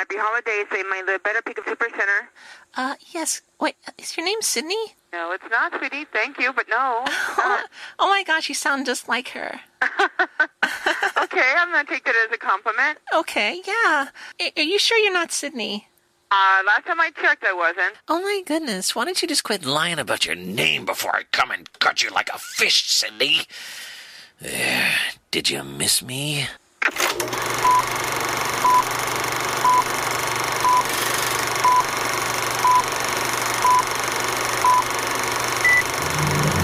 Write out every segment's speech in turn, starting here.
Happy holidays. Say my the Better Pick of Super Center. Uh, yes. Wait, is your name Sydney? No, it's not, sweetie. Thank you, but no. Oh, my gosh, you sound just like her. okay, I'm gonna take that as a compliment. Okay, yeah. Are you sure you're not Sydney? Uh, last time I checked, I wasn't. Oh my goodness, why don't you just quit lying about your name before I come and cut you like a fish, Cindy. There. Did you miss me?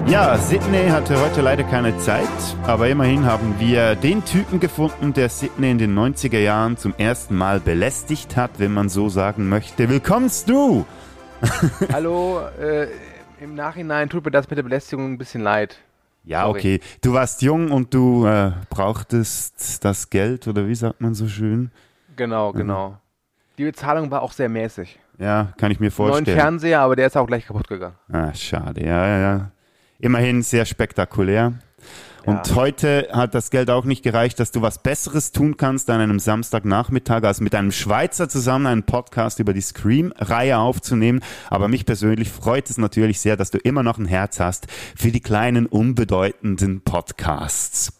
Ja, Sydney hatte heute leider keine Zeit, aber immerhin haben wir den Typen gefunden, der Sydney in den 90er Jahren zum ersten Mal belästigt hat, wenn man so sagen möchte. Willkommst du! Hallo, äh, im Nachhinein tut mir das mit der Belästigung ein bisschen leid. Ja, Sorry. okay. Du warst jung und du äh, brauchtest das Geld, oder wie sagt man so schön? Genau, genau. Die Bezahlung war auch sehr mäßig. Ja, kann ich mir Neuen vorstellen. Fernseher, aber der ist auch gleich kaputt gegangen. Ah, schade, ja, ja, ja. Immerhin sehr spektakulär. Und Ja. heute hat das Geld auch nicht gereicht, dass du was Besseres tun kannst an einem Samstagnachmittag, als mit einem Schweizer zusammen einen Podcast über die Scream-Reihe aufzunehmen. Aber mich persönlich freut es natürlich sehr, dass du immer noch ein Herz hast für die kleinen, unbedeutenden Podcasts.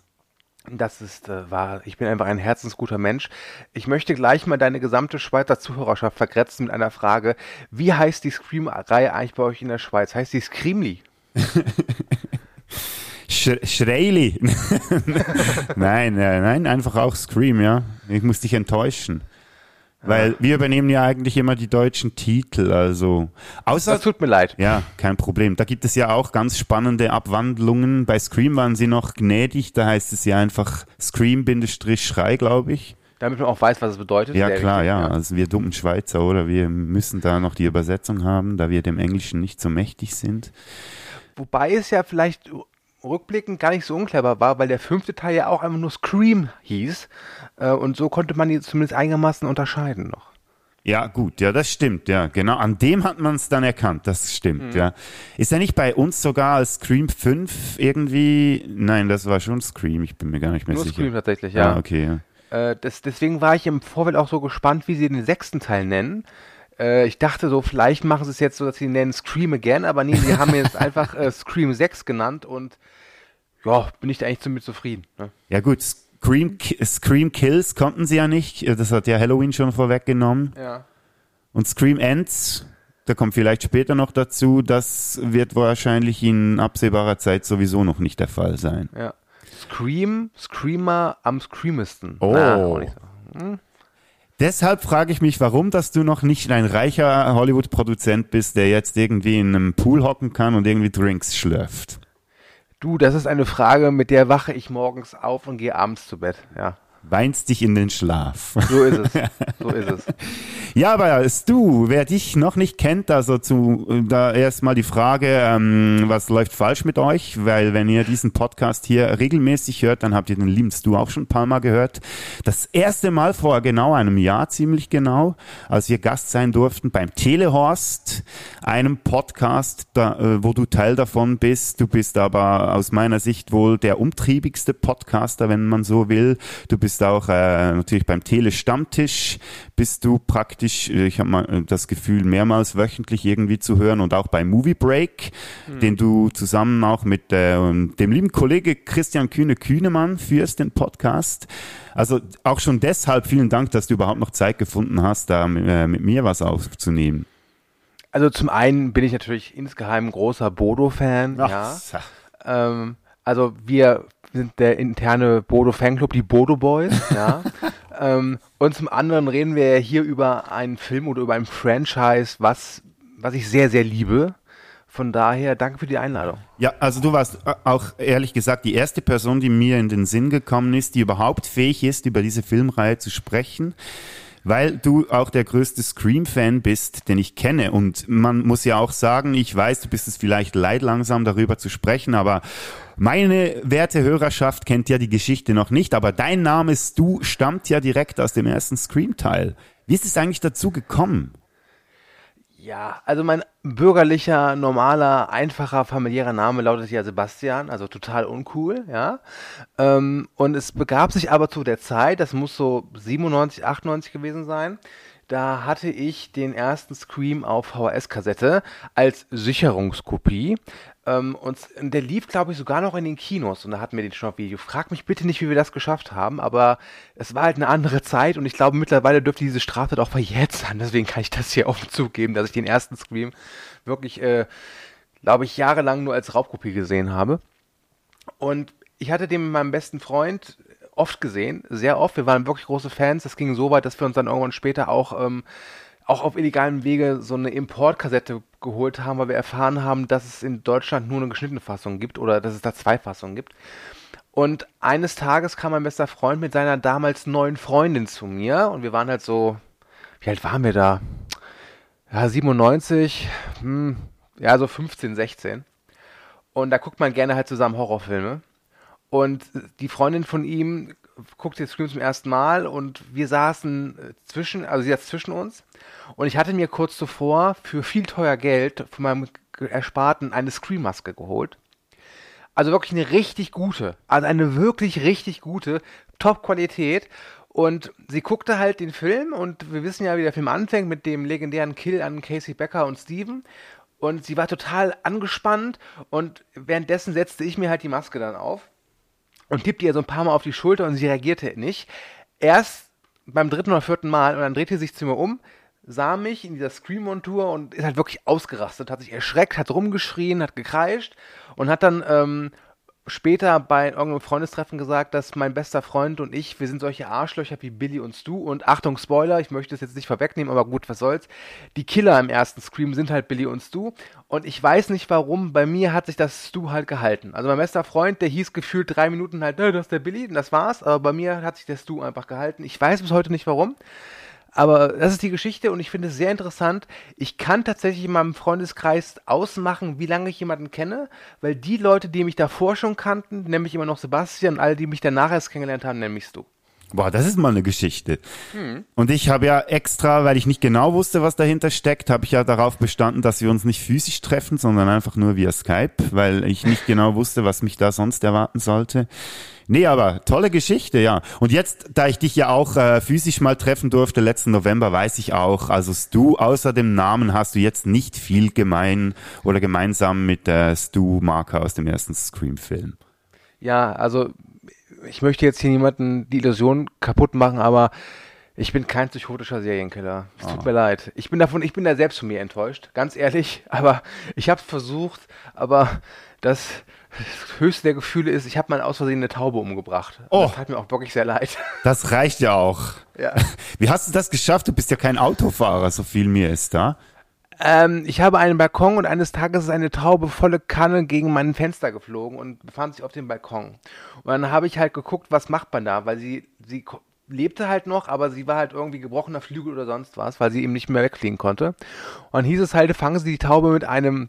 Das ist äh, wahr. Ich bin einfach ein herzensguter Mensch. Ich möchte gleich mal deine gesamte Schweizer Zuhörerschaft vergrätzen mit einer Frage. Wie heißt die Scream-Reihe eigentlich bei euch in der Schweiz? Heißt die Screamly? Sch Schreili. nein, äh, nein, einfach auch Scream, ja. Ich muss dich enttäuschen. Weil wir übernehmen ja eigentlich immer die deutschen Titel, also. Außer, Das tut mir leid. ja, kein Problem. Da gibt es ja auch ganz spannende Abwandlungen. Bei Scream waren sie noch gnädig, da heißt es ja einfach Scream-Schrei, glaube ich. Damit man auch weiß, was es bedeutet. Ja, klar, wichtig, ja. Also wir dummen Schweizer, oder? Wir müssen da noch die Übersetzung haben, da wir dem Englischen nicht so mächtig sind. Wobei es ja vielleicht rückblickend gar nicht so unclever war, weil der fünfte Teil ja auch einfach nur Scream hieß. Äh, und so konnte man die zumindest einigermaßen unterscheiden noch. Ja, gut, ja, das stimmt, ja, genau. An dem hat man es dann erkannt, das stimmt, Mhm. ja. Ist er nicht bei uns sogar als Scream 5 irgendwie? Nein, das war schon Scream, ich bin mir gar nicht mehr Nur sicher. Scream tatsächlich, ja. Ah, okay, ja. Äh, das, deswegen war ich im Vorfeld auch so gespannt, wie sie den sechsten Teil nennen. Äh, ich dachte so, vielleicht machen sie es jetzt so, dass sie nennen Scream Again, aber nee, sie haben jetzt einfach äh, Scream 6 genannt und ja, bin ich da eigentlich ziemlich zufrieden. Ne? Ja gut, Scream, Scream Kills konnten sie ja nicht, das hat ja Halloween schon vorweggenommen. Ja. Und Scream Ends, da kommt vielleicht später noch dazu, das wird wahrscheinlich in absehbarer Zeit sowieso noch nicht der Fall sein. ja. Scream, Screamer am Screamesten. Oh. So. Deshalb frage ich mich, warum, dass du noch nicht ein reicher Hollywood-Produzent bist, der jetzt irgendwie in einem Pool hocken kann und irgendwie Drinks schlürft. Du, das ist eine Frage, mit der wache ich morgens auf und gehe abends zu Bett. Ja, Weinst dich in den Schlaf. so ist es. so ist es. Ja, aber du, wer dich noch nicht kennt, also zu, da erstmal die Frage, ähm, was läuft falsch mit euch? Weil wenn ihr diesen Podcast hier regelmäßig hört, dann habt ihr den lieben Stu auch schon ein paar Mal gehört. Das erste Mal vor genau einem Jahr, ziemlich genau, als wir Gast sein durften beim Telehorst, einem Podcast, da, äh, wo du Teil davon bist. Du bist aber aus meiner Sicht wohl der umtriebigste Podcaster, wenn man so will. Du bist auch äh, natürlich beim Tele-Stammtisch, bist du praktisch, äh, ich habe mal äh, das Gefühl, mehrmals wöchentlich irgendwie zu hören und auch bei Movie Break, den du zusammen auch mit äh, dem lieben Kollege Christian Kühne-Kühnemann führst, den Podcast. Also auch schon deshalb vielen Dank, dass du überhaupt noch Zeit gefunden hast, da äh, mit mir was aufzunehmen. Also zum einen bin ich natürlich insgeheim großer Bodo-Fan. Ja. Ähm, also wir sind der interne Bodo-Fanclub, die Bodo Boys, ja. ähm, und zum anderen reden wir ja hier über einen Film oder über ein Franchise, was, was ich sehr, sehr liebe. Von daher, danke für die Einladung. Ja, also du warst äh, auch ehrlich gesagt die erste Person, die mir in den Sinn gekommen ist, die überhaupt fähig ist, über diese Filmreihe zu sprechen, weil du auch der größte Scream-Fan bist, den ich kenne. Und man muss ja auch sagen, ich weiß, du bist es vielleicht leid, langsam darüber zu sprechen, aber meine werte Hörerschaft kennt ja die Geschichte noch nicht, aber dein Name Stu stammt ja direkt aus dem ersten Scream-Teil. Wie ist es eigentlich dazu gekommen? Ja, also mein bürgerlicher, normaler, einfacher, familiärer Name lautet ja Sebastian, also total uncool, ja. Ähm, und es begab sich aber zu der Zeit, das muss so 97, 98 gewesen sein, Da hatte ich den ersten Scream auf VHS-Kassette als Sicherungskopie. Ähm, und der lief, glaube ich, sogar noch in den Kinos und da hatten wir den schon auf Video. Frag mich bitte nicht, wie wir das geschafft haben, aber es war halt eine andere Zeit und ich glaube, mittlerweile dürfte diese Straftat auch verjährt sein. Deswegen kann ich das hier offen zugeben, dass ich den ersten Scream wirklich, äh, glaube ich, jahrelang nur als Raubkopie gesehen habe. Und ich hatte den mit meinem besten Freund oft gesehen, sehr oft. Wir waren wirklich große Fans. Das ging so weit, dass wir uns dann irgendwann später auch, ähm, auch auf illegalem Wege so eine Importkassette geholt haben, weil wir erfahren haben, dass es in Deutschland nur eine geschnittene Fassung gibt oder dass es da zwei Fassungen gibt. Und eines Tages kam mein bester Freund mit seiner damals neuen Freundin zu mir und wir waren halt so, wie alt waren wir da? Ja, 97, hm, ja, so 15, 16. Und da guckt man gerne halt zusammen Horrorfilme. Und die Freundin von ihm guckt jetzt Scream zum ersten Mal und wir saßen zwischen, also sie saß zwischen uns. Und ich hatte mir kurz zuvor für viel teuer Geld von meinem Ersparten eine Scream-Maske geholt. Also wirklich eine richtig gute, also eine wirklich richtig gute, Top-Qualität. Und sie guckte halt den Film und wir wissen ja, wie der Film anfängt mit dem legendären Kill an Casey Becker und Steven. Und sie war total angespannt und währenddessen setzte ich mir halt die Maske dann auf und tippte ihr so ein paar Mal auf die Schulter und sie reagierte nicht. Erst beim dritten oder vierten Mal und dann drehte sie sich zu mir um, sah mich in dieser Scream-Montur und ist halt wirklich ausgerastet, hat sich erschreckt, hat rumgeschrien, hat gekreischt und hat dann ähm, später bei irgendeinem Freundestreffen gesagt, dass mein bester Freund und ich, wir sind solche Arschlöcher wie Billy und Stu und Achtung Spoiler, ich möchte es jetzt nicht vorwegnehmen, aber gut, was soll's. Die Killer im ersten Scream sind halt Billy und Stu und ich weiß nicht warum, bei mir hat sich das Stu halt gehalten. Also mein bester Freund, der hieß gefühlt drei Minuten halt, ne, das ist der Billy und das war's, aber bei mir hat sich der Stu einfach gehalten. Ich weiß bis heute nicht warum. Aber das ist die Geschichte und ich finde es sehr interessant. Ich kann tatsächlich in meinem Freundeskreis ausmachen, wie lange ich jemanden kenne, weil die Leute, die mich davor schon kannten, nämlich immer noch Sebastian alle, die mich danach erst kennengelernt haben, nämlich du. Boah, das ist mal eine Geschichte. Hm. Und ich habe ja extra, weil ich nicht genau wusste, was dahinter steckt, habe ich ja darauf bestanden, dass wir uns nicht physisch treffen, sondern einfach nur via Skype, weil ich nicht genau wusste, was mich da sonst erwarten sollte. Nee, aber tolle Geschichte, ja. Und jetzt, da ich dich ja auch äh, physisch mal treffen durfte, letzten November, weiß ich auch, also Stu, außer dem Namen hast du jetzt nicht viel gemein oder gemeinsam mit der äh, Stu Marker aus dem ersten Scream-Film. Ja, also ich möchte jetzt hier niemanden die Illusion kaputt machen, aber ich bin kein psychotischer Serienkiller. Es tut oh. mir leid. Ich bin davon, ich bin da selbst von mir enttäuscht, ganz ehrlich. Aber ich habe es versucht, aber das, das höchste der Gefühle ist, ich habe mal aus Versehen eine Taube umgebracht. Oh. Das hat mir auch wirklich sehr leid. Das reicht ja auch. Ja. Wie hast du das geschafft? Du bist ja kein Autofahrer, so viel mir ist da. Ähm, ich habe einen Balkon und eines Tages ist eine Taube volle Kanne gegen mein Fenster geflogen und befand sich auf dem Balkon. Und dann habe ich halt geguckt, was macht man da, weil sie, sie lebte halt noch, aber sie war halt irgendwie gebrochener Flügel oder sonst was, weil sie eben nicht mehr wegfliegen konnte. Und hieß es halt, fangen Sie die Taube mit einem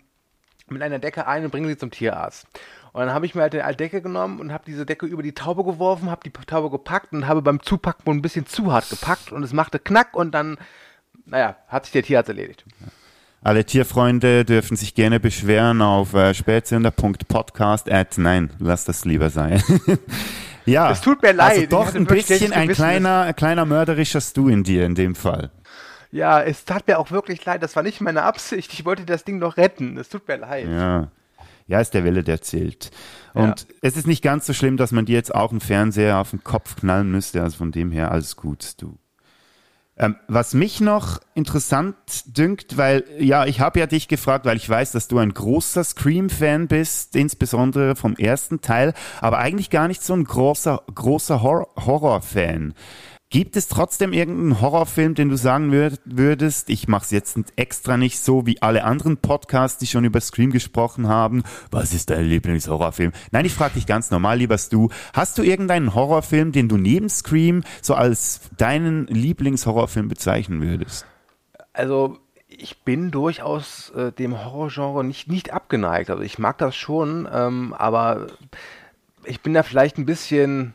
mit einer Decke ein und bringen sie zum Tierarzt. Und dann habe ich mir halt eine Decke genommen und habe diese Decke über die Taube geworfen, habe die Taube gepackt und habe beim Zupacken wohl ein bisschen zu hart gepackt und es machte Knack und dann, naja, hat sich der Tierarzt erledigt. Alle Tierfreunde dürfen sich gerne beschweren auf äh, spätsünder.podcast. Nein, lass das lieber sein. ja. Es tut mir leid. Also doch ein bisschen ein kleiner, kleiner mörderischer Stu in dir in dem Fall. Ja, es tat mir auch wirklich leid. Das war nicht meine Absicht. Ich wollte das Ding noch retten. Es tut mir leid. Ja. Ja, ist der Wille, der zählt. Und ja. es ist nicht ganz so schlimm, dass man dir jetzt auch einen Fernseher auf den Kopf knallen müsste. Also von dem her alles gut, du. Ähm, was mich noch interessant dünkt, weil ja, ich habe ja dich gefragt, weil ich weiß, dass du ein großer Scream-Fan bist, insbesondere vom ersten Teil, aber eigentlich gar nicht so ein großer, großer Hor Horror-Fan. Gibt es trotzdem irgendeinen Horrorfilm, den du sagen würdest, ich mache es jetzt extra nicht so wie alle anderen Podcasts, die schon über Scream gesprochen haben. Was ist dein Lieblingshorrorfilm? Nein, ich frage dich ganz normal, lieber Stu. Hast du irgendeinen Horrorfilm, den du neben Scream so als deinen Lieblingshorrorfilm bezeichnen würdest? Also ich bin durchaus äh, dem Horrorgenre nicht, nicht abgeneigt. Also ich mag das schon, ähm, aber ich bin da vielleicht ein bisschen,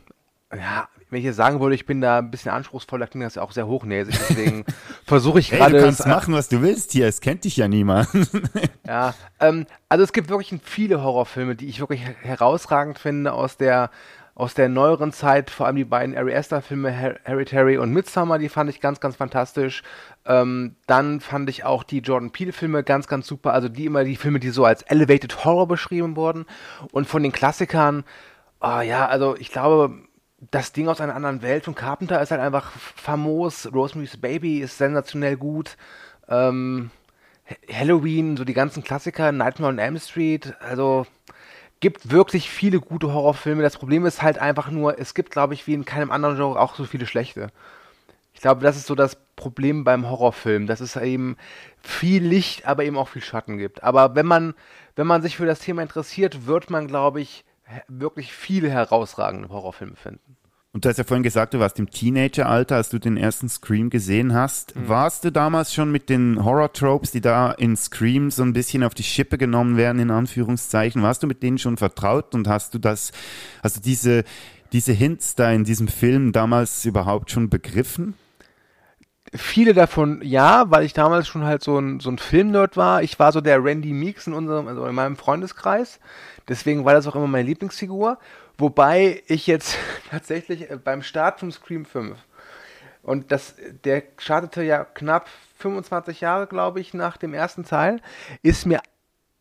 ja, wenn ich jetzt sagen würde, ich bin da ein bisschen anspruchsvoller, klingt das ja auch sehr hochnäsig. Deswegen versuche ich gerade. Hey, du kannst machen, was du willst hier. Es kennt dich ja niemand. ja, ähm, also es gibt wirklich viele Horrorfilme, die ich wirklich herausragend finde aus der aus der neueren Zeit, vor allem die beiden Ari Aster-Filme Her Hereditary und Midsummer, die fand ich ganz, ganz fantastisch. Ähm, dann fand ich auch die Jordan Peele-Filme ganz, ganz super. Also die immer die Filme, die so als Elevated Horror beschrieben wurden. Und von den Klassikern, oh ja, also ich glaube, das Ding aus einer anderen Welt von Carpenter ist halt einfach famos. Rosemary's Baby ist sensationell gut. Ähm, Halloween, so die ganzen Klassiker, Nightmare on Elm Street, also gibt wirklich viele gute Horrorfilme. Das Problem ist halt einfach nur, es gibt, glaube ich, wie in keinem anderen Genre auch so viele schlechte. Ich glaube, das ist so das Problem beim Horrorfilm, dass es eben viel Licht, aber eben auch viel Schatten gibt. Aber wenn man, wenn man sich für das Thema interessiert, wird man, glaube ich, wirklich viele herausragende Horrorfilme finden. Und du hast ja vorhin gesagt, du warst im Teenageralter, als du den ersten Scream gesehen hast. Mhm. Warst du damals schon mit den Horror-Tropes, die da in Scream so ein bisschen auf die Schippe genommen werden, in Anführungszeichen, warst du mit denen schon vertraut und hast du das, du diese, diese Hints da in diesem Film damals überhaupt schon begriffen? Viele davon ja, weil ich damals schon halt so ein, so ein Filmnerd war. Ich war so der Randy Meeks in unserem, also in meinem Freundeskreis. Deswegen war das auch immer meine Lieblingsfigur. Wobei ich jetzt tatsächlich äh, beim Start von Scream 5 und das, der startete ja knapp 25 Jahre, glaube ich, nach dem ersten Teil, ist mir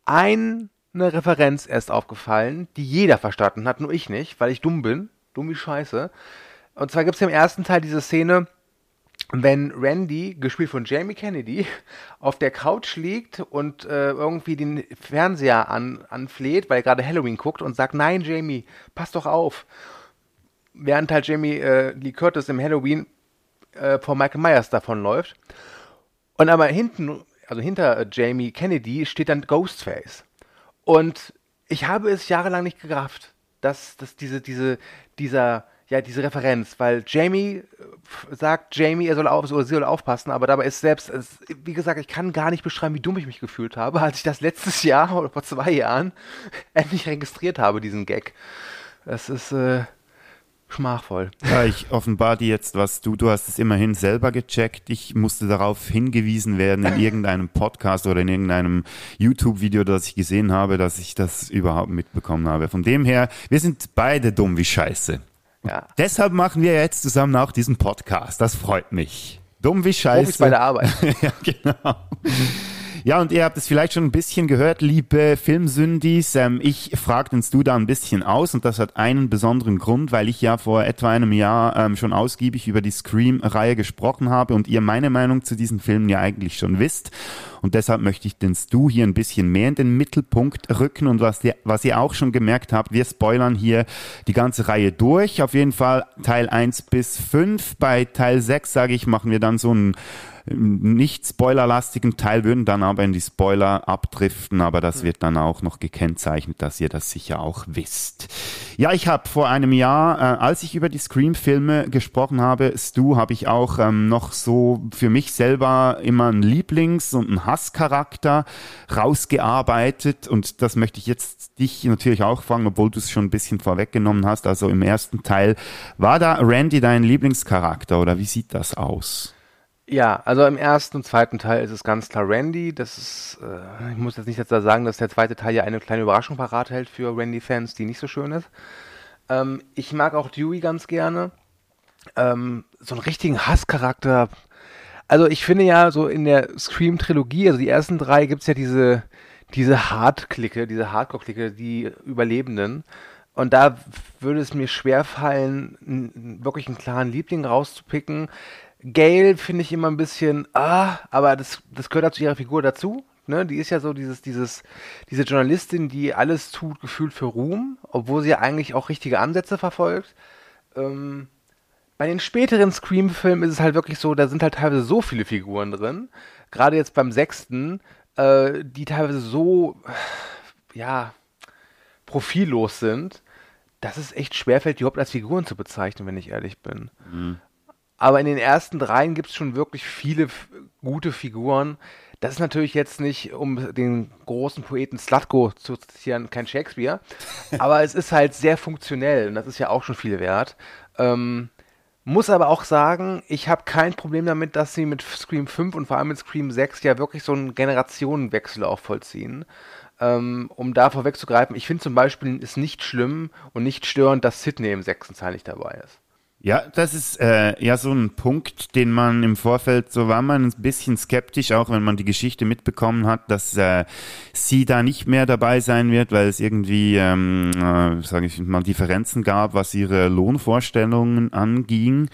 eine Referenz erst aufgefallen, die jeder verstanden hat, nur ich nicht, weil ich dumm bin. Dumm wie Scheiße. Und zwar gibt es im ersten Teil diese Szene, wenn Randy, gespielt von Jamie Kennedy, auf der Couch liegt und äh, irgendwie den Fernseher an, anfleht, weil er gerade Halloween guckt und sagt, nein, Jamie, pass doch auf. Während halt Jamie äh, Lee Curtis im Halloween äh, vor Michael Myers davonläuft. Und aber hinten, also hinter äh, Jamie Kennedy, steht dann Ghostface. Und ich habe es jahrelang nicht gerafft, dass, dass diese, diese, dieser ja, diese Referenz, weil Jamie äh, sagt Jamie, er soll auf, oder sie soll aufpassen, aber dabei ist selbst, es, wie gesagt, ich kann gar nicht beschreiben, wie dumm ich mich gefühlt habe, als ich das letztes Jahr oder vor zwei Jahren endlich registriert habe, diesen Gag. Das ist äh, schmachvoll. Ja, ich offenbar dir jetzt was du, du hast es immerhin selber gecheckt. Ich musste darauf hingewiesen werden in irgendeinem Podcast oder in irgendeinem YouTube-Video, das ich gesehen habe, dass ich das überhaupt mitbekommen habe. Von dem her, wir sind beide dumm wie Scheiße. Ja. Deshalb machen wir jetzt zusammen auch diesen Podcast. Das freut mich. Dumm wie Scheiße. Profis bei der Arbeit. ja, genau. Ja, und ihr habt es vielleicht schon ein bisschen gehört, liebe Filmsündis. Ähm, ich fragtens du da ein bisschen aus und das hat einen besonderen Grund, weil ich ja vor etwa einem Jahr ähm, schon ausgiebig über die Scream-Reihe gesprochen habe und ihr meine Meinung zu diesen Filmen ja eigentlich schon wisst. Und deshalb möchte ich den Stu hier ein bisschen mehr in den Mittelpunkt rücken. Und was, ihr, was ihr auch schon gemerkt habt, wir spoilern hier die ganze Reihe durch. Auf jeden Fall Teil 1 bis 5. Bei Teil 6, sage ich, machen wir dann so ein nicht spoilerlastigen Teil würden dann aber in die Spoiler abdriften, aber das wird dann auch noch gekennzeichnet, dass ihr das sicher auch wisst. Ja, ich habe vor einem Jahr, äh, als ich über die Scream-Filme gesprochen habe, Stu, habe ich auch ähm, noch so für mich selber immer einen Lieblings- und einen Hasscharakter rausgearbeitet und das möchte ich jetzt dich natürlich auch fragen, obwohl du es schon ein bisschen vorweggenommen hast. Also im ersten Teil, war da Randy dein Lieblingscharakter oder wie sieht das aus? Ja, also im ersten und zweiten Teil ist es ganz klar Randy. Das ist, äh, ich muss jetzt nicht jetzt sagen, dass der zweite Teil ja eine kleine Überraschung parat hält für Randy-Fans, die nicht so schön ist. Ähm, ich mag auch Dewey ganz gerne. Ähm, so einen richtigen Hasscharakter. Also ich finde ja so in der Scream-Trilogie, also die ersten drei, gibt es ja diese, diese Hard-Clique, diese Hardcore-Clique, die Überlebenden. Und da würde es mir schwer fallen, wirklich einen klaren Liebling rauszupicken. Gail finde ich immer ein bisschen, ah, aber das, das gehört halt zu ihrer Figur dazu. Ne? Die ist ja so dieses, dieses, diese Journalistin, die alles tut, gefühlt für Ruhm, obwohl sie ja eigentlich auch richtige Ansätze verfolgt. Ähm, bei den späteren Scream-Filmen ist es halt wirklich so, da sind halt teilweise so viele Figuren drin. Gerade jetzt beim sechsten, äh, die teilweise so, ja, profillos sind, dass es echt schwerfällt, die überhaupt als Figuren zu bezeichnen, wenn ich ehrlich bin. Mhm. Aber in den ersten dreien gibt es schon wirklich viele gute Figuren. Das ist natürlich jetzt nicht, um den großen Poeten Slutko zu zitieren, kein Shakespeare. aber es ist halt sehr funktionell und das ist ja auch schon viel wert. Ähm, muss aber auch sagen, ich habe kein Problem damit, dass sie mit Scream 5 und vor allem mit Scream 6 ja wirklich so einen Generationenwechsel auch vollziehen. Ähm, um da vorwegzugreifen, ich finde zum Beispiel ist nicht schlimm und nicht störend, dass Sydney im sechsten Teil nicht dabei ist. Ja, das ist äh, ja so ein Punkt, den man im Vorfeld, so war man ein bisschen skeptisch, auch wenn man die Geschichte mitbekommen hat, dass äh, sie da nicht mehr dabei sein wird, weil es irgendwie, ähm, äh, sage ich mal, Differenzen gab, was ihre Lohnvorstellungen anging.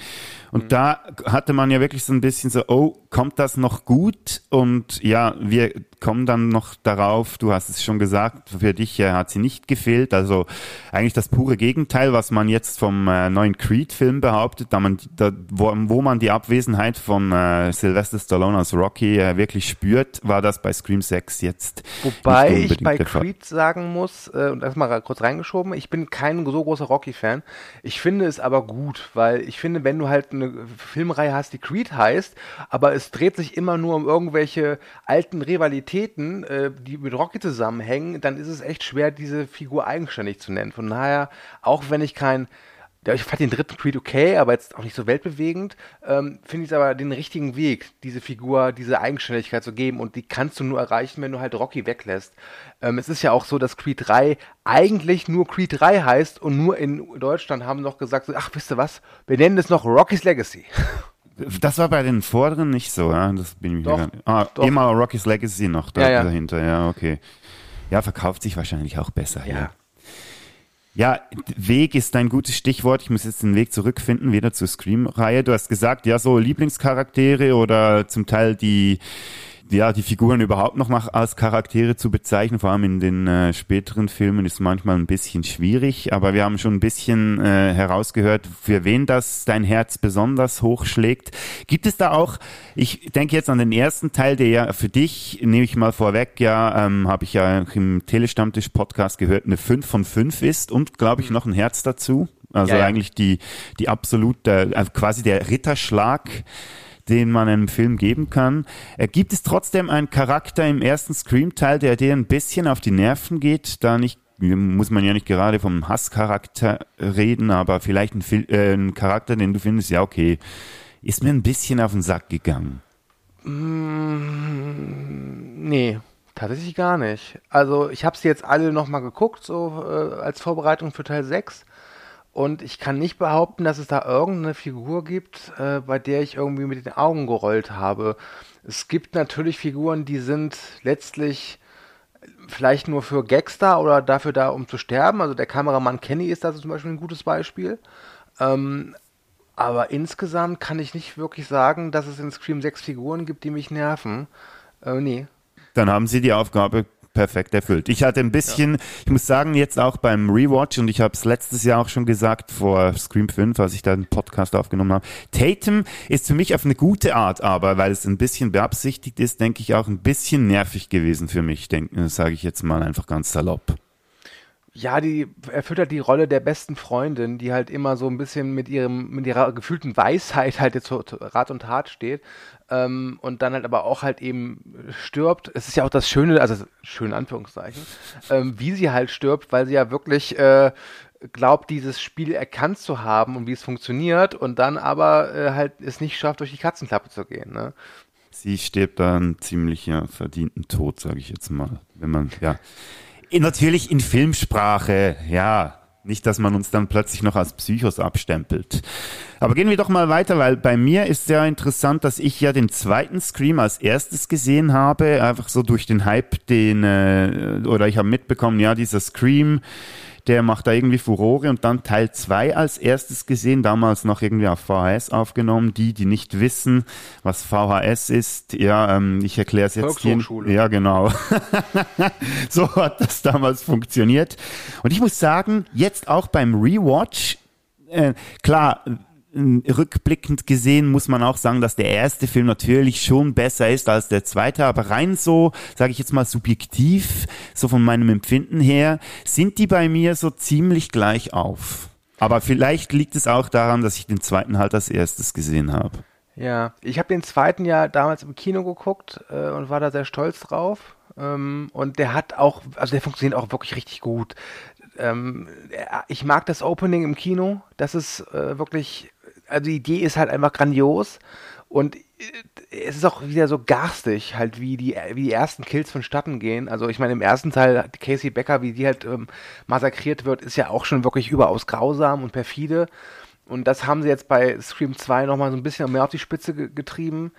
Und mhm. da hatte man ja wirklich so ein bisschen so, oh, kommt das noch gut? Und ja, wir kommen dann noch darauf, du hast es schon gesagt, für dich äh, hat sie nicht gefehlt. Also eigentlich das pure Gegenteil, was man jetzt vom äh, neuen Creed-Film behauptet, da man, da, wo, wo man die Abwesenheit von äh, Sylvester Stallone als Rocky äh, wirklich spürt, war das bei Scream 6 jetzt. Wobei ich bei Creed sagen muss, äh, und erstmal kurz reingeschoben, ich bin kein so großer Rocky-Fan. Ich finde es aber gut, weil ich finde, wenn du halt eine Filmreihe hast, die Creed heißt, aber es dreht sich immer nur um irgendwelche alten Rivalitäten, äh, die mit Rocky zusammenhängen, dann ist es echt schwer, diese Figur eigenständig zu nennen. Von daher, auch wenn ich kein ja, ich fand den dritten Creed okay, aber jetzt auch nicht so weltbewegend. Ähm, Finde ich es aber den richtigen Weg, diese Figur, diese Eigenständigkeit zu geben. Und die kannst du nur erreichen, wenn du halt Rocky weglässt. Ähm, es ist ja auch so, dass Creed 3 eigentlich nur Creed 3 heißt und nur in Deutschland haben noch gesagt, ach, wisst ihr was, wir nennen es noch Rocky's Legacy. Das war bei den vorderen nicht so, ja? Das bin ich doch, mir Ah, doch. immer Rocky's Legacy noch da, ja, ja. dahinter, ja, okay. Ja, verkauft sich wahrscheinlich auch besser, ja. ja. Ja, Weg ist ein gutes Stichwort. Ich muss jetzt den Weg zurückfinden, wieder zur Scream-Reihe. Du hast gesagt, ja, so Lieblingscharaktere oder zum Teil die ja, die Figuren überhaupt noch mal als Charaktere zu bezeichnen, vor allem in den äh, späteren Filmen, ist manchmal ein bisschen schwierig. Aber wir haben schon ein bisschen äh, herausgehört, für wen das dein Herz besonders hochschlägt. Gibt es da auch, ich denke jetzt an den ersten Teil, der ja für dich, nehme ich mal vorweg, ja, ähm, habe ich ja im Telestammtisch-Podcast gehört, eine 5 von 5 ist und, glaube ich, noch ein Herz dazu. Also ja, ja. eigentlich die, die absolute, äh, quasi der Ritterschlag den man einem Film geben kann. Äh, gibt es trotzdem einen Charakter im ersten Scream-Teil, der dir ein bisschen auf die Nerven geht? Da nicht muss man ja nicht gerade vom Hasscharakter reden, aber vielleicht ein, Fil äh, ein Charakter, den du findest, ja okay, ist mir ein bisschen auf den Sack gegangen. Mm, nee, tatsächlich gar nicht. Also ich habe sie jetzt alle nochmal geguckt, so äh, als Vorbereitung für Teil 6. Und ich kann nicht behaupten, dass es da irgendeine Figur gibt, äh, bei der ich irgendwie mit den Augen gerollt habe. Es gibt natürlich Figuren, die sind letztlich vielleicht nur für Gags da oder dafür da, um zu sterben. Also der Kameramann Kenny ist da zum Beispiel ein gutes Beispiel. Ähm, aber insgesamt kann ich nicht wirklich sagen, dass es in Scream 6 Figuren gibt, die mich nerven. Äh, nee. Dann haben Sie die Aufgabe perfekt erfüllt. Ich hatte ein bisschen, ja. ich muss sagen, jetzt auch beim Rewatch, und ich habe es letztes Jahr auch schon gesagt, vor Scream 5, als ich da einen Podcast aufgenommen habe, Tatum ist für mich auf eine gute Art, aber weil es ein bisschen beabsichtigt ist, denke ich auch ein bisschen nervig gewesen für mich, sage ich jetzt mal einfach ganz salopp. Ja, die erfüllt halt die Rolle der besten Freundin, die halt immer so ein bisschen mit ihrem, mit ihrer gefühlten Weisheit halt jetzt Rat und Tat steht. Ähm, und dann halt aber auch halt eben stirbt. Es ist ja auch das Schöne, also schön Anführungszeichen, ähm, wie sie halt stirbt, weil sie ja wirklich äh, glaubt, dieses Spiel erkannt zu haben und wie es funktioniert und dann aber äh, halt es nicht schafft, durch die Katzenklappe zu gehen. Ne? Sie stirbt dann ziemlich ja, verdienten Tod, sage ich jetzt mal, wenn man ja Natürlich in Filmsprache, ja. Nicht, dass man uns dann plötzlich noch als Psychos abstempelt. Aber gehen wir doch mal weiter, weil bei mir ist sehr interessant, dass ich ja den zweiten Scream als erstes gesehen habe, einfach so durch den Hype, den, äh, oder ich habe mitbekommen, ja, dieser Scream, der macht da irgendwie Furore und dann Teil 2 als erstes gesehen, damals noch irgendwie auf VHS aufgenommen. Die, die nicht wissen, was VHS ist, ja, ähm, ich erkläre es jetzt hier. Ja, genau. so hat das damals funktioniert. Und ich muss sagen, jetzt auch beim Rewatch, äh, klar, rückblickend gesehen muss man auch sagen, dass der erste Film natürlich schon besser ist als der zweite, aber rein so, sage ich jetzt mal subjektiv, so von meinem Empfinden her, sind die bei mir so ziemlich gleich auf. Aber vielleicht liegt es auch daran, dass ich den zweiten halt als erstes gesehen habe. Ja, ich habe den zweiten ja damals im Kino geguckt äh, und war da sehr stolz drauf. Ähm, und der hat auch, also der funktioniert auch wirklich richtig gut. Ähm, ich mag das Opening im Kino. Das ist äh, wirklich also die Idee ist halt einfach grandios Und äh, es ist auch wieder so garstig, halt wie die, wie die ersten Kills vonstatten gehen. Also ich meine, im ersten Teil, Casey Becker, wie die halt ähm, massakriert wird, ist ja auch schon wirklich überaus grausam und perfide. Und das haben sie jetzt bei Scream 2 nochmal so ein bisschen mehr auf die Spitze ge getrieben.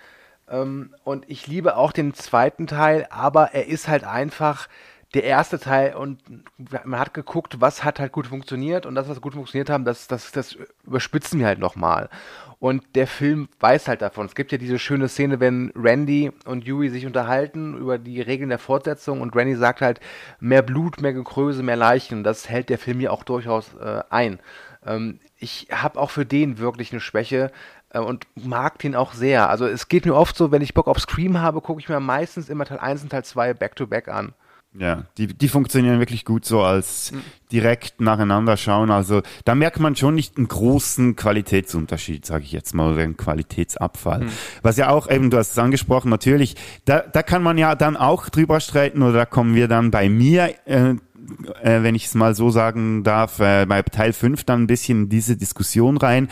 Ähm, und ich liebe auch den zweiten Teil, aber er ist halt einfach der erste Teil und man hat geguckt, was hat halt gut funktioniert und das, was gut funktioniert haben, das, das, das überspitzen wir halt nochmal. Und der Film weiß halt davon. Es gibt ja diese schöne Szene, wenn Randy und Yui sich unterhalten über die Regeln der Fortsetzung und Randy sagt halt, mehr Blut, mehr Gekröse, mehr Leichen. Und das hält der Film ja auch durchaus äh, ein. Ähm, ich habe auch für den wirklich eine Schwäche äh, und mag den auch sehr. Also es geht mir oft so, wenn ich Bock auf Scream habe, gucke ich mir meistens immer Teil 1 und Teil 2 back-to-back an. Ja, die, die funktionieren wirklich gut so als direkt nacheinander schauen. Also da merkt man schon nicht einen großen Qualitätsunterschied, sage ich jetzt mal, oder einen Qualitätsabfall. Mhm. Was ja auch eben, du hast es angesprochen, natürlich, da, da kann man ja dann auch drüber streiten oder da kommen wir dann bei mir äh, äh, wenn ich es mal so sagen darf, äh, bei Teil 5 dann ein bisschen in diese Diskussion rein.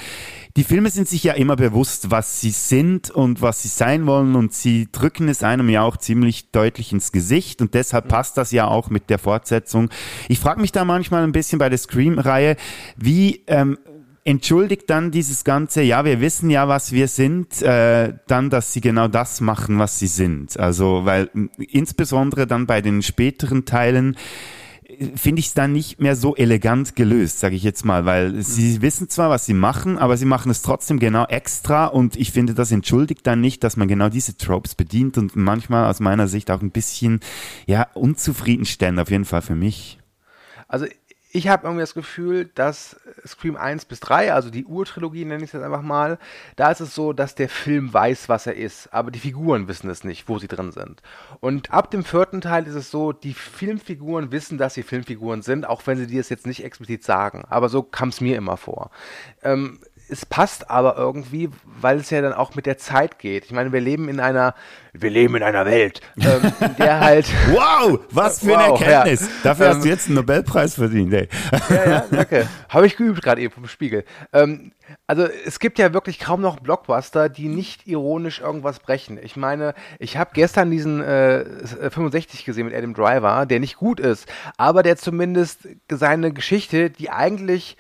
Die Filme sind sich ja immer bewusst, was sie sind und was sie sein wollen und sie drücken es einem ja auch ziemlich deutlich ins Gesicht und deshalb mhm. passt das ja auch mit der Fortsetzung. Ich frage mich da manchmal ein bisschen bei der Scream-Reihe, wie ähm, entschuldigt dann dieses ganze, ja, wir wissen ja, was wir sind, äh, dann, dass sie genau das machen, was sie sind. Also, weil insbesondere dann bei den späteren Teilen finde ich es dann nicht mehr so elegant gelöst, sage ich jetzt mal, weil mhm. sie wissen zwar, was sie machen, aber sie machen es trotzdem genau extra und ich finde, das entschuldigt dann nicht, dass man genau diese Tropes bedient und manchmal aus meiner Sicht auch ein bisschen, ja, unzufriedenstellend auf jeden Fall für mich. Also ich habe irgendwie das Gefühl, dass Scream 1 bis 3, also die Urtrilogie nenne ich es jetzt einfach mal, da ist es so, dass der Film weiß, was er ist, aber die Figuren wissen es nicht, wo sie drin sind. Und ab dem vierten Teil ist es so, die Filmfiguren wissen, dass sie Filmfiguren sind, auch wenn sie dir es jetzt nicht explizit sagen. Aber so kam es mir immer vor. Ähm, es passt aber irgendwie, weil es ja dann auch mit der Zeit geht. Ich meine, wir leben in einer, wir leben in einer Welt, ähm, in der halt. wow, was für wow, eine Erkenntnis! Ja. Dafür ähm, hast du jetzt einen Nobelpreis verdient, ey. ja, ja, danke. Habe ich geübt gerade eben vom Spiegel. Ähm, also es gibt ja wirklich kaum noch Blockbuster, die nicht ironisch irgendwas brechen. Ich meine, ich habe gestern diesen äh, 65 gesehen mit Adam Driver, der nicht gut ist, aber der zumindest seine Geschichte, die eigentlich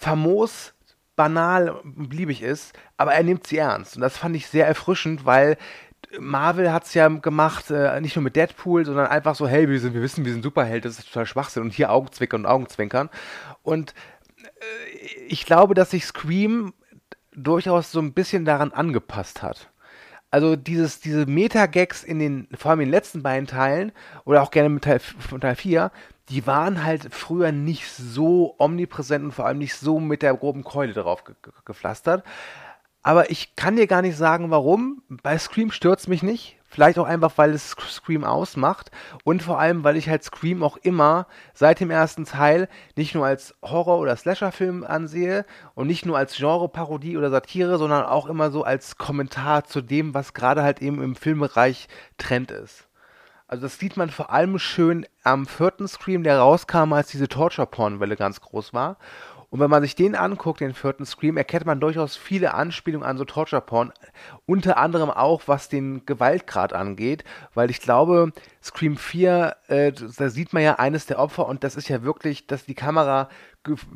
famos banal beliebig ist, aber er nimmt sie ernst. Und das fand ich sehr erfrischend, weil Marvel hat es ja gemacht, äh, nicht nur mit Deadpool, sondern einfach so, hey, wir, sind, wir wissen, wir sind Superheld, das ist total Schwachsinn und hier Augenzwinkern und Augenzwinkern. Und äh, ich glaube, dass sich Scream durchaus so ein bisschen daran angepasst hat. Also dieses, diese Meta-Gags in den, vor allem in den letzten beiden Teilen oder auch gerne mit Teil, von Teil 4, die waren halt früher nicht so omnipräsent und vor allem nicht so mit der groben Keule drauf ge ge gepflastert. Aber ich kann dir gar nicht sagen, warum. Bei Scream stört es mich nicht. Vielleicht auch einfach, weil es Scream ausmacht. Und vor allem, weil ich halt Scream auch immer seit dem ersten Teil nicht nur als Horror- oder Slasher-Film ansehe und nicht nur als Genre-Parodie oder Satire, sondern auch immer so als Kommentar zu dem, was gerade halt eben im Filmbereich Trend ist. Also das sieht man vor allem schön am vierten Scream, der rauskam, als diese Torture-Porn-Welle ganz groß war. Und wenn man sich den anguckt, den vierten Scream, erkennt man durchaus viele Anspielungen an so Torture-Porn. Unter anderem auch, was den Gewaltgrad angeht, weil ich glaube, Scream 4, äh, da sieht man ja eines der Opfer und das ist ja wirklich, dass die Kamera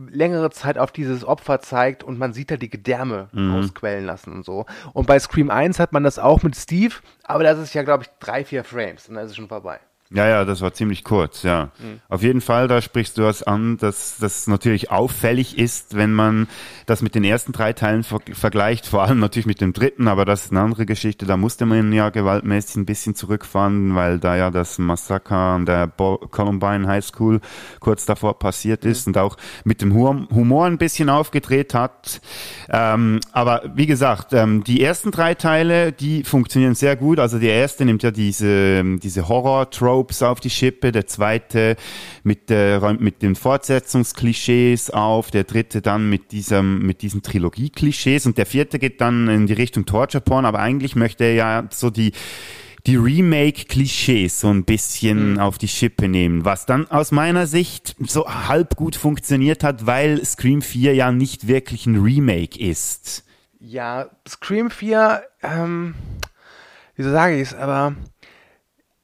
längere Zeit auf dieses Opfer zeigt und man sieht da die Gedärme mhm. ausquellen lassen und so. Und bei Scream 1 hat man das auch mit Steve, aber das ist ja, glaube ich, drei, vier Frames und dann ist es schon vorbei. Ja, ja, das war ziemlich kurz, ja. Mhm. Auf jeden Fall, da sprichst du was an, dass das natürlich auffällig ist, wenn man das mit den ersten drei Teilen ver vergleicht, vor allem natürlich mit dem dritten, aber das ist eine andere Geschichte, da musste man ja gewaltmäßig ein bisschen zurückfahren, weil da ja das Massaker an der Bo Columbine High School kurz davor passiert ist mhm. und auch mit dem Humor ein bisschen aufgedreht hat. Ähm, aber wie gesagt, ähm, die ersten drei Teile, die funktionieren sehr gut, also der erste nimmt ja diese, diese Horror-Trope Tropes auf die Schippe, der zweite mit, der, mit den Fortsetzungsklischees auf, der dritte dann mit diesem, mit diesen Trilogie-Klischees und der vierte geht dann in die Richtung Torture Porn, aber eigentlich möchte er ja so die, die Remake-Klischees so ein bisschen mhm. auf die Schippe nehmen, was dann aus meiner Sicht so halb gut funktioniert hat, weil Scream 4 ja nicht wirklich ein Remake ist. Ja, Scream 4, ähm, wieso sage ich es, aber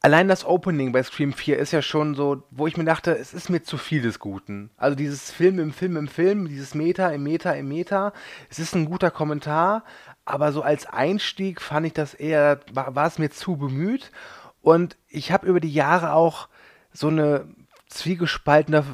allein das Opening bei Scream 4 ist ja schon so, wo ich mir dachte, es ist mir zu viel des Guten. Also dieses Film im Film im Film, dieses Meta im Meta im Meta, es ist ein guter Kommentar, aber so als Einstieg fand ich das eher, war, war es mir zu bemüht. Und ich habe über die Jahre auch so eine zwiegespaltene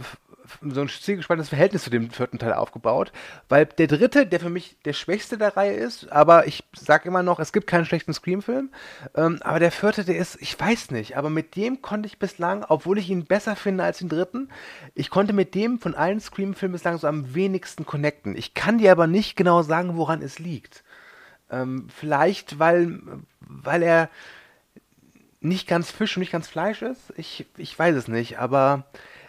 so ein zwiegespaltenes Verhältnis zu dem vierten Teil aufgebaut, weil der dritte, der für mich der schwächste der Reihe ist, aber ich sag immer noch, es gibt keinen schlechten Scream-Film, ähm, aber der vierte, der ist, ich weiß nicht, aber mit dem konnte ich bislang, obwohl ich ihn besser finde als den dritten, ich konnte mit dem von allen Scream-Filmen bislang so am wenigsten connecten. Ich kann dir aber nicht genau sagen, woran es liegt. Ähm, vielleicht, weil, weil er nicht ganz Fisch und nicht ganz Fleisch ist. Ich, ich weiß es nicht, aber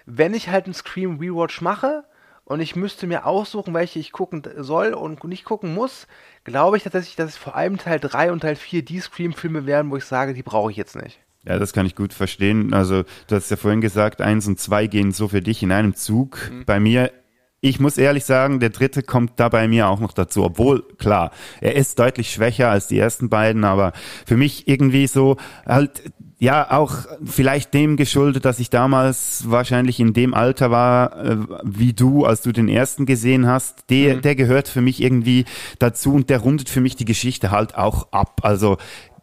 wenn ich halt einen Scream Rewatch mache und ich müsste mir aussuchen, welche ich gucken soll und nicht gucken muss, glaube ich tatsächlich, dass es vor allem Teil 3 und Teil 4 die Scream-Filme werden, wo ich sage, die brauche ich jetzt nicht. Ja, das kann ich gut verstehen. Also, du hast ja vorhin gesagt, eins und zwei gehen so für dich in einem Zug. Mhm. Bei mir ich muss ehrlich sagen, der dritte kommt da bei mir auch noch dazu. Obwohl, klar, er ist deutlich schwächer als die ersten beiden, aber für mich irgendwie so halt, ja, auch vielleicht dem geschuldet, dass ich damals wahrscheinlich in dem Alter war, äh, wie du, als du den ersten gesehen hast. Der, mhm. der gehört für mich irgendwie dazu und der rundet für mich die Geschichte halt auch ab. Also,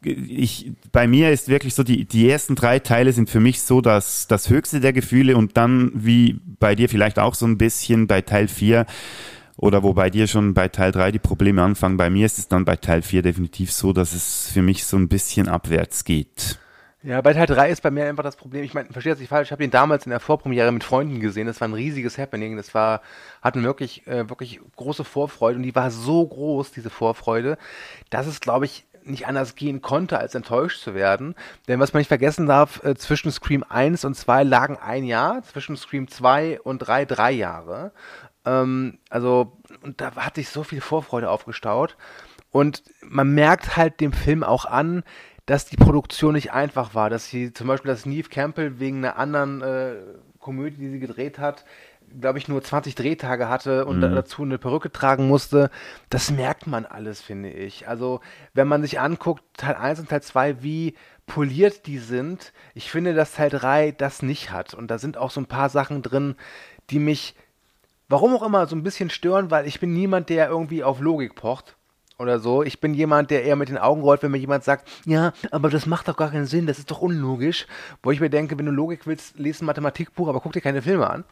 ich, bei mir ist wirklich so, die, die ersten drei Teile sind für mich so das, das höchste der Gefühle und dann, wie bei dir vielleicht auch so ein bisschen bei Teil 4 oder wo bei dir schon bei Teil 3 die Probleme anfangen, bei mir ist es dann bei Teil 4 definitiv so, dass es für mich so ein bisschen abwärts geht. Ja, bei Teil 3 ist bei mir einfach das Problem, ich meine, verstehe das nicht falsch, ich habe den damals in der Vorpremiere mit Freunden gesehen, das war ein riesiges Happening, das war, hatten wirklich, äh, wirklich große Vorfreude und die war so groß, diese Vorfreude, dass es, glaube ich, nicht anders gehen konnte, als enttäuscht zu werden. Denn was man nicht vergessen darf, äh, zwischen Scream 1 und 2 lagen ein Jahr, zwischen Scream 2 und 3 drei Jahre. Ähm, also, und da hat sich so viel Vorfreude aufgestaut. Und man merkt halt dem Film auch an, dass die Produktion nicht einfach war, dass sie zum Beispiel, dass Neve Campbell wegen einer anderen äh, Komödie, die sie gedreht hat, glaube ich, nur 20 Drehtage hatte und mhm. dazu eine Perücke tragen musste. Das merkt man alles, finde ich. Also, wenn man sich anguckt, Teil 1 und Teil 2, wie poliert die sind, ich finde, dass Teil 3 das nicht hat. Und da sind auch so ein paar Sachen drin, die mich, warum auch immer, so ein bisschen stören, weil ich bin niemand, der irgendwie auf Logik pocht oder so. Ich bin jemand, der eher mit den Augen rollt, wenn mir jemand sagt, ja, aber das macht doch gar keinen Sinn, das ist doch unlogisch. Wo ich mir denke, wenn du Logik willst, lese ein Mathematikbuch, aber guck dir keine Filme an.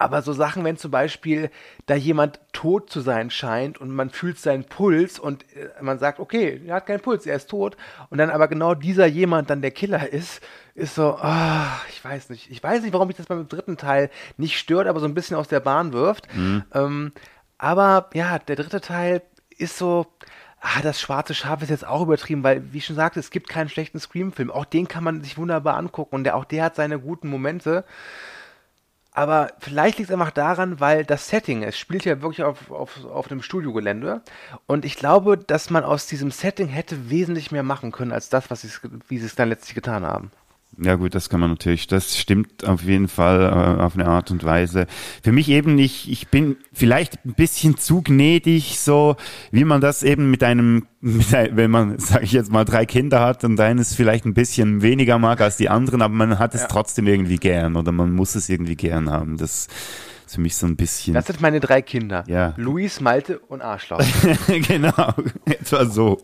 Aber so Sachen, wenn zum Beispiel da jemand tot zu sein scheint und man fühlt seinen Puls und äh, man sagt, okay, er hat keinen Puls, er ist tot, und dann aber genau dieser jemand dann der Killer ist, ist so, oh, ich weiß nicht. Ich weiß nicht, warum mich das beim dritten Teil nicht stört, aber so ein bisschen aus der Bahn wirft. Mhm. Ähm, aber ja, der dritte Teil ist so, ah, das schwarze Schaf ist jetzt auch übertrieben, weil, wie ich schon sagte, es gibt keinen schlechten Scream-Film. Auch den kann man sich wunderbar angucken und der, auch der hat seine guten Momente. Aber vielleicht liegt es einfach daran, weil das Setting, es spielt ja wirklich auf, auf, auf einem Studiogelände. Und ich glaube, dass man aus diesem Setting hätte wesentlich mehr machen können, als das, was wie sie es dann letztlich getan haben. Ja gut, das kann man natürlich, das stimmt auf jeden Fall äh, auf eine Art und Weise. Für mich eben nicht, ich bin vielleicht ein bisschen zu gnädig, so wie man das eben mit einem, mit ein, wenn man, sage ich jetzt mal, drei Kinder hat und eines vielleicht ein bisschen weniger mag als die anderen, aber man hat es ja. trotzdem irgendwie gern oder man muss es irgendwie gern haben. Das für mich so ein bisschen. Das sind meine drei Kinder. Ja. Luis, Malte und Arschloch. genau, etwa so.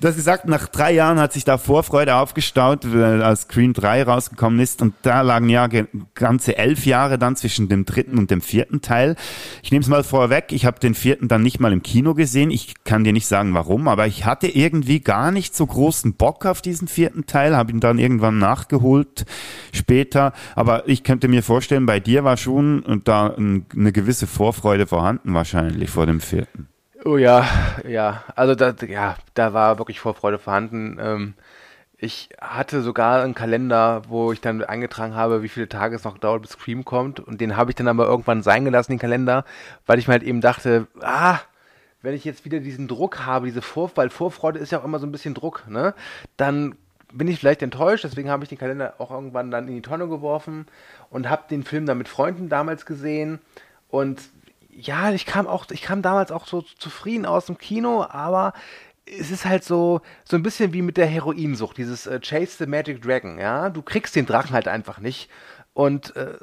Das gesagt, nach drei Jahren hat sich da Vorfreude aufgestaut, als Scream 3 rausgekommen ist. Und da lagen ja ganze elf Jahre dann zwischen dem dritten und dem vierten Teil. Ich nehme es mal vorweg, ich habe den vierten dann nicht mal im Kino gesehen. Ich kann dir nicht sagen warum, aber ich hatte irgendwie gar nicht so großen Bock auf diesen vierten Teil, habe ihn dann irgendwann nachgeholt später. Aber ich könnte mir vorstellen, bei dir war schon da eine gewisse Vorfreude vorhanden wahrscheinlich vor dem vierten. Oh ja, ja. Also da, ja, da war wirklich Vorfreude vorhanden. Ähm, ich hatte sogar einen Kalender, wo ich dann eingetragen habe, wie viele Tage es noch dauert, bis Scream kommt. Und den habe ich dann aber irgendwann sein gelassen, den Kalender, weil ich mir halt eben dachte, ah, wenn ich jetzt wieder diesen Druck habe, diese Vorfreude, weil Vorfreude ist ja auch immer so ein bisschen Druck, ne? Dann bin ich vielleicht enttäuscht, deswegen habe ich den Kalender auch irgendwann dann in die Tonne geworfen und habe den Film dann mit Freunden damals gesehen und ja, ich kam auch, ich kam damals auch so zufrieden aus dem Kino, aber es ist halt so, so ein bisschen wie mit der Heroinsucht, dieses äh, Chase the Magic Dragon, ja. Du kriegst den Drachen halt einfach nicht. Und äh,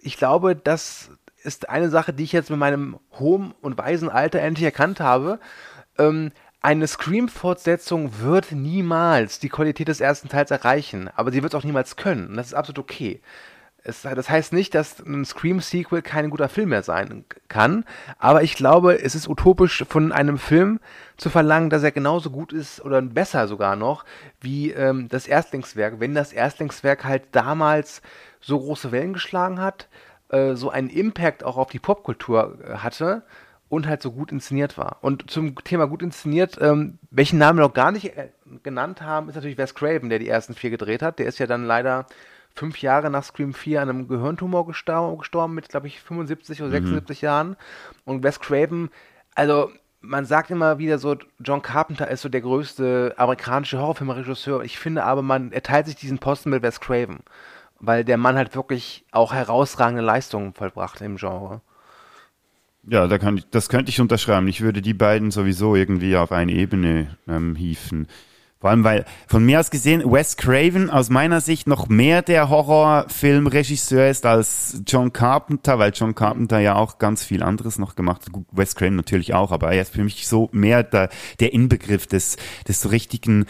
ich glaube, das ist eine Sache, die ich jetzt mit meinem hohen und weisen Alter endlich erkannt habe. Ähm, eine Scream-Fortsetzung wird niemals die Qualität des ersten Teils erreichen, aber sie wird es auch niemals können. Und das ist absolut okay. Es, das heißt nicht, dass ein Scream-Sequel kein guter Film mehr sein kann, aber ich glaube, es ist utopisch von einem Film zu verlangen, dass er genauso gut ist oder besser sogar noch wie ähm, das Erstlingswerk, wenn das Erstlingswerk halt damals so große Wellen geschlagen hat, äh, so einen Impact auch auf die Popkultur äh, hatte und halt so gut inszeniert war. Und zum Thema gut inszeniert, ähm, welchen Namen wir noch gar nicht äh, genannt haben, ist natürlich Wes Craven, der die ersten vier gedreht hat. Der ist ja dann leider fünf Jahre nach Scream 4 an einem Gehirntumor gestorben, gestorben mit, glaube ich, 75 oder 76 mhm. Jahren. Und Wes Craven, also man sagt immer wieder so, John Carpenter ist so der größte amerikanische Horrorfilmregisseur. Ich finde aber, man er teilt sich diesen Posten mit Wes Craven, weil der Mann halt wirklich auch herausragende Leistungen vollbracht im Genre. Ja, da kann ich, das könnte ich unterschreiben. Ich würde die beiden sowieso irgendwie auf eine Ebene ähm, hieven. Vor allem, weil von mir aus gesehen Wes Craven aus meiner Sicht noch mehr der Horrorfilmregisseur ist als John Carpenter, weil John Carpenter ja auch ganz viel anderes noch gemacht hat. Wes Craven natürlich auch, aber er ist für mich so mehr der, der Inbegriff des, des so richtigen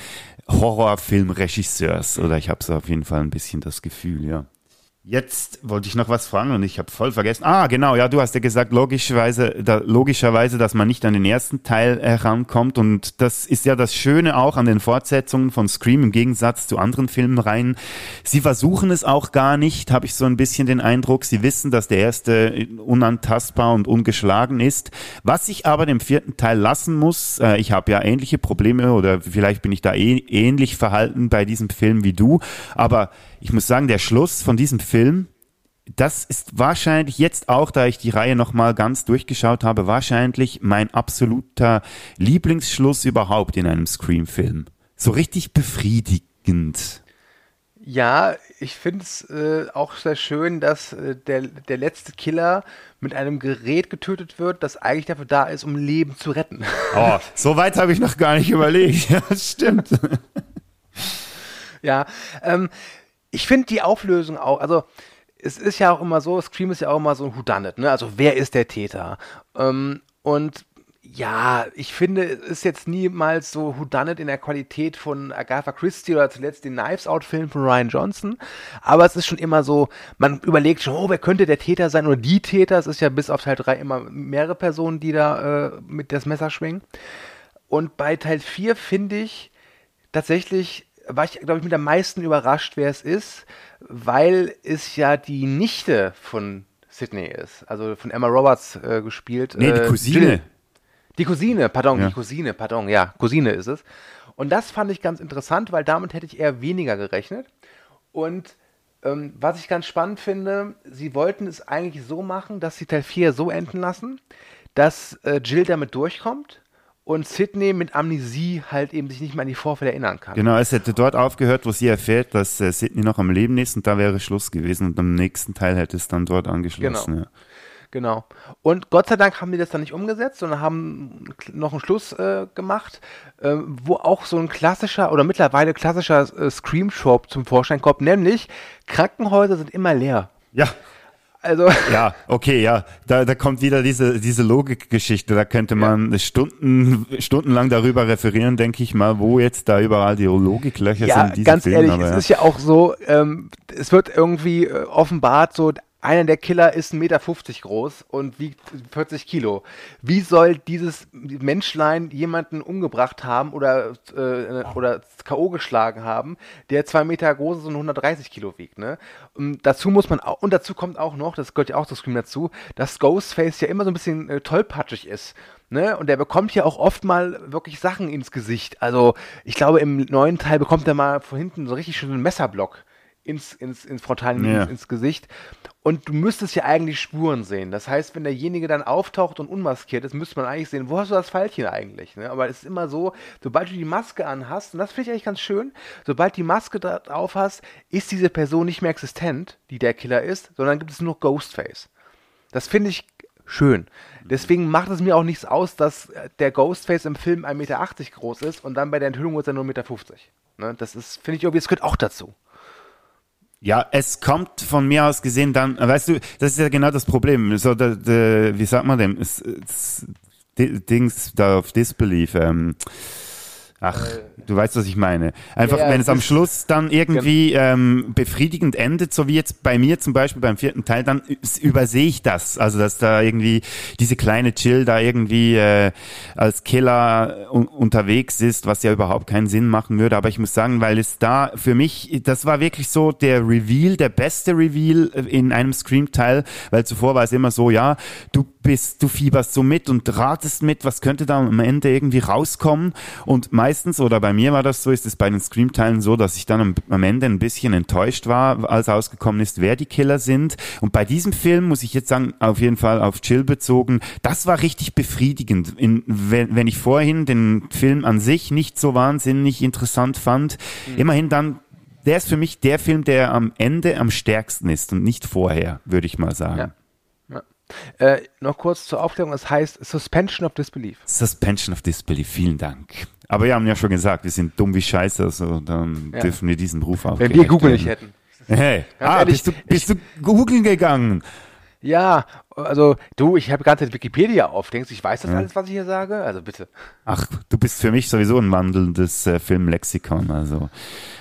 Horrorfilmregisseurs. Oder ich habe so auf jeden Fall ein bisschen das Gefühl, ja. Jetzt wollte ich noch was fragen und ich habe voll vergessen. Ah, genau, ja, du hast ja gesagt, logischerweise, da, logischerweise, dass man nicht an den ersten Teil herankommt. Und das ist ja das Schöne auch an den Fortsetzungen von Scream im Gegensatz zu anderen Filmreihen. Sie versuchen es auch gar nicht, habe ich so ein bisschen den Eindruck. Sie wissen, dass der erste unantastbar und ungeschlagen ist. Was ich aber dem vierten Teil lassen muss, äh, ich habe ja ähnliche Probleme oder vielleicht bin ich da eh, ähnlich verhalten bei diesem Film wie du, aber ich muss sagen, der Schluss von diesem Film, das ist wahrscheinlich jetzt auch, da ich die Reihe nochmal ganz durchgeschaut habe, wahrscheinlich mein absoluter Lieblingsschluss überhaupt in einem Scream-Film. So richtig befriedigend. Ja, ich finde es äh, auch sehr schön, dass äh, der, der letzte Killer mit einem Gerät getötet wird, das eigentlich dafür da ist, um Leben zu retten. Oh, so weit habe ich noch gar nicht überlegt. Ja, stimmt. ja, ähm, ich finde die Auflösung auch, also es ist ja auch immer so, Scream ist ja auch immer so ein Whodunit, ne? Also wer ist der Täter? Ähm, und ja, ich finde, es ist jetzt niemals so Whodunit in der Qualität von Agatha Christie oder zuletzt den Knives Out-Film von Ryan Johnson. Aber es ist schon immer so, man überlegt schon, oh, wer könnte der Täter sein oder die Täter? Es ist ja bis auf Teil 3 immer mehrere Personen, die da äh, mit das Messer schwingen. Und bei Teil 4 finde ich tatsächlich war ich, glaube ich, mit am meisten überrascht, wer es ist, weil es ja die Nichte von Sydney ist, also von Emma Roberts äh, gespielt. Nee, die äh, Cousine. Jill. Die Cousine, pardon, ja. die Cousine, pardon, ja, Cousine ist es. Und das fand ich ganz interessant, weil damit hätte ich eher weniger gerechnet. Und ähm, was ich ganz spannend finde, sie wollten es eigentlich so machen, dass sie Teil 4 so enden lassen, dass äh, Jill damit durchkommt und Sidney mit Amnesie halt eben sich nicht mehr an die Vorfälle erinnern kann. Genau, es hätte dort aufgehört, wo sie erfährt, dass äh, Sidney noch am Leben ist und da wäre Schluss gewesen und am nächsten Teil hätte es dann dort angeschlossen. Genau. Ja. Genau. Und Gott sei Dank haben die das dann nicht umgesetzt, sondern haben noch einen Schluss äh, gemacht, äh, wo auch so ein klassischer oder mittlerweile klassischer äh, Scream-Shop zum Vorschein kommt, nämlich Krankenhäuser sind immer leer. Ja. Also ja, okay, ja, da, da kommt wieder diese diese Logikgeschichte. Da könnte man ja. Stunden stundenlang darüber referieren, denke ich mal, wo jetzt da überall die Logiklöcher ja, sind. Ganz Filme, ehrlich, es ja. ist ja auch so, ähm, es wird irgendwie äh, offenbart, so einer der Killer ist 1,50 Meter groß und wiegt 40 Kilo. Wie soll dieses Menschlein jemanden umgebracht haben oder, äh, oder K.O. geschlagen haben, der 2 Meter groß ist und 130 Kilo wiegt, ne? Und dazu muss man auch, und dazu kommt auch noch, das gehört ja auch zu Scream dazu, dass Ghostface ja immer so ein bisschen äh, tollpatschig ist. Ne? Und der bekommt ja auch oft mal wirklich Sachen ins Gesicht. Also, ich glaube, im neuen Teil bekommt er mal von hinten so richtig schön einen Messerblock ins, ins, ins Frontal, ja. ins, ins, Gesicht. Und du müsstest ja eigentlich Spuren sehen. Das heißt, wenn derjenige dann auftaucht und unmaskiert ist, müsste man eigentlich sehen, wo hast du das Pfeilchen eigentlich? Ne? Aber es ist immer so, sobald du die Maske anhast, und das finde ich eigentlich ganz schön, sobald die Maske drauf hast, ist diese Person nicht mehr existent, die der Killer ist, sondern gibt es nur Ghostface. Das finde ich schön. Deswegen macht es mir auch nichts aus, dass der Ghostface im Film 1,80 Meter groß ist und dann bei der Enthüllung ist er nur 1,50 Meter. Ne? Das finde ich irgendwie, es gehört auch dazu. Ja, es kommt von mir aus gesehen dann, weißt du, das ist ja genau das Problem. So, der, der, wie sagt man dem? Dings da auf Disbelief. Ähm, Ach, du weißt, was ich meine. Einfach, Ja, wenn es am Schluss dann irgendwie ähm, befriedigend endet, so wie jetzt bei mir zum Beispiel beim vierten Teil, dann übersehe ich das. Also, dass da irgendwie diese kleine Jill da irgendwie äh, als Killer un unterwegs ist, was ja überhaupt keinen Sinn machen würde. Aber ich muss sagen, weil es da für mich, das war wirklich so der Reveal, der beste Reveal in einem Scream-Teil, weil zuvor war es immer so, ja, du bist, du fieberst so mit und ratest mit, was könnte da am Ende irgendwie rauskommen. Und meistens, oder bei mir war das so, ist es bei den Scream-Teilen so, dass ich dann am, am Ende ein bisschen enttäuscht war, als rausgekommen ist, wer die Killer sind. Und bei diesem Film muss ich jetzt sagen, auf jeden Fall auf Chill bezogen, das war richtig befriedigend. In, wenn, wenn ich vorhin den Film an sich nicht so wahnsinnig interessant fand, immerhin dann der ist für mich der Film, der am Ende am stärksten ist und nicht vorher, würde ich mal sagen. Ja. Ja. Äh, noch kurz zur Aufklärung, es heißt Suspension of Disbelief. Suspension of Disbelief, vielen Dank. Aber wir haben ja schon gesagt, wir sind dumm wie Scheiße, also dann Ja. dürfen wir diesen Ruf auch Wenn wir Google nicht hätten. Hey, Ganz ah, ehrlich, bist du, bist du googeln gegangen? Ja, also du, ich habe ganze Zeit Wikipedia auf. Denkst du, ich weiß das alles, was ich hier sage? Also bitte. Ach, du bist für mich sowieso ein wandelndes äh, Filmlexikon, also.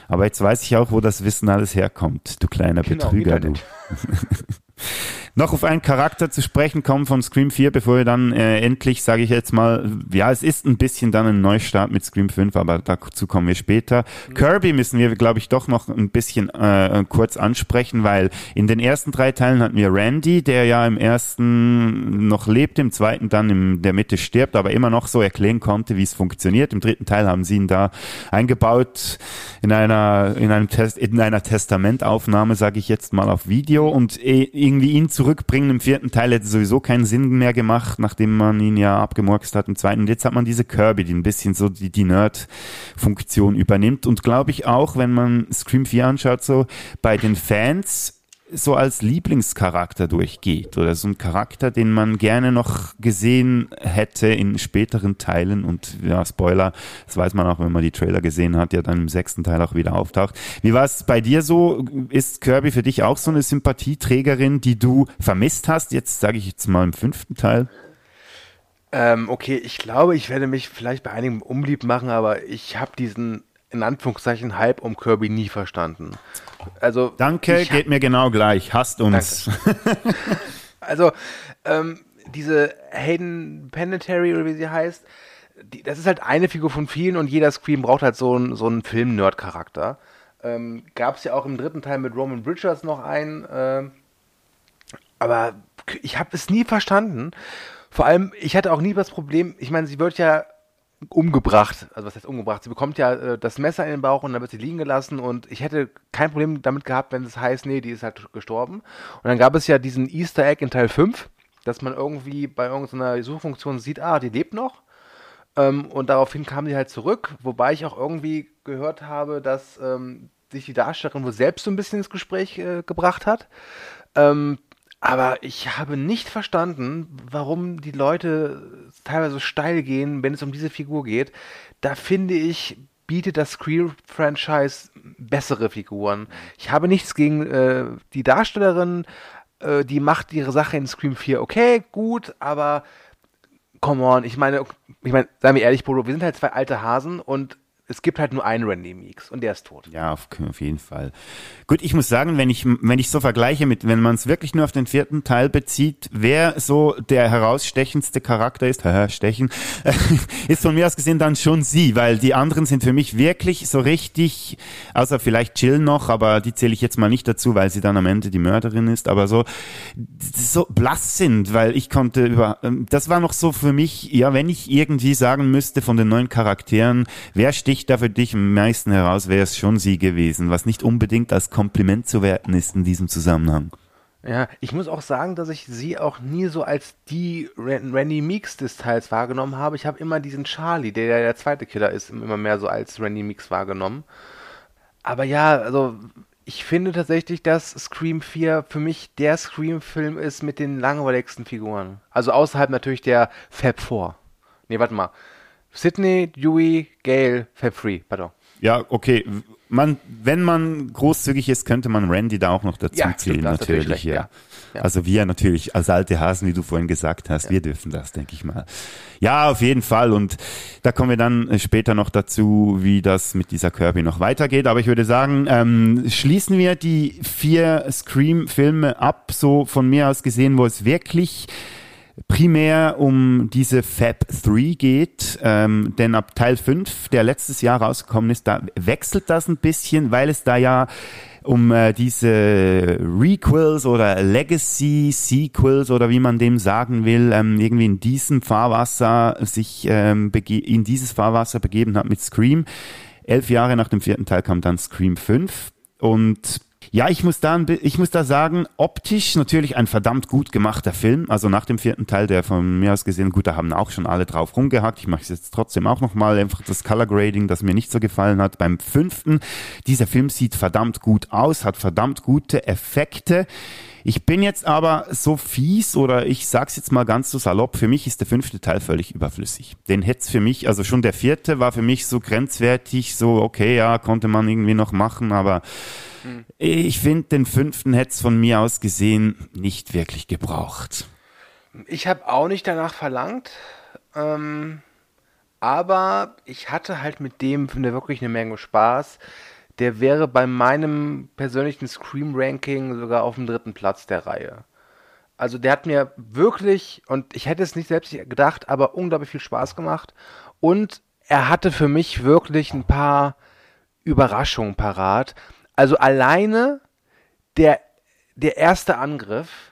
Aber jetzt weiß ich auch, wo das Wissen alles herkommt, du kleiner Genau, Betrüger, du. Noch auf einen Charakter zu sprechen kommen von Scream 4, bevor wir dann äh, endlich, sage ich jetzt mal, ja, es ist ein bisschen dann ein Neustart mit Scream 5, aber dazu kommen wir später. Kirby müssen wir, glaube ich, doch noch ein bisschen äh, kurz ansprechen, weil in den ersten drei Teilen hatten wir Randy, der ja im ersten noch lebt, im zweiten dann in der Mitte stirbt, aber immer noch so erklären konnte, wie es funktioniert. Im dritten Teil haben sie ihn da eingebaut in einer in einem Test in einer Testamentaufnahme, sage ich jetzt mal auf Video und eh, irgendwie ihn zurückbringen im vierten Teil hätte sowieso keinen Sinn mehr gemacht, nachdem man ihn ja abgemurkst hat im zweiten. Und jetzt hat man diese Kirby, die ein bisschen so die, die Nerd-Funktion übernimmt und glaube ich auch, wenn man Scream 4 anschaut, so bei den Fans so als Lieblingscharakter durchgeht oder so ein Charakter, den man gerne noch gesehen hätte in späteren Teilen und ja, Spoiler, das weiß man auch, wenn man die Trailer gesehen hat, ja dann im sechsten Teil auch wieder auftaucht. Wie war es bei dir so? Ist Kirby für dich auch so eine Sympathieträgerin, die du vermisst hast? Jetzt sage ich jetzt mal im fünften Teil. Ähm, okay, ich glaube, ich werde mich vielleicht bei einigen unbeliebt machen, aber ich habe diesen in Anführungszeichen Hype um Kirby nie verstanden. Also Danke, geht mir genau gleich. Hasst uns. Also, ähm, diese Hayden Panettiere, oder wie sie heißt, die, das ist halt eine Figur von vielen und jeder Scream braucht halt so einen, so einen Film-Nerd-Charakter. Ähm, Gab es ja auch im dritten Teil mit Roman Bridgers noch einen, ähm, aber ich habe es nie verstanden. Vor allem, ich hatte auch nie das Problem, ich meine, sie wird ja umgebracht, also was heißt umgebracht? Sie bekommt ja äh, das Messer in den Bauch und dann wird sie liegen gelassen und ich hätte kein Problem damit gehabt, wenn es heißt, nee, die ist halt gestorben. Und dann gab es ja diesen Easter Egg in Teil 5, dass man irgendwie bei irgendeiner Suchfunktion sieht, ah, die lebt noch. Ähm, und daraufhin kam die halt zurück, wobei ich auch irgendwie gehört habe, dass ähm, sich die Darstellerin wohl selbst so ein bisschen ins Gespräch äh, gebracht hat. Ähm, aber ich habe nicht verstanden, warum die Leute teilweise steil gehen, wenn es um diese Figur geht. Da finde ich, bietet das Scream-Franchise bessere Figuren. Ich habe nichts gegen äh, die Darstellerin, äh, die macht ihre Sache in Scream 4 okay, gut, aber come on, ich meine, ich meine, seien wir ehrlich, Bodo, wir sind halt zwei alte Hasen und es gibt halt nur einen Randy Meeks und der ist tot. Ja, auf, auf jeden Fall. Gut, ich muss sagen, wenn ich, wenn ich so vergleiche mit, wenn man es wirklich nur auf den vierten Teil bezieht, wer so der herausstechendste Charakter ist, haha, stechen, ist von mir aus gesehen dann schon sie, weil die anderen sind für mich wirklich so richtig, außer vielleicht Jill noch, aber die zähle ich jetzt mal nicht dazu, weil sie dann am Ende die Mörderin ist, aber so, so blass sind, weil ich konnte über, ähm, das war noch so für mich, ja, wenn ich irgendwie sagen müsste von den neuen Charakteren, wer sticht da für dich am meisten heraus, wäre es schon sie gewesen, was nicht unbedingt als Kompliment zu werten ist in diesem Zusammenhang. Ja, ich muss auch sagen, dass ich sie auch nie so als die Ran- Randy Meeks des Teils wahrgenommen habe. Ich habe immer diesen Charlie, der ja der zweite Killer ist, immer mehr so als Randy Meeks wahrgenommen. Aber ja, also ich finde tatsächlich, dass Scream 4 für mich der Scream-Film ist mit den langweiligsten Figuren. Also außerhalb natürlich der Fab 4. Nee, warte mal. Sydney, Dewey, Gail, Fab 3, pardon. Ja, okay. Man, wenn man großzügig ist, könnte man Randy da auch noch dazu Ja, zählen, natürlich natürlich. ja. ja. Ja. Also wir natürlich als alte Hasen, wie du vorhin gesagt hast, wir dürfen das, denke ich mal. Ja, auf jeden Fall. Und da kommen wir dann später noch dazu, wie das mit dieser Kirby noch weitergeht. Aber ich würde sagen, ähm, schließen wir die vier Scream-Filme ab, so von mir aus gesehen, wo es wirklich primär um diese Fab 3 geht, ähm, denn ab Teil 5, der letztes Jahr rausgekommen ist, da wechselt das ein bisschen, weil es da ja um äh, diese Requels oder Legacy Sequels oder wie man dem sagen will, ähm, irgendwie in diesem Fahrwasser sich ähm, in dieses Fahrwasser begeben hat mit Scream. Elf Jahre nach dem vierten Teil kam dann Scream 5 und ja, ich muss da, ich muss da sagen, optisch natürlich ein verdammt gut gemachter Film. Also nach dem vierten Teil, der von mir aus gesehen, gut, da haben auch schon alle drauf rumgehackt. Ich mache es jetzt trotzdem auch nochmal, einfach das Color Grading, das mir nicht so gefallen hat. Beim fünften, dieser Film sieht verdammt gut aus, hat verdammt gute Effekte. Ich bin jetzt aber so fies oder ich sag's jetzt mal ganz so salopp, für mich ist der fünfte Teil völlig überflüssig. Den hätte für mich, also schon der vierte war für mich so grenzwertig, so okay, ja, konnte man irgendwie noch machen, aber ich finde, den fünften hätte es von mir aus gesehen nicht wirklich gebraucht. Ich habe auch nicht danach verlangt, ähm, aber ich hatte halt mit dem finde wirklich eine Menge Spaß. Der wäre bei meinem persönlichen Scream-Ranking sogar auf dem dritten Platz der Reihe. Also der hat mir wirklich, und ich hätte es nicht selbst gedacht, aber unglaublich viel Spaß gemacht. Und er hatte für mich wirklich ein paar Überraschungen parat. Also alleine der, der erste Angriff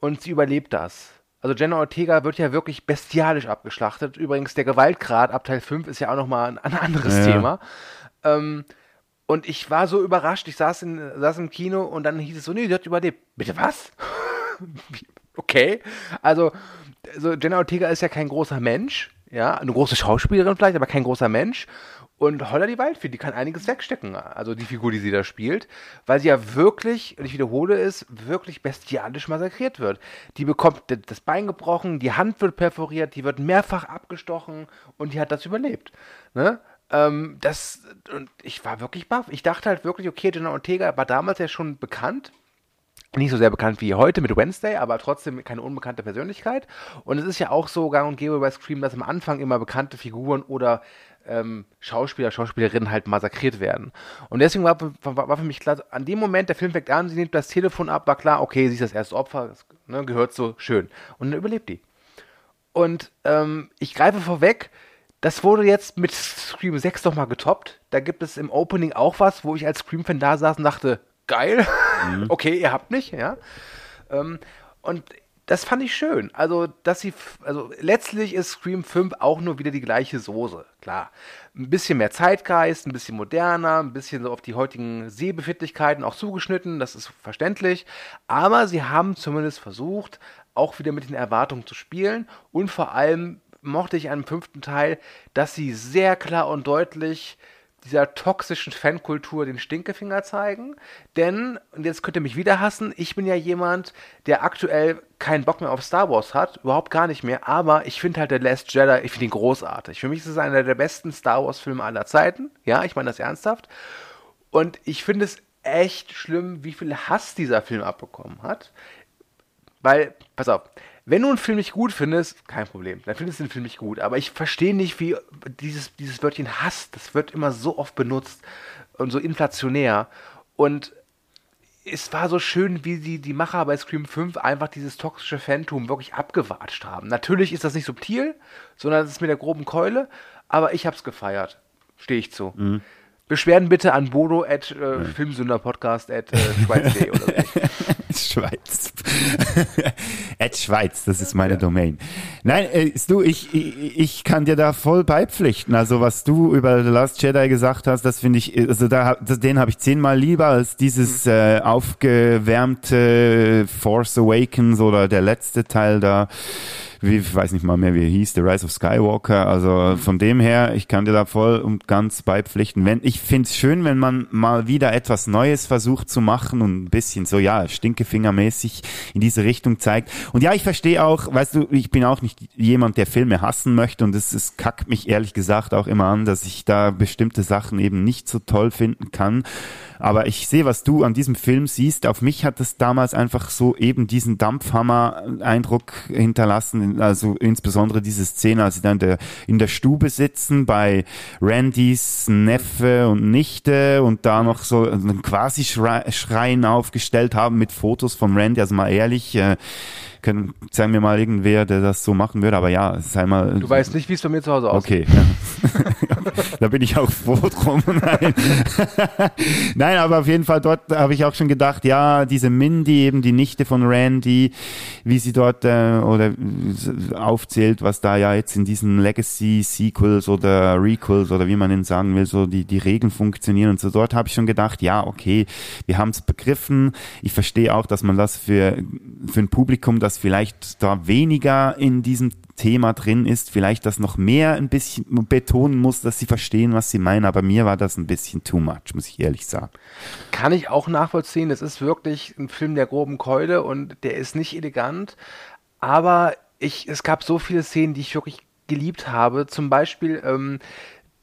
und sie überlebt das. Also Jenna Ortega wird ja wirklich bestialisch abgeschlachtet. Übrigens, der Gewaltgrad ab Teil 5 ist ja auch nochmal ein, ein anderes Ja. Thema. Ähm, und ich war so überrascht, ich saß, in, saß im Kino und dann hieß es so, nee, die hat überlebt. Bitte was? okay. Also, also Jenna Ortega ist ja kein großer Mensch, ja, eine große Schauspielerin vielleicht, aber kein großer Mensch. Und Holla die Waldfee, die kann einiges wegstecken, also die Figur, die sie da spielt, weil sie ja wirklich, und ich wiederhole es, wirklich bestialisch massakriert wird. Die bekommt das Bein gebrochen, die Hand wird perforiert, die wird mehrfach abgestochen und die hat das überlebt. Ne? Ähm, das, und ich war wirklich baff. Ich dachte halt wirklich, okay, Jenna Ortega war damals ja schon bekannt, nicht so sehr bekannt wie heute mit Wednesday, aber trotzdem keine unbekannte Persönlichkeit. Und es ist ja auch so gang und gäbe bei Scream, dass am Anfang immer bekannte Figuren oder ähm, Schauspieler, Schauspielerinnen halt massakriert werden. Und deswegen war, war, war für mich klar, an dem Moment, der Film fängt an, sie nimmt das Telefon ab, war klar, okay, sie ist das erste Opfer, das ne, gehört so schön. Und dann überlebt die. Und ähm, ich greife vorweg, das wurde jetzt mit Scream 6 nochmal getoppt. Da gibt es im Opening auch was, wo ich als Scream-Fan da saß und dachte, geil, okay, ihr habt mich, ja. Ähm, und das fand ich schön. Also, dass sie, also letztlich ist Scream 5 auch nur wieder die gleiche Soße, klar. Ein bisschen mehr Zeitgeist, ein bisschen moderner, ein bisschen so auf die heutigen Sehbefindlichkeiten auch zugeschnitten, das ist verständlich. Aber sie haben zumindest versucht, auch wieder mit den Erwartungen zu spielen und vor allem mochte ich am fünften Teil, dass sie sehr klar und deutlich dieser toxischen Fankultur den Stinkefinger zeigen. Denn, und jetzt könnt ihr mich wieder hassen, ich bin ja jemand, der aktuell keinen Bock mehr auf Star Wars hat, überhaupt gar nicht mehr, aber ich finde halt der Last Jedi, ich finde ihn großartig. Für mich ist es einer der besten Star Wars Filme aller Zeiten. Ja, ich meine das ernsthaft. Und ich finde es echt schlimm, wie viel Hass dieser Film abbekommen hat. Weil, pass auf, wenn du einen Film nicht gut findest, kein Problem, dann findest du den Film nicht gut. Aber ich verstehe nicht, wie dieses, dieses Wörtchen Hass, das wird immer so oft benutzt und so inflationär. Und es war so schön, wie die, die Macher bei Scream 5 einfach dieses toxische Phantom wirklich abgewatscht haben. Natürlich ist das nicht subtil, sondern es ist mit der groben Keule, aber ich hab's gefeiert. Stehe ich zu. Beschwerden bitte an bodo at äh, filmsünderpodcast at äh, schweiz.de oder so. Schweiz. At Schweiz, das ist meine Domain. Nein, äh, du, ich, ich, ich kann dir da voll beipflichten. Also was du über The Last Jedi gesagt hast, das finde ich, also da, den habe ich zehnmal lieber als dieses äh, aufgewärmte Force Awakens oder der letzte Teil da wie, ich weiß nicht mal mehr, wie er hieß, The Rise of Skywalker. Also von dem her, ich kann dir da voll und ganz beipflichten. Wenn, ich finde es schön, wenn man mal wieder etwas Neues versucht zu machen und ein bisschen so, ja, stinkefingermäßig in diese Richtung zeigt. Und ja, ich verstehe auch, weißt du, ich bin auch nicht jemand, der Filme hassen möchte und es, es kackt mich ehrlich gesagt auch immer an, dass ich da bestimmte Sachen eben nicht so toll finden kann. Aber ich sehe, was du an diesem Film siehst. Auf mich hat es damals einfach so eben diesen Dampfhammer-Eindruck hinterlassen. Also insbesondere diese Szene, als sie dann der, in der Stube sitzen bei Randys Neffe und Nichte und da noch so einen quasi Schrein aufgestellt haben mit Fotos von Randy. Also mal ehrlich, äh, können, sagen mir mal irgendwer, der das so machen würde, aber ja, sei mal. Du weißt nicht, wie es bei mir zu Hause aussieht. Okay. da bin ich auch froh drum. Nein. Nein, aber auf jeden Fall dort habe ich auch schon gedacht, ja, diese Mindy, eben die Nichte von Randy, wie sie dort äh, oder aufzählt, was da ja jetzt in diesen Legacy-Sequels oder Requels oder wie man ihn sagen will, so die, die Regeln funktionieren und so. Dort habe ich schon gedacht, ja, okay, wir haben es begriffen. Ich verstehe auch, dass man das für, für ein Publikum, das vielleicht da weniger in diesem Thema drin ist, vielleicht das noch mehr ein bisschen betonen muss, dass sie verstehen, was sie meinen, aber mir war das ein bisschen too much, muss ich ehrlich sagen. Kann ich auch nachvollziehen, es ist wirklich ein Film der groben Keule und der ist nicht elegant, aber ich, es gab so viele Szenen, die ich wirklich geliebt habe, zum Beispiel ähm,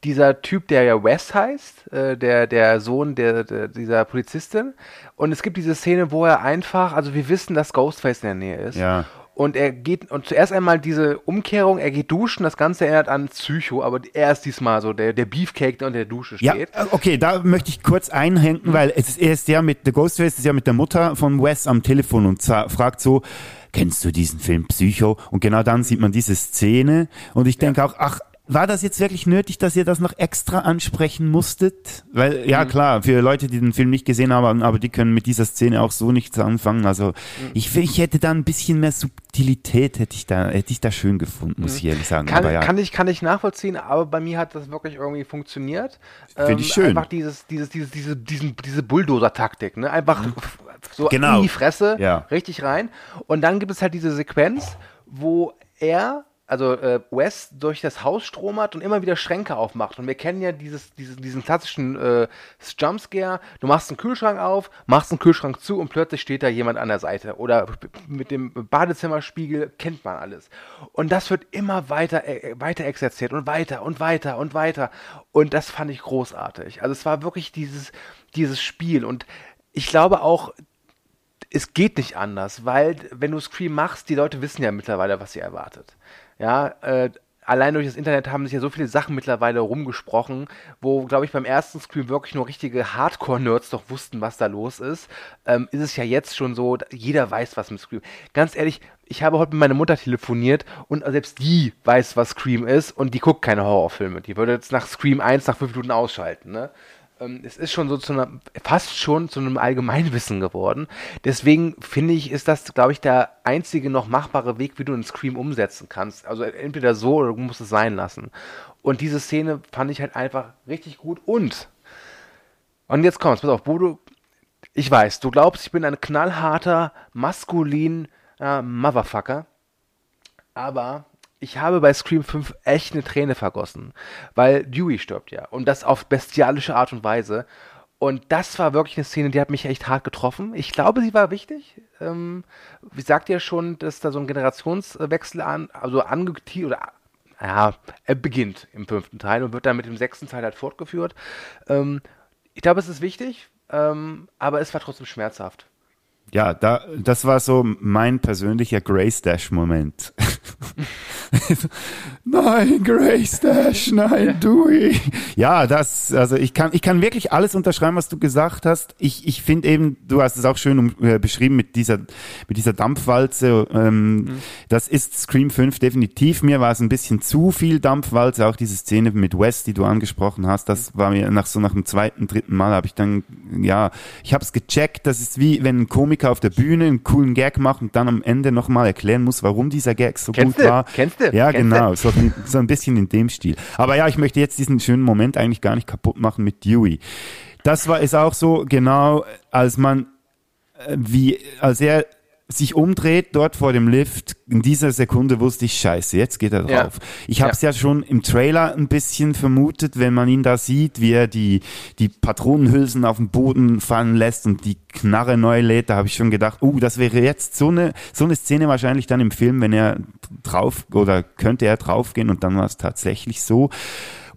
dieser Typ, der ja Wes heißt, äh, der, der Sohn der, der, dieser Polizistin. Und es gibt diese Szene, wo er einfach, also wir wissen, dass Ghostface in der Nähe ist. Ja. Und er geht, und zuerst einmal diese Umkehrung, er geht duschen, das Ganze erinnert an Psycho, aber er ist diesmal so der, der Beefcake, der unter der Dusche steht. Ja, okay, da möchte ich kurz einhängen, weil es ist, er ist ja mit, der Ghostface ist ja mit der Mutter von Wes am Telefon und fragt so, kennst du diesen Film Psycho? Und genau dann sieht man diese Szene und ich denke ja. auch, ach, war das jetzt wirklich nötig, dass ihr das noch extra ansprechen musstet? Weil, ja mhm. klar, für Leute, die den Film nicht gesehen haben, aber die können mit dieser Szene auch so nichts anfangen. Also mhm. ich, ich hätte da ein bisschen mehr Subtilität, hätte ich da, hätte ich da schön gefunden, muss ich mhm. ehrlich sagen. Kann, aber ja. kann, ich, kann ich nachvollziehen, aber bei mir hat das wirklich irgendwie funktioniert. Finde ähm, ich schön. Einfach dieses, dieses, dieses, diese, diesen, diese Bulldozer-Taktik, ne? Einfach mhm. so genau. in die Fresse, ja. richtig rein. Und dann gibt es halt diese Sequenz, wo er also äh, Wes durch das Haus stromert und immer wieder Schränke aufmacht. Und wir kennen ja dieses, dieses, diesen klassischen äh, Jumpscare. Du machst einen Kühlschrank auf, machst einen Kühlschrank zu und plötzlich steht da jemand an der Seite. Oder mit dem Badezimmerspiegel kennt man alles. Und das wird immer weiter, äh, weiter exerziert und weiter und weiter und weiter. Und das fand ich großartig. Also es war wirklich dieses, dieses Spiel. Und ich glaube auch, es geht nicht anders, weil wenn du Scream machst, die Leute wissen ja mittlerweile, was sie erwartet. Ja, äh, allein durch das Internet haben sich ja so viele Sachen mittlerweile rumgesprochen, wo, glaube ich, beim ersten Scream wirklich nur richtige Hardcore-Nerds doch wussten, was da los ist. Ähm, ist es ja jetzt schon so, jeder weiß, was mit Scream. Ganz ehrlich, ich habe heute mit meiner Mutter telefoniert und selbst die weiß, was Scream ist und die guckt keine Horrorfilme. Die würde jetzt nach Scream 1 nach 5 Minuten ausschalten, ne? Ähm, es ist schon so zu einer, fast schon zu einem Allgemeinwissen geworden. Deswegen finde ich, ist das, glaube ich, der einzige noch machbare Weg, wie du einen Scream umsetzen kannst. Also entweder so oder du musst es sein lassen. Und diese Szene fand ich halt einfach richtig gut. Und, und jetzt kommt's, pass auf, Bodo, ich weiß, du glaubst, ich bin ein knallharter, maskulin äh, Motherfucker. Aber ich habe bei Scream 5 echt eine Träne vergossen, weil Dewey stirbt ja und das auf bestialische Art und Weise. Und das war wirklich eine Szene, die hat mich echt hart getroffen. Ich glaube, sie war wichtig. Ähm, wie sagt ihr schon, dass da so ein Generationswechsel an, also angeteasert oder ja, er beginnt im fünften Teil und wird dann mit dem sechsten Teil halt fortgeführt. Ähm, ich glaube, es ist wichtig, ähm, aber es war trotzdem schmerzhaft. Ja, da, das war so mein persönlicher Grace Dash Moment. nein, Grace Dash, nein, Dewey. Ja, das, also ich kann, ich kann wirklich alles unterschreiben, was du gesagt hast. Ich, ich finde eben, du hast es auch schön äh, beschrieben mit dieser, mit dieser Dampfwalze. Ähm, mhm. Das ist Scream 5 definitiv. Mir war es ein bisschen zu viel Dampfwalze. Auch diese Szene mit West, die du angesprochen hast, das war mir nach so nach dem zweiten, dritten Mal habe ich dann, ja, ich habe es gecheckt. Das ist wie wenn ein Komiker auf der Bühne einen coolen Gag macht und dann am Ende nochmal erklären muss, warum dieser Gag so Kennst gut du? war. Kennst du? Ja, Kennst genau. So, so ein bisschen in dem Stil. Aber ja, ich möchte jetzt diesen schönen Moment eigentlich gar nicht kaputt machen mit Dewey. Das war ist auch so genau, als man, äh, wie, als er sich umdreht dort vor dem Lift, in dieser Sekunde wusste ich, scheiße, jetzt geht er Ja. drauf. Ich habe es ja. schon im Trailer ein bisschen vermutet, wenn man ihn da sieht, wie er die, die Patronenhülsen auf den Boden fallen lässt und die Knarre neu lädt, da habe ich schon gedacht, uh, das wäre jetzt so eine, so eine Szene wahrscheinlich dann im Film, wenn er drauf oder könnte er draufgehen und dann war es tatsächlich so.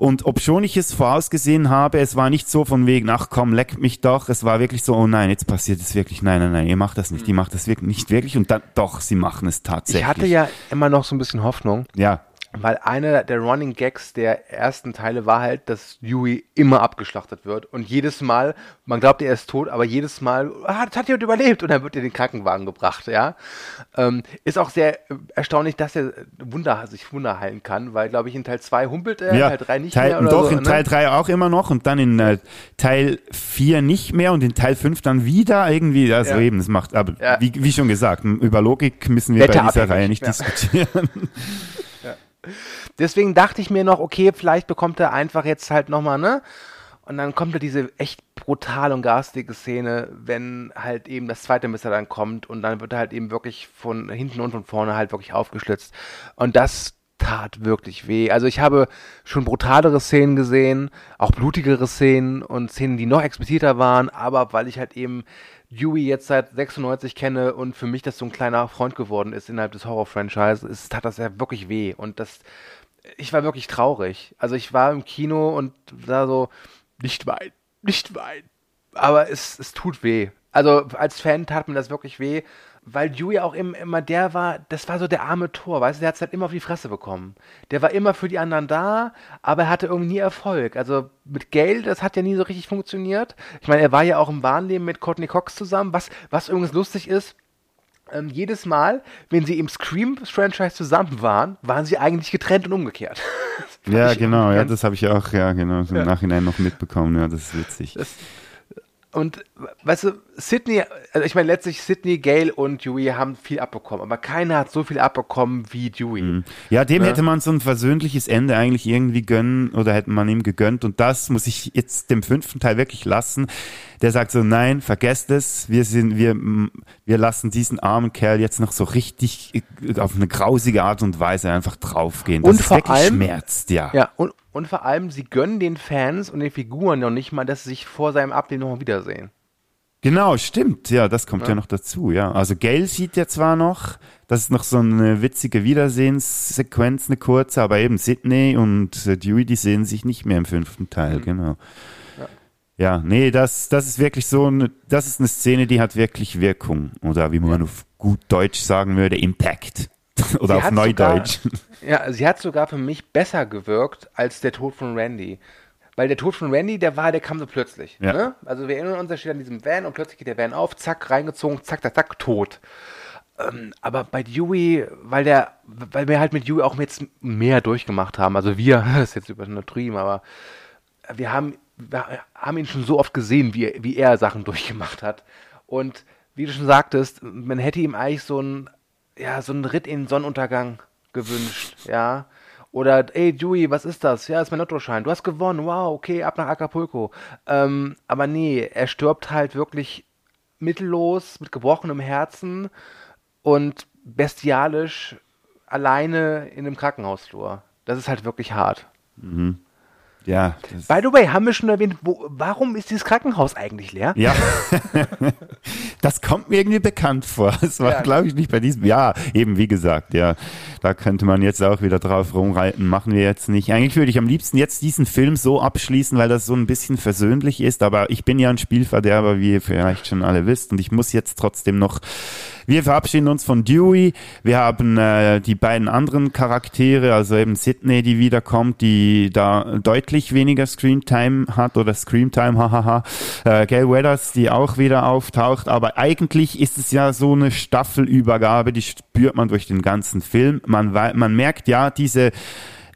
Und obschon ich es vorausgesehen habe, es war nicht so von wegen, ach komm, leck mich doch. Es war wirklich so, oh nein, jetzt passiert es wirklich. Nein, nein, nein, ihr macht das nicht. Ihr macht das wirklich nicht wirklich. Und dann, doch, sie machen es tatsächlich. Ich hatte ja immer noch so ein bisschen Hoffnung, Ja, weil einer der Running Gags der ersten Teile war halt, dass Yui immer abgeschlachtet wird. Und jedes Mal, man glaubt, er ist tot, aber jedes Mal, ah, das hat jemand überlebt und dann wird er in den Krankenwagen gebracht, ja. Ähm, ist auch sehr äh, erstaunlich, dass er Wunder, sich Wunder heilen kann, weil, glaube ich, in Teil 2 humpelt er, in ja. Teil 3 nicht Teil, mehr oder doch, so, in ne? Teil 3 auch immer noch und dann in äh, Teil 4 nicht mehr und in Teil 5 dann wieder irgendwie. Also Ja. eben, das macht, aber Ja. wie, wie schon gesagt, über Logik müssen wir bei dieser Reihe nicht ja. diskutieren. Deswegen dachte ich mir noch, okay, vielleicht bekommt er einfach jetzt halt nochmal, ne? Und dann kommt da diese echt brutal und garstige Szene, wenn halt eben das zweite Messer dann kommt und dann wird er halt eben wirklich von hinten und von vorne halt wirklich aufgeschlitzt. Und das tat wirklich weh. Also ich habe schon brutalere Szenen gesehen, auch blutigere Szenen und Szenen, die noch expliziter waren, aber weil ich halt eben Dewey jetzt seit 96 kenne und für mich das so ein kleiner Freund geworden ist innerhalb des Horror-Franchises, tat das ja wirklich weh. Und das, ich war wirklich traurig. Also ich war im Kino und da so, nicht weinen, nicht weinen. Aber es, es tut weh. Also als Fan tat mir das wirklich weh, weil Dewey auch im, immer der war, das war so der arme Tor, weißt du, der hat es halt immer auf die Fresse bekommen. Der war immer für die anderen da, aber er hatte irgendwie nie Erfolg. Also mit Geld, das hat ja nie so richtig funktioniert. Ich meine, er war ja auch im Wahnleben mit Courtney Cox zusammen, was, was übrigens lustig ist, ähm, jedes Mal, wenn sie im Scream-Franchise zusammen waren, waren sie eigentlich getrennt und umgekehrt. Das ja, genau, ja, das habe ich auch, ja, genau, im Nachhinein noch mitbekommen. Ja, das ist witzig. Und weißt du, Sydney, also ich meine letztlich Sydney, Gale und Dewey haben viel abbekommen, aber keiner hat so viel abbekommen wie Dewey. Ja, dem Ne? hätte man so ein versöhnliches Ende eigentlich irgendwie gönnen oder hätte man ihm gegönnt. Und das muss ich jetzt dem fünften Teil wirklich lassen. Der sagt so, nein, vergesst es. Wir sind, wir, wir lassen diesen armen Kerl jetzt noch so richtig äh, auf eine grausige Art und Weise einfach draufgehen. Das Und vor allem- schmerzt, ja. Ja, und, und vor allem, sie gönnen den Fans und den Figuren noch nicht mal, dass sie sich vor seinem Ableben nochmal wiedersehen. Genau, stimmt. Ja, das kommt ja, noch dazu, ja. Also Gail sieht ja zwar noch, das ist noch so eine witzige Wiedersehenssequenz, eine kurze, aber eben Sydney und äh, Dewey, die sehen sich nicht mehr im fünften Teil, genau. Ja. nee, das, das ist wirklich so eine, das ist eine Szene, die hat wirklich Wirkung. Oder wie man auf gut Deutsch sagen würde, Impact. Oder Sie auf Neudeutsch. Sogar, ja, sie hat sogar für mich besser gewirkt als der Tod von Randy. Weil der Tod von Randy, der war, der kam so plötzlich. Ja. Ne? Also wir erinnern uns, er steht an diesem Van und plötzlich geht der Van auf, zack, reingezogen, zack, zack, zack, tot. Ähm, aber bei Dewey, weil der, weil wir halt mit Dewey auch jetzt mehr durchgemacht haben, also wir, das ist jetzt übertrieben, aber wir haben, wir haben ihn schon so oft gesehen, wie, wie er Sachen durchgemacht hat. Und wie du schon sagtest, man hätte ihm eigentlich so ein, ja, so einen Ritt in den Sonnenuntergang gewünscht, ja. Oder, ey, Dewey, was ist das? Ja, ist mein Lottoschein. Du hast gewonnen. Wow, okay, ab nach Acapulco. Ähm, aber nee, er stirbt halt wirklich mittellos, mit gebrochenem Herzen und bestialisch alleine in einem Krankenhausflur. Das ist halt wirklich hart. Ja, das, By the way, haben wir schon erwähnt, wo, warum ist dieses Krankenhaus eigentlich leer? Ja, das kommt mir irgendwie bekannt vor. Es war, Ja. glaube ich, nicht bei diesem. Ja, eben wie gesagt, ja, da könnte man jetzt auch wieder drauf rumreiten. Machen wir jetzt nicht. Eigentlich würde ich am liebsten jetzt diesen Film so abschließen, weil das so ein bisschen versöhnlich ist. Aber ich bin ja ein Spielverderber, wie ihr vielleicht schon alle wisst, und ich muss jetzt trotzdem noch. Wir verabschieden uns von Dewey. Wir haben äh, die beiden anderen Charaktere, also eben Sydney, die wiederkommt, die da deutlich weniger Screentime hat oder Screamtime, hahaha. Äh, Gail Weathers, die auch wieder auftaucht. Aber eigentlich ist es ja so eine Staffelübergabe, die spürt man durch den ganzen Film. Man, man merkt ja, diese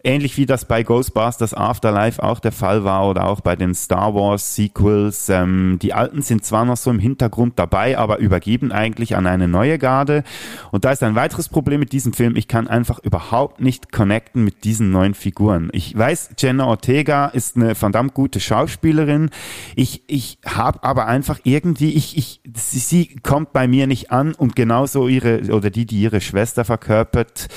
ähnlich wie das bei Ghostbusters Afterlife auch der Fall war oder auch bei den Star Wars Sequels. Ähm, die alten sind zwar noch so im Hintergrund dabei, aber übergeben eigentlich an eine neue Garde. Und da ist ein weiteres Problem mit diesem Film. Ich kann einfach überhaupt nicht connecten mit diesen neuen Figuren. Ich weiß, Jenna Ortega ist eine verdammt gute Schauspielerin. Ich, ich habe aber einfach irgendwie, ich, ich, sie, sie kommt bei mir nicht an und genauso ihre, oder die, die ihre Schwester verkörpert,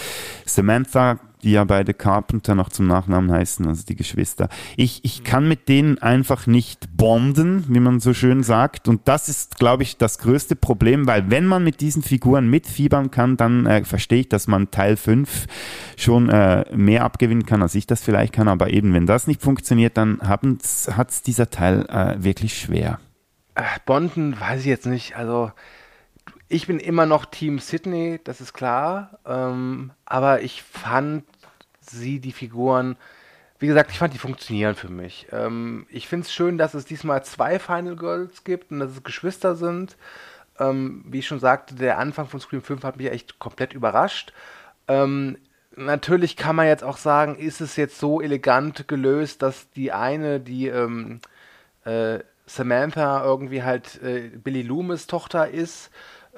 Samantha die ja beide Carpenter noch zum Nachnamen heißen, also die Geschwister. Ich, ich kann mit denen einfach nicht bonden, wie man so schön sagt. Und das ist, glaube ich, das größte Problem, weil wenn man mit diesen Figuren mitfiebern kann, dann äh, verstehe ich, dass man Teil 5 schon äh, mehr abgewinnen kann, als ich das vielleicht kann. Aber eben, wenn das nicht funktioniert, dann hat es dieser Teil äh, wirklich schwer. Äh, bonden weiß ich jetzt nicht. Also ich bin immer noch Team Sydney, das ist klar. Ähm, aber ich fand sie, die Figuren, wie gesagt, ich fand die funktionieren für mich. Ähm, ich finde es schön, dass es diesmal zwei Final Girls gibt und dass es Geschwister sind. Ähm, wie ich schon sagte, der Anfang von Scream 5 hat mich echt komplett überrascht. Ähm, natürlich kann man jetzt auch sagen, ist es jetzt so elegant gelöst, dass die eine, die ähm, äh, Samantha irgendwie halt äh, Billy Loomis Tochter ist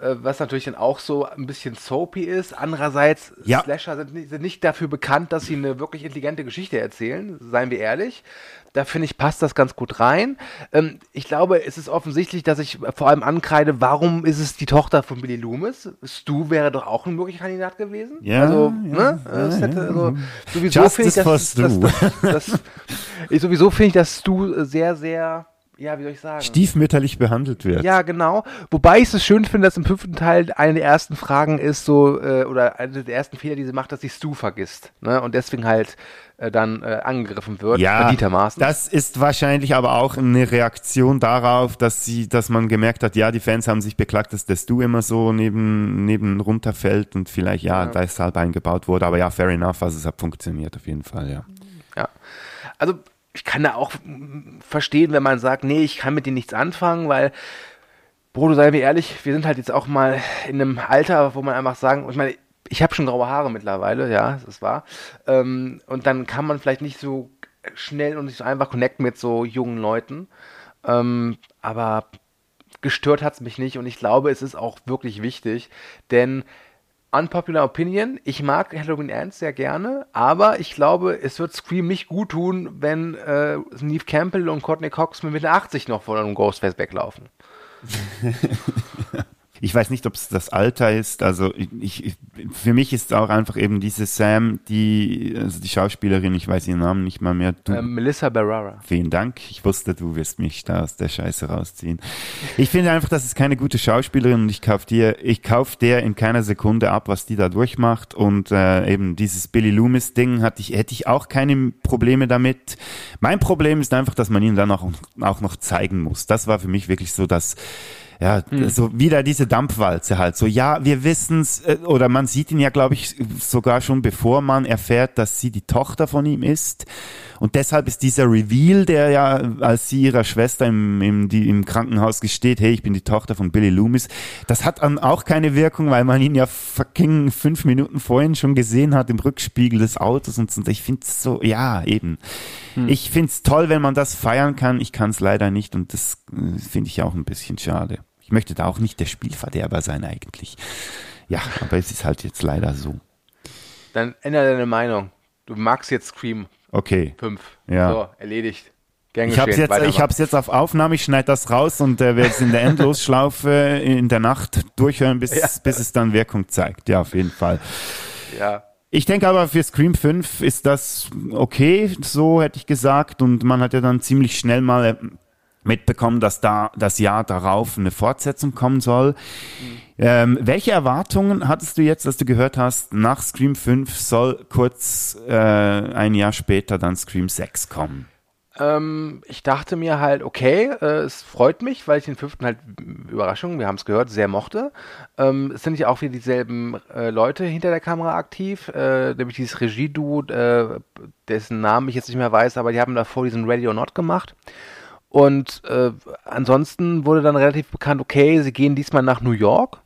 was natürlich dann auch so ein bisschen soapy ist. Andererseits, ja. Slasher sind nicht, sind nicht, dafür bekannt, dass sie eine wirklich intelligente Geschichte erzählen, seien wir ehrlich. Da finde ich, passt das ganz gut rein. Ähm, ich glaube, es ist offensichtlich, dass ich vor allem ankreide, warum ist es die Tochter von Billy Loomis? Stu wäre doch auch ein möglicher Kandidat gewesen. Ja, also, ja, ne? Ja, hätte, also, sowieso finde ich, dass, dass, dass, dass, ich sowieso finde ich, dass Stu sehr, sehr ja, wie soll ich sagen? Stiefmütterlich behandelt wird. Ja, genau. Wobei ich es schön finde, dass im fünften Teil eine der ersten Fragen ist so, äh, oder eine der ersten Fehler, die sie macht, dass sie Stu vergisst. Ne? Und deswegen halt äh, dann äh, angegriffen wird. Ja, das ist wahrscheinlich aber auch eine Reaktion darauf, dass sie, dass man gemerkt hat, ja, die Fans haben sich beklagt, dass der Stu immer so neben, neben runterfällt und vielleicht, ja, ja. deshalb eingebaut wurde. Aber ja, fair enough, also es hat funktioniert auf jeden Fall, ja. Ja. Also ich kann da auch verstehen, wenn man sagt, nee, ich kann mit denen nichts anfangen, weil, Bruder, sei mir ehrlich, wir sind halt jetzt auch mal in einem Alter, wo man einfach sagen, ich meine, ich habe schon graue Haare mittlerweile, ja, das ist wahr. Ähm, und dann kann man vielleicht nicht so schnell und nicht so einfach connecten mit so jungen Leuten. Ähm, aber gestört hat es mich nicht und ich glaube, es ist auch wirklich wichtig, denn Unpopular Opinion. Ich mag Halloween Ends sehr gerne, aber ich glaube, es wird Scream nicht gut tun, wenn äh, Neve Campbell und Courtney Cox mit Mitte 80 noch von einem Ghostface weglaufen. ich weiß nicht, ob es das Alter ist. Also ich, ich, für mich ist auch einfach eben diese Sam, die, also die Schauspielerin, ich weiß ihren Namen nicht mal mehr. Du, ähm, Melissa Barrera. Vielen Dank. Ich wusste, du wirst mich da aus der Scheiße rausziehen. Ich finde einfach, das ist keine gute Schauspielerin und ich kauf dir, ich kauf der in keiner Sekunde ab, was die da durchmacht. Und äh, eben dieses Billy Loomis Ding hatte ich, hätte ich auch keine Probleme damit. Mein Problem ist einfach, dass man ihn dann auch, auch noch zeigen muss. Das war für mich wirklich so das ja, hm. so wieder diese Dampfwalze halt. So, ja, wir wissen's, äh, oder man sieht ihn ja, glaube ich, sogar schon bevor man erfährt, dass sie die Tochter von ihm ist. Und deshalb ist dieser Reveal, der ja, als sie ihrer Schwester im, im, die, im Krankenhaus gesteht, hey, ich bin die Tochter von Billy Loomis, das hat dann auch keine Wirkung, weil man ihn ja fucking fünf Minuten vorhin schon gesehen hat im Rückspiegel des Autos und, und ich finde es so, ja, eben. Hm. Ich finde es toll, wenn man das feiern kann. Ich kann es leider nicht und das äh, finde ich auch ein bisschen schade. Ich möchte da auch nicht der Spielverderber sein eigentlich. Ja, aber es ist halt jetzt leider so. Dann ändere deine Meinung. Du magst jetzt Scream. Okay. Fünf. Ja. So, erledigt. Gern ich habe es jetzt, ich hab's jetzt auf Aufnahme, ich schneide das raus und äh, werde es in der Endlosschlaufe in der Nacht durchhören, bis, ja. bis es dann Wirkung zeigt. Ja, auf jeden Fall. Ja. Ich denke aber für Scream 5 ist das okay, so hätte ich gesagt. Und man hat ja dann ziemlich schnell mal äh, mitbekommen, dass da das Jahr darauf eine Fortsetzung kommen soll. Ähm, welche Erwartungen hattest du jetzt, dass du gehört hast, nach Scream 5 soll kurz äh, ein Jahr später dann Scream 6 kommen? Ähm, ich dachte mir halt, okay, äh, es freut mich, weil ich den fünften halt, Überraschung, wir haben es gehört, sehr mochte. Ähm, es sind ja auch wieder dieselben äh, Leute hinter der Kamera aktiv, äh, nämlich dieses Regie-Duo, äh, dessen Namen ich jetzt nicht mehr weiß, aber die haben davor diesen Ready or Not gemacht. Und äh, ansonsten wurde dann relativ bekannt, okay, sie gehen diesmal nach New York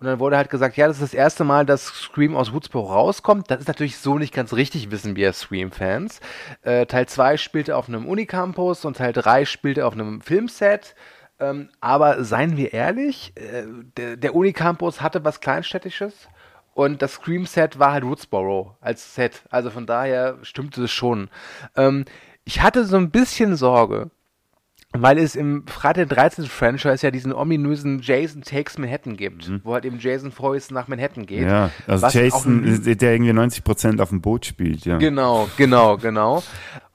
Und dann wurde halt gesagt, ja, das ist das erste Mal, dass Scream aus Woodsboro rauskommt. Das ist natürlich so nicht ganz richtig, wissen wir Scream-Fans. Äh, Teil 2 spielte auf einem Unicampus und Teil 3 spielte auf einem Filmset. Ähm, aber seien wir ehrlich, äh, der, der Unicampus hatte was Kleinstädtisches und das Scream-Set war halt Woodsboro als Set. Also von daher stimmte es schon. Ähm, ich hatte so ein bisschen Sorge, weil es im Freitag den 13. Franchise ja diesen ominösen Jason Takes Manhattan gibt, Mhm. wo halt eben Jason Foyce nach Manhattan geht. Ja, also Jason, der irgendwie 90 Prozent auf dem Boot spielt, ja. Genau, genau, genau.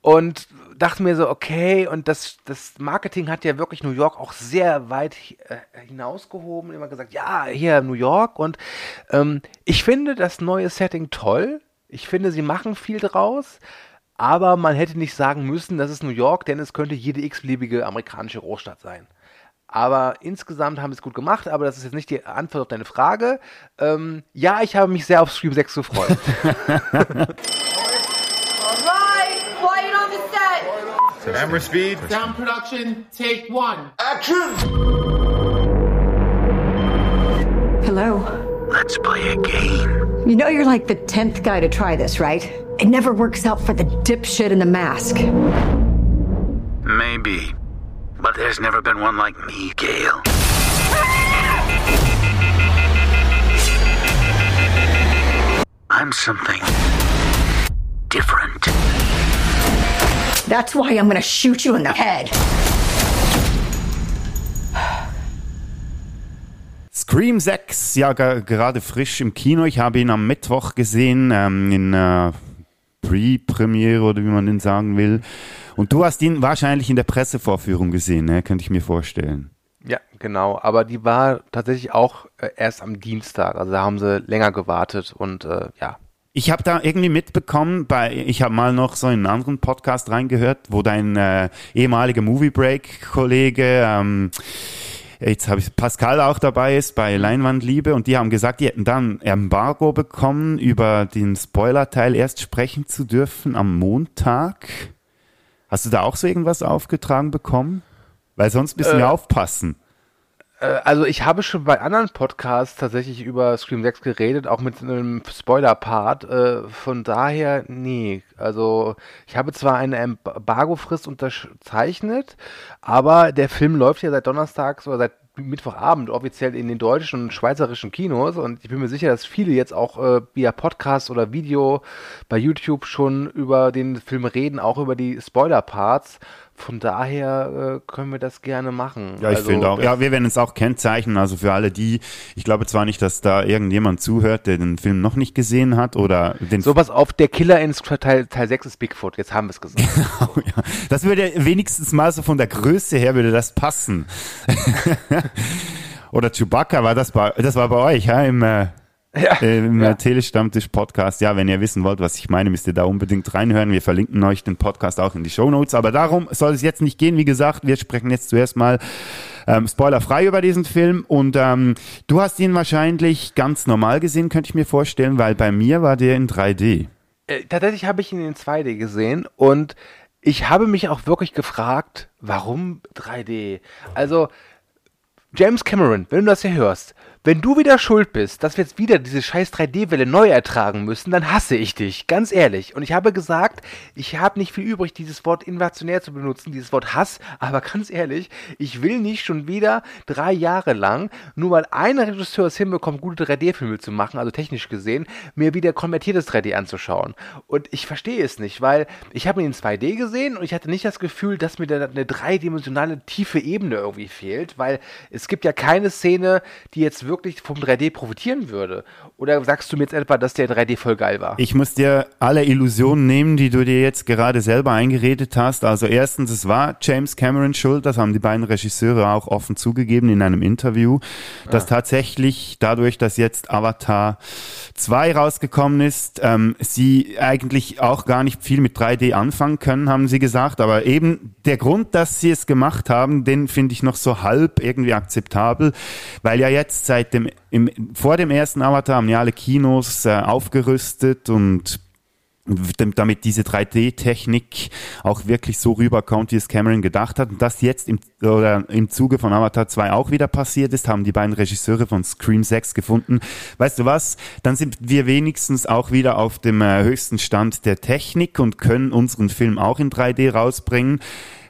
Und dachte mir so, okay, und das, das Marketing hat ja wirklich New York auch sehr weit äh, hinausgehoben, immer gesagt, ja, hier New York. Und ähm, ich finde das neue Setting toll. Ich finde, sie machen viel draus. Aber man hätte nicht sagen müssen, das ist New York, denn es könnte jede x-beliebige amerikanische Großstadt sein. Aber insgesamt haben sie es gut gemacht, aber das ist jetzt nicht die Antwort auf deine Frage. Ähm, ja, ich habe mich sehr auf Scream 6 gefreut. Right, quiet on the set. Camera speed. Sound production, take one. Hello. Let's play a game. You know you're like the 10th guy to try this, right? It never works out for the dipshit in the mask. Maybe. But there's never been one like me, Gail. I'm something different. That's why I'm gonna shoot you in the head. Scream 6, ja, ge- gerade frisch im Kino. Ich habe ihn am Mittwoch gesehen, ähm, in äh, Pre-Premiere oder wie man den sagen will. Und du hast ihn wahrscheinlich in der Pressevorführung gesehen, ne? könnte ich mir vorstellen. Ja, genau. Aber die war tatsächlich auch äh, erst am Dienstag. Also da haben sie länger gewartet und äh, ja. Ich habe da irgendwie mitbekommen, bei, ich habe mal noch so in einen anderen Podcast reingehört, wo dein äh, ehemaliger Movie Break-Kollege, ähm, jetzt habe ich Pascal auch dabei ist bei Leinwandliebe und die haben gesagt, die hätten dann Embargo bekommen, über den Spoiler-Teil erst sprechen zu dürfen am Montag. Hast du da auch so irgendwas aufgetragen bekommen? Weil sonst müssen wir aufpassen. Äh, also ich habe schon bei anderen Podcasts tatsächlich über Scream 6 geredet, auch mit einem Spoiler-Part. Äh, von daher, nee. Also ich habe zwar eine Embargo-Frist unterzeichnet, aber der Film läuft ja seit Donnerstags oder seit Mittwochabend offiziell in den deutschen und schweizerischen Kinos und ich bin mir sicher, dass viele jetzt auch äh, via Podcast oder Video bei YouTube schon über den Film reden, auch über die Spoiler-Parts. Von daher äh, können wir das gerne machen. Ja, ich Also, finde auch. Ja, wir werden es auch kennzeichnen. Also für alle die, ich glaube zwar nicht, dass da irgendjemand zuhört, der den Film noch nicht gesehen hat oder den So was auf der Killer in Teil, Teil 6 ist Bigfoot, jetzt haben wir es gesagt. ja, das würde wenigstens mal so von der Größe her würde das passen. oder Chewbacca war das bei, das war bei euch, ja, im, äh, ja, im ja. äh, Telestammtisch-Podcast. Ja, wenn ihr wissen wollt, was ich meine, müsst ihr da unbedingt reinhören. Wir verlinken euch den Podcast auch in die Shownotes. Aber darum soll es jetzt nicht gehen. Wie gesagt, wir sprechen jetzt zuerst mal ähm, spoilerfrei über diesen Film. Und ähm, du hast ihn wahrscheinlich ganz normal gesehen, könnte ich mir vorstellen, weil bei mir war der in 3D. Äh, tatsächlich habe ich ihn in 2D gesehen und ich habe mich auch wirklich gefragt, warum 3D? Also, James Cameron, wenn du das hier hörst, wenn du wieder schuld bist, dass wir jetzt wieder diese scheiß 3D-Welle neu ertragen müssen, dann hasse ich dich, ganz ehrlich. Und ich habe gesagt, ich habe nicht viel übrig, dieses Wort inflationär zu benutzen, dieses Wort Hass, aber ganz ehrlich, ich will nicht schon wieder drei Jahre lang, nur weil ein Regisseur es hinbekommt, gute 3D-Filme zu machen, also technisch gesehen, mir wieder konvertiertes 3D anzuschauen. Und ich verstehe es nicht, weil ich habe ihn in 2D gesehen und ich hatte nicht das Gefühl, dass mir da eine dreidimensionale tiefe Ebene irgendwie fehlt, weil es gibt ja keine Szene, die jetzt wirklich vom 3D profitieren würde. Oder sagst du mir jetzt etwa, dass der 3D voll geil war? Ich muss dir alle Illusionen nehmen, die du dir jetzt gerade selber eingeredet hast. Also erstens, es war James Cameron schuld, das haben die beiden Regisseure auch offen zugegeben in einem Interview, dass tatsächlich dadurch, dass jetzt Avatar 2 rausgekommen ist, ähm, sie eigentlich auch gar nicht viel mit 3D anfangen können, haben sie gesagt. Aber eben der Grund, dass sie es gemacht haben, den finde ich noch so halb irgendwie akzeptabel, weil ja jetzt seit dem, im, vor dem ersten Avatar haben ja alle Kinos äh, aufgerüstet und damit diese 3D-Technik auch wirklich so rüberkommt, wie es Cameron gedacht hat. Und das jetzt im, oder im Zuge von Avatar 2 auch wieder passiert ist, haben die beiden Regisseure von Scream 6 gefunden. Weißt du was? Dann sind wir wenigstens auch wieder auf dem äh, höchsten Stand der Technik und können unseren Film auch in 3D rausbringen.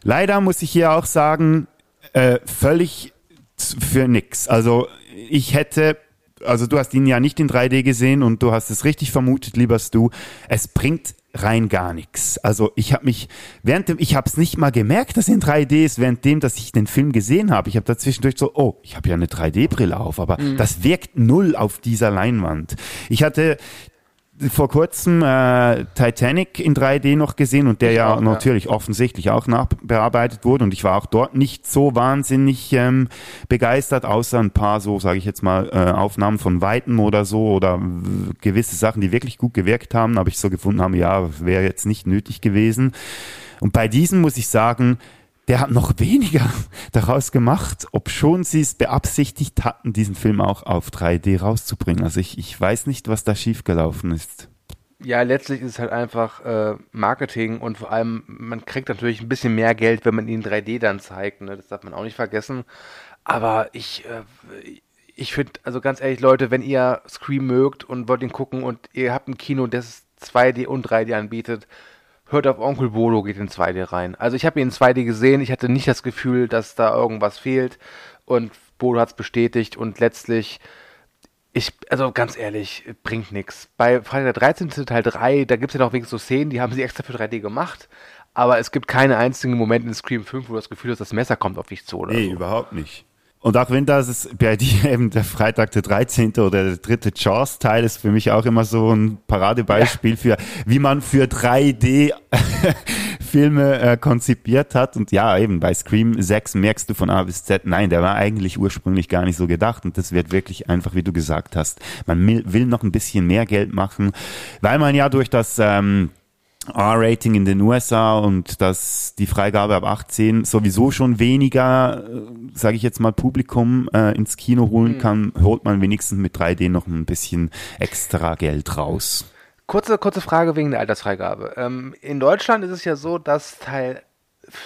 Leider muss ich hier auch sagen, äh, völlig für nix. Also ich hätte also du hast ihn ja nicht in 3D gesehen und du hast es richtig vermutet, lieber Stu, es bringt rein gar nichts. Also ich habe mich während dem, ich habe es nicht mal gemerkt, dass in 3D ist, während dem, dass ich den Film gesehen habe. Ich habe dazwischendurch so, oh, ich habe ja eine 3D-Brille auf, aber mhm. das wirkt null auf dieser Leinwand. Ich hatte vor kurzem äh, Titanic in 3D noch gesehen und der ich ja auch, natürlich ja. offensichtlich auch nachbearbeitet wurde und ich war auch dort nicht so wahnsinnig ähm, begeistert, außer ein paar so, sage ich jetzt mal, äh, Aufnahmen von Weiten oder so oder gewisse Sachen, die wirklich gut gewirkt haben, aber ich so gefunden habe, ja, wäre jetzt nicht nötig gewesen. Und bei diesem muss ich sagen, der hat noch weniger daraus gemacht, ob schon sie es beabsichtigt hatten, diesen Film auch auf 3D rauszubringen. Also ich, ich weiß nicht, was da schiefgelaufen ist. Ja, letztlich ist es halt einfach äh, Marketing und vor allem, man kriegt natürlich ein bisschen mehr Geld, wenn man ihn 3D dann zeigt. Ne? Das darf man auch nicht vergessen. Aber ich, äh, ich finde, also ganz ehrlich, Leute, wenn ihr Scream mögt und wollt ihn gucken und ihr habt ein Kino, das 2D und 3D anbietet, hört auf Onkel Bodo, geht in 2D rein. Also ich habe ihn in 2D gesehen, ich hatte nicht das Gefühl, dass da irgendwas fehlt und Bodo hat es bestätigt und letztlich, ich, also ganz ehrlich, bringt nichts. Bei Freitag der 13. Teil 3, da gibt es ja noch wenigstens so Szenen, die haben sie extra für 3D gemacht, aber es gibt keine einzigen Momente in Scream 5, wo du das Gefühl hast, das Messer kommt auf dich zu oder Nee, so. überhaupt nicht. Und auch wenn das bei dir eben der Freitag der 13. oder der dritte Jaws-Teil ist für mich auch immer so ein Paradebeispiel ja. für, wie man für 3D Filme äh, konzipiert hat. Und ja, eben bei Scream 6 merkst du von A bis Z, nein, der war eigentlich ursprünglich gar nicht so gedacht. Und das wird wirklich einfach, wie du gesagt hast, man will noch ein bisschen mehr Geld machen, weil man ja durch das ähm, R-Rating in den USA und dass die Freigabe ab 18 sowieso schon weniger, äh, sage ich jetzt mal, Publikum äh, ins Kino holen mhm. kann, holt man wenigstens mit 3D noch ein bisschen extra Geld raus. Kurze, kurze Frage wegen der Altersfreigabe. Ähm, in Deutschland ist es ja so, dass Teil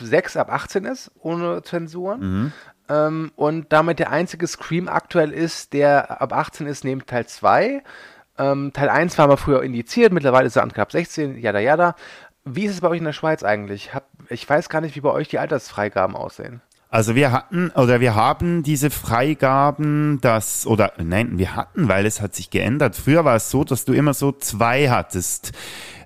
6 ab 18 ist, ohne Zensuren. Mhm. Ähm, und damit der einzige Scream aktuell ist, der ab 18 ist, neben Teil 2. Ähm, Teil 1 war mal früher indiziert, mittlerweile ist er ab 16, jada jada. Wie ist es bei euch in der Schweiz eigentlich? Hab, ich weiß gar nicht, wie bei euch die Altersfreigaben aussehen. Also wir hatten oder wir haben diese Freigaben, das oder nein, wir hatten, weil es hat sich geändert. Früher war es so, dass du immer so zwei hattest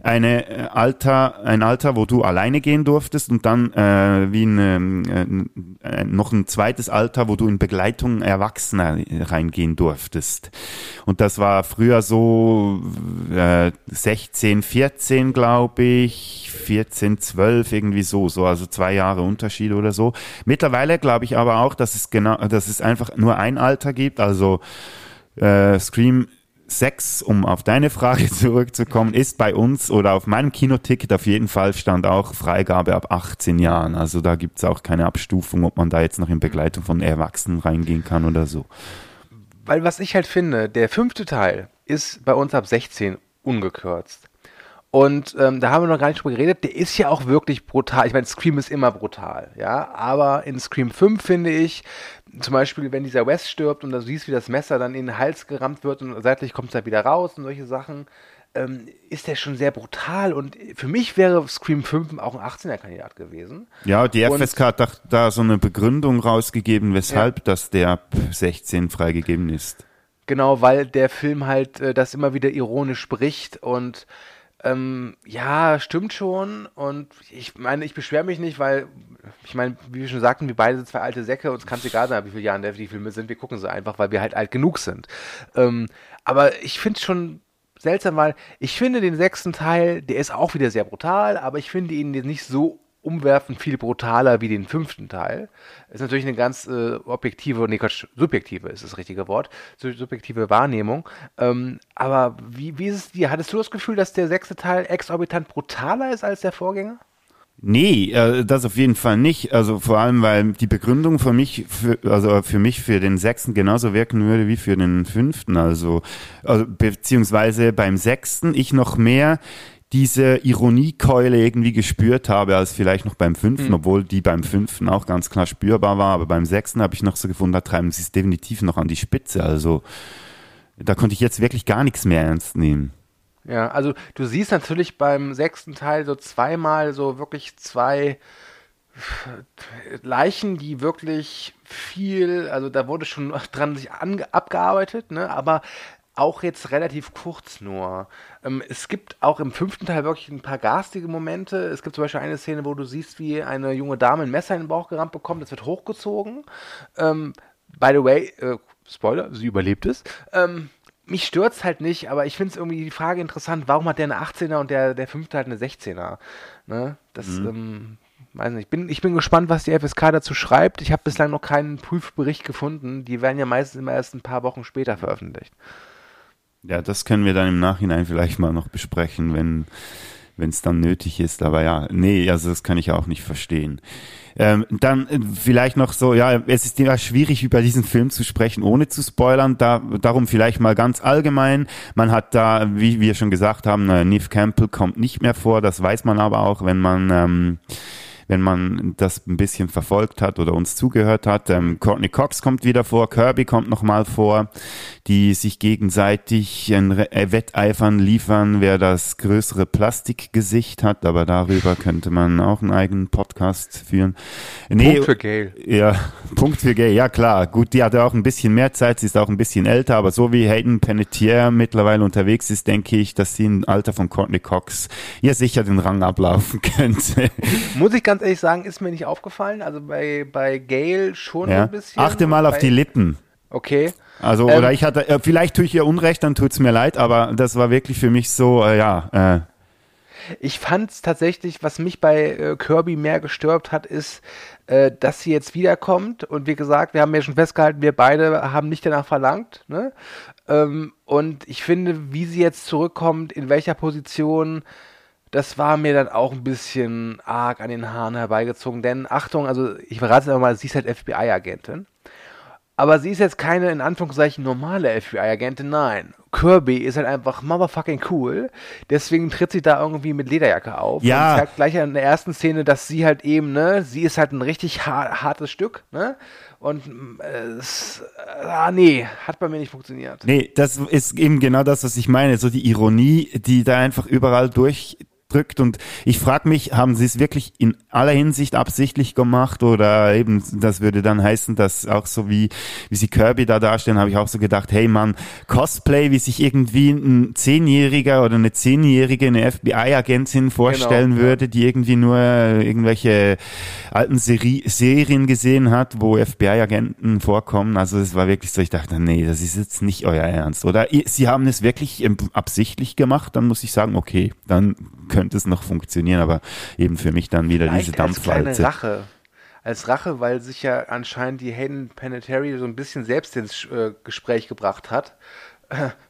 eine äh, Alter, ein Alter, wo du alleine gehen durftest und dann äh, wie ein, äh, noch ein zweites Alter, wo du in Begleitung Erwachsener reingehen durftest. Und das war früher so äh, 16, 14, glaube ich, 14, 12, irgendwie so, so, also zwei Jahre Unterschied oder so. Mittlerweile glaube ich aber auch, dass es genau, dass es einfach nur ein Alter gibt, also äh, Scream 6, um auf deine Frage zurückzukommen, ist bei uns oder auf meinem Kinoticket auf jeden Fall stand auch Freigabe ab 18 Jahren. Also da gibt es auch keine Abstufung, ob man da jetzt noch in Begleitung von Erwachsenen reingehen kann oder so. Weil was ich halt finde, der fünfte Teil ist bei uns ab 16 ungekürzt. Und ähm, da haben wir noch gar nicht drüber geredet. Der ist ja auch wirklich brutal. Ich meine, Scream ist immer brutal, ja. Aber in Scream 5 finde ich, zum Beispiel, wenn dieser West stirbt und du siehst, wie das Messer dann in den Hals gerammt wird und seitlich kommt es dann wieder raus und solche Sachen, ähm, ist der schon sehr brutal. Und für mich wäre Scream 5 auch ein 18er-Kandidat gewesen. Ja, die FSK hat da, da so eine Begründung rausgegeben, weshalb ja. das der ab 16 freigegeben ist. Genau, weil der Film halt äh, das immer wieder ironisch spricht und ähm, ja, stimmt schon. Und ich meine, ich beschwere mich nicht, weil, ich meine, wie wir schon sagten, wir beide sind zwei alte Säcke, uns kann es egal sein, wie viele Jahre die Filme sind. Wir gucken sie einfach, weil wir halt alt genug sind. Ähm, aber ich finde es schon seltsam, weil ich finde den sechsten Teil, der ist auch wieder sehr brutal, aber ich finde ihn nicht so umwerfend viel brutaler wie den fünften Teil. Ist natürlich eine ganz äh, objektive, nee, Quatsch, subjektive ist das richtige Wort, subjektive Wahrnehmung. Ähm, aber wie, wie ist es dir? Hattest du das Gefühl, dass der sechste Teil exorbitant brutaler ist als der Vorgänger? Nee, äh, das auf jeden Fall nicht. Also vor allem, weil die Begründung für mich, für, also für mich für den sechsten genauso wirken würde wie für den fünften. Also, also beziehungsweise beim sechsten ich noch mehr diese Ironiekeule irgendwie gespürt habe, als vielleicht noch beim fünften, obwohl die beim fünften auch ganz klar spürbar war, aber beim sechsten habe ich noch so gefunden, da treiben sie es definitiv noch an die Spitze. Also da konnte ich jetzt wirklich gar nichts mehr ernst nehmen. Ja, also du siehst natürlich beim sechsten Teil so zweimal so wirklich zwei Leichen, die wirklich viel, also da wurde schon dran sich abgearbeitet, ne, aber auch jetzt relativ kurz nur. Ähm, es gibt auch im fünften Teil wirklich ein paar garstige Momente. Es gibt zum Beispiel eine Szene, wo du siehst, wie eine junge Dame ein Messer in den Bauch gerammt bekommt. Das wird hochgezogen. Ähm, by the way, äh, Spoiler, sie überlebt es. Ähm, mich stört's halt nicht, aber ich finde es irgendwie die Frage interessant, warum hat der eine 18er und der, der fünfte halt eine 16er? Ne? Das, ähm, weiß nicht. Ich bin, ich bin gespannt, was die FSK dazu schreibt. Ich habe bislang noch keinen Prüfbericht gefunden. Die werden ja meistens immer erst ein paar Wochen später veröffentlicht. Ja, das können wir dann im Nachhinein vielleicht mal noch besprechen, wenn wenn es dann nötig ist. Aber ja, nee, also das kann ich auch nicht verstehen. Ähm, dann äh, vielleicht noch so, ja, es ist ja schwierig, über diesen Film zu sprechen, ohne zu spoilern. Da, darum vielleicht mal ganz allgemein. Man hat da, wie wir schon gesagt haben, äh, Neve Campbell kommt nicht mehr vor. Das weiß man aber auch, wenn man ähm, wenn man das ein bisschen verfolgt hat oder uns zugehört hat. Ähm, Courtney Cox kommt wieder vor, Kirby kommt nochmal vor, die sich gegenseitig ein äh, Wetteifern liefern, wer das größere Plastikgesicht hat, aber darüber könnte man auch einen eigenen Podcast führen. Nee, Punkt für Gail. ja, Punkt für Gay, ja klar. Gut, die hatte auch ein bisschen mehr Zeit, sie ist auch ein bisschen älter, aber so wie Hayden Panettiere mittlerweile unterwegs ist, denke ich, dass sie im Alter von Courtney Cox ja sicher den Rang ablaufen könnte. Muss ich ganz ehrlich sagen, ist mir nicht aufgefallen. Also bei, bei Gail schon Ja. ein bisschen. Achte mal auf die Lippen. Okay. Also, Ähm, oder ich hatte, äh, vielleicht tue ich ihr Unrecht, dann tut's mir leid, aber das war wirklich für mich so, äh, ja, äh, Ich fand es tatsächlich, was mich bei äh, Kirby mehr gestört hat, ist, äh, dass sie jetzt wiederkommt. Und wie gesagt, wir haben ja schon festgehalten, wir beide haben nicht danach verlangt. Ne? Ähm, und ich finde, wie sie jetzt zurückkommt, in welcher Position, das war mir dann auch ein bisschen arg an den Haaren herbeigezogen. Denn Achtung, also ich verrate es einfach mal, sie ist halt FBI-Agentin. Aber sie ist jetzt keine, in Anführungszeichen, normale FBI-Agentin, nein. Kirby ist halt einfach motherfucking cool. Deswegen tritt sie da irgendwie mit Lederjacke auf. Ja. Und zeigt gleich in der ersten Szene, dass sie halt eben, ne, sie ist halt ein richtig har hartes Stück, ne? Und äh, es, ah, nee, hat bei mir nicht funktioniert. nee, das ist eben genau das, was ich meine, so die Ironie, die da einfach überall durchdrückt und ich frage mich, haben sie es wirklich in aller Hinsicht absichtlich gemacht oder eben, das würde dann heißen, dass auch so wie, wie sie Kirby da darstellen, habe ich auch so gedacht, hey Mann, Cosplay, wie sich irgendwie ein Zehnjähriger oder eine Zehnjährige, eine FBI-Agentin vorstellen ja. würde, die irgendwie nur irgendwelche alten Seri Serien gesehen hat, wo FBI-Agenten vorkommen. Also es war wirklich so, ich dachte, nee, das ist jetzt nicht euer Ernst. Oder sie haben es wirklich ähm, absichtlich gemacht, dann muss ich sagen, okay, dann könnte es noch funktionieren, aber eben für mich dann wieder diese Vielleicht als kleine Dampfwalze. Rache. Als Rache, weil sich ja anscheinend die Hayden Panettiere so ein bisschen selbst ins äh, Gespräch gebracht hat.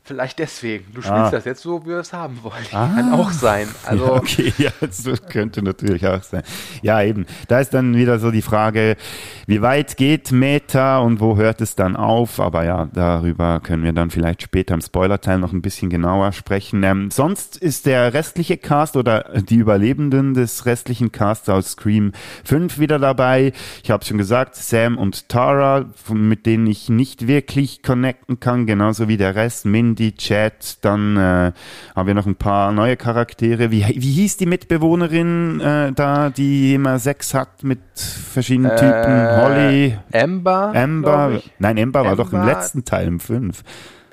Vielleicht deswegen. Du spielst Ah. das jetzt so, wie wir es haben wollen. Kann auch sein. Also, ja, okay, ja, das könnte natürlich auch sein. Ja, eben. Da ist dann wieder so die Frage, wie weit geht Meta und wo hört es dann auf? Aber ja, darüber können wir dann vielleicht später im Spoilerteil noch ein bisschen genauer sprechen. Ähm, sonst ist der restliche Cast oder die Überlebenden des restlichen Casts aus Scream 5 wieder dabei. Ich habe schon gesagt, Sam und Tara, mit denen ich nicht wirklich connecten kann, genauso wie der Rest, Mindy, Chad, dann äh, haben wir noch ein paar neue Charaktere. Wie, wie hieß die Mitbewohnerin äh, da, die immer Sex hat mit verschiedenen Typen? Holly, Amber. Amber. Nein, Amber war doch im Amber- letzten Teil, im 5.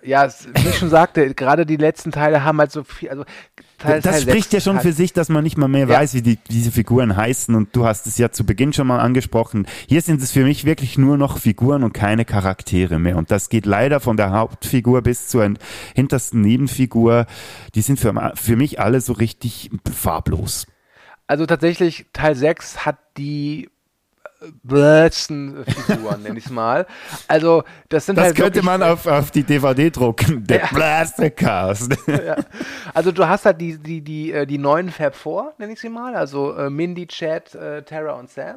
Ja, wie ich schon sagte, gerade die letzten Teile haben halt so viel. Also, Teil, Das Teil spricht ja schon für sich, dass man nicht mal mehr Ja. weiß, wie die, diese Figuren heißen. Und du hast es ja zu Beginn schon mal angesprochen. Hier sind es für mich wirklich nur noch Figuren und keine Charaktere mehr. Und das geht leider von der Hauptfigur bis zur hintersten Nebenfigur. Die sind für, für mich alle so richtig farblos. Also tatsächlich, Teil 6 hat die besten Figuren, nenn ich's mal. Also, das sind Das halt könnte wirklich, man auf, auf die DVD drucken. Der Ja. Blaster Cast. ja. Also du hast halt die, die, die, äh, die neuen Fab 4, nenn ich sie mal, also äh, Mindy, Chad, äh, Tara und Sam.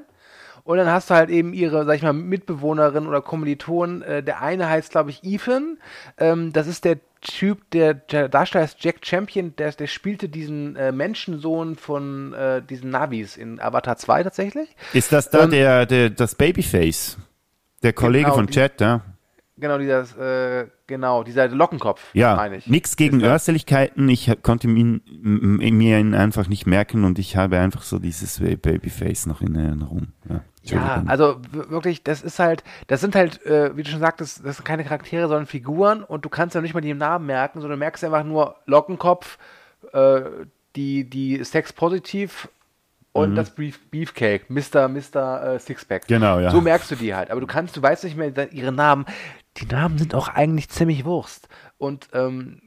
Und dann hast du halt eben ihre, sag ich mal, Mitbewohnerin oder Kommilitonen. Äh, der eine heißt, glaube ich, Ethan. Ähm, das ist der Typ, der, der Darsteller ist Jack Champion, der, der spielte diesen äh, Menschensohn von äh, diesen Navis in Avatar 2 tatsächlich. Ist das da Ähm, der, der, das Babyface? Der Kollege Genau, von Chat, ja? Genau, dieser, äh, genau, dieser Lockenkopf, Ja, meine ich. nichts gegen Äußerlichkeiten. Ich konnte ihn, mir ihn einfach nicht merken und ich habe einfach so dieses Babyface noch in Erinnerung. Ja, Ja, also wirklich, das ist halt, das sind halt, äh, wie du schon sagtest, das sind keine Charaktere, sondern Figuren und du kannst ja nicht mal die Namen merken, sondern du merkst einfach nur Lockenkopf, äh, die, die Sex positiv und das Beef, Beefcake, Mr. Mr. Äh, Sixpack. Genau, ja. So merkst du die halt. Aber du kannst, du weißt nicht mehr ihre Namen. Die Namen sind auch eigentlich ziemlich Wurst. Und ähm,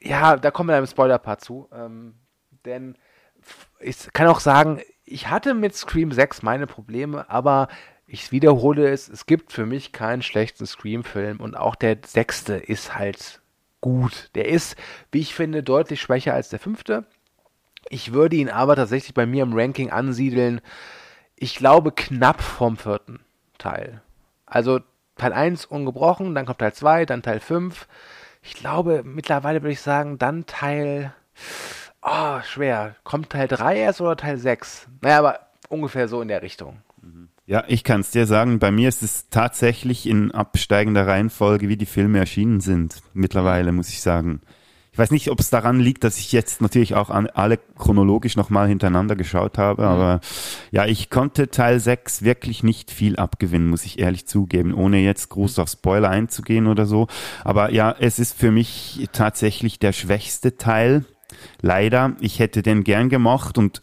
ja, da kommen wir im Spoiler-Part zu. Ähm, denn ich kann auch sagen, ich hatte mit Scream 6 meine Probleme, aber ich wiederhole es, es gibt für mich keinen schlechten Scream-Film und auch der sechste ist halt gut. Der ist, wie ich finde, deutlich schwächer als der fünfte. Ich würde ihn aber tatsächlich bei mir im Ranking ansiedeln, ich glaube knapp vom vierten Teil. Also Teil 1 ungebrochen, dann kommt Teil 2, dann Teil 5. Ich glaube, mittlerweile würde ich sagen, dann Teil. Oh, schwer. Kommt Teil 3 erst oder Teil 6? Naja, aber ungefähr so in der Richtung. Ja, ich kann es dir sagen, bei mir ist es tatsächlich in absteigender Reihenfolge, wie die Filme erschienen sind. Mittlerweile, muss ich sagen. Ich weiß nicht, ob es daran liegt, dass ich jetzt natürlich auch an, alle chronologisch nochmal hintereinander geschaut habe, aber ja, ich konnte Teil 6 wirklich nicht viel abgewinnen, muss ich ehrlich zugeben, ohne jetzt groß auf Spoiler einzugehen oder so. Aber ja, es ist für mich tatsächlich der schwächste Teil. Leider, ich hätte den gern gemocht und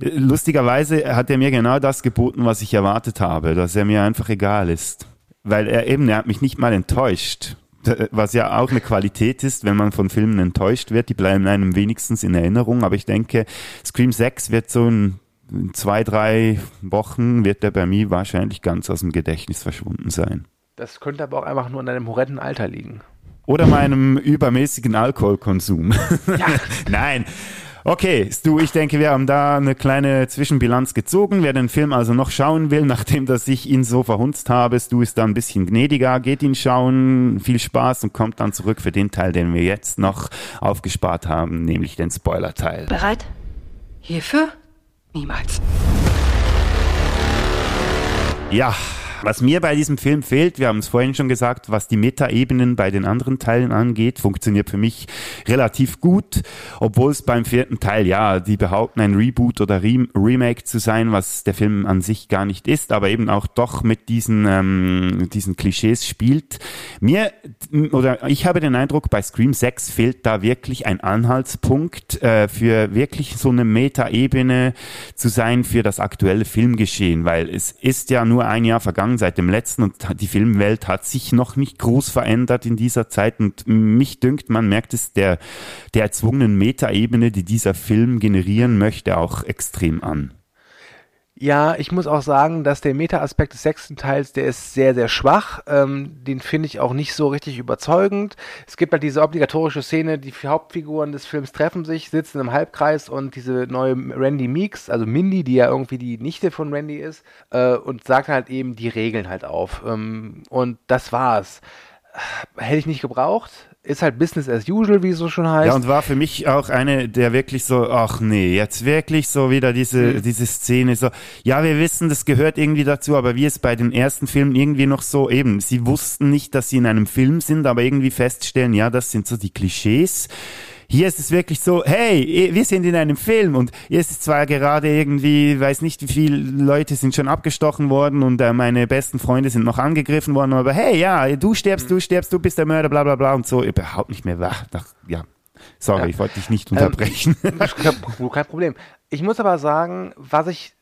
äh, lustigerweise hat er mir genau das geboten, was ich erwartet habe, dass er mir einfach egal ist. Weil er eben, er hat mich nicht mal enttäuscht. D- Was ja auch eine Qualität ist, wenn man von Filmen enttäuscht wird, die bleiben einem wenigstens in Erinnerung. Aber ich denke, Scream 6 wird so in, zwei, drei Wochen wird er bei mir wahrscheinlich ganz aus dem Gedächtnis verschwunden sein. Das könnte aber auch einfach nur in deinem horrenden Alter liegen. Oder meinem übermäßigen Alkoholkonsum. Nein. Okay, Stu, ich denke, wir haben da eine kleine Zwischenbilanz gezogen. Wer den Film also noch schauen will, nachdem dass ich ihn so verhunzt habe, Stu ist da ein bisschen gnädiger, geht ihn schauen, viel Spaß und kommt dann zurück für den Teil, den wir jetzt noch aufgespart haben, nämlich den Spoiler-Teil. Bereit? Hierfür? Niemals. Ja, was mir bei diesem Film fehlt, wir haben es vorhin schon gesagt, was die Metaebenen bei den anderen Teilen angeht, funktioniert für mich relativ gut, obwohl es beim vierten Teil, ja, die behaupten ein Reboot oder Rem Remake zu sein, was der Film an sich gar nicht ist, aber eben auch doch mit diesen, ähm, diesen Klischees spielt. Mir, oder ich habe den Eindruck, bei Scream 6 fehlt da wirklich ein Anhaltspunkt äh, für wirklich so eine Metaebene zu sein für das aktuelle Filmgeschehen, weil es ist ja nur ein Jahr vergangen seit dem letzten und die Filmwelt hat sich noch nicht groß verändert in dieser Zeit und mich dünkt, man merkt es der, der erzwungenen Metaebene, die dieser Film generieren möchte, auch extrem an. Ja, ich muss auch sagen, dass der Meta-Aspekt des sechsten Teils, der ist sehr, sehr schwach. Ähm, den finde ich auch nicht so richtig überzeugend. Es gibt halt diese obligatorische Szene, die Hauptfiguren des Films treffen sich, sitzen im Halbkreis und diese neue Randy Meeks, also Mindy, die ja irgendwie die Nichte von Randy ist, äh, und sagt halt eben die Regeln halt auf. Ähm, und das war's. Hätte ich nicht gebraucht. Ist halt Business as usual, wie es so schon heißt. Ja, und war für mich auch eine, der wirklich so, ach nee, jetzt wirklich so wieder diese, diese Szene so, ja, wir wissen, das gehört irgendwie dazu, aber wie es bei den ersten Filmen irgendwie noch so eben, sie wussten nicht, dass sie in einem Film sind, aber irgendwie feststellen, ja, das sind so die Klischees. Hier ist es wirklich so, hey, wir sind in einem Film und hier ist es zwar gerade irgendwie, weiß nicht, wie viele Leute sind schon abgestochen worden und äh, meine besten Freunde sind noch angegriffen worden, aber hey, ja, du stirbst, du stirbst, du bist der Mörder, bla bla bla und so, überhaupt nicht mehr wach. Ach, ja, sorry, Ja. ich wollte dich nicht unterbrechen. Ähm, kein Problem. Ich muss aber sagen, was ich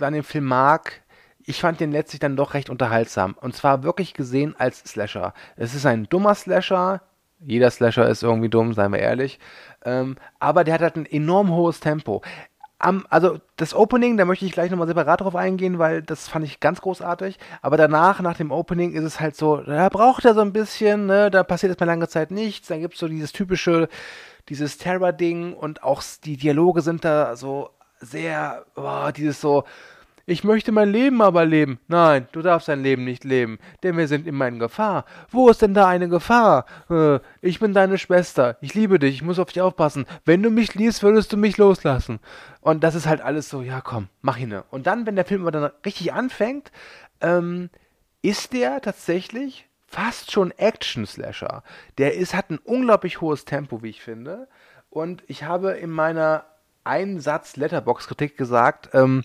an dem Film mag, ich fand den letztlich dann doch recht unterhaltsam. Und zwar wirklich gesehen als Slasher. Es ist ein dummer Slasher. Jeder Slasher ist irgendwie dumm, seien wir ehrlich. Ähm, aber der hat halt ein enorm hohes Tempo. Am, also das Opening, da möchte ich gleich nochmal separat drauf eingehen, weil das fand ich ganz großartig. Aber danach, nach dem Opening, ist es halt so, da braucht er so ein bisschen, ne, da passiert erstmal lange Zeit nichts. Dann gibt es so dieses typische, dieses Terror-Ding und auch die Dialoge sind da so sehr, boah, dieses so, Ich möchte mein Leben aber leben. Nein, du darfst dein Leben nicht leben, denn wir sind immer in Gefahr. Wo ist denn da eine Gefahr? Äh, ich bin deine Schwester. Ich liebe dich. Ich muss auf dich aufpassen. Wenn du mich liebst, würdest du mich loslassen. Und das ist halt alles so, ja komm, mach ihn. Und dann, wenn der Film aber dann richtig anfängt, ähm, ist der tatsächlich fast schon Action-Slasher. Der ist, hat ein unglaublich hohes Tempo, wie ich finde. Und ich habe in meiner Einsatz-Letterbox-Kritik gesagt, ähm,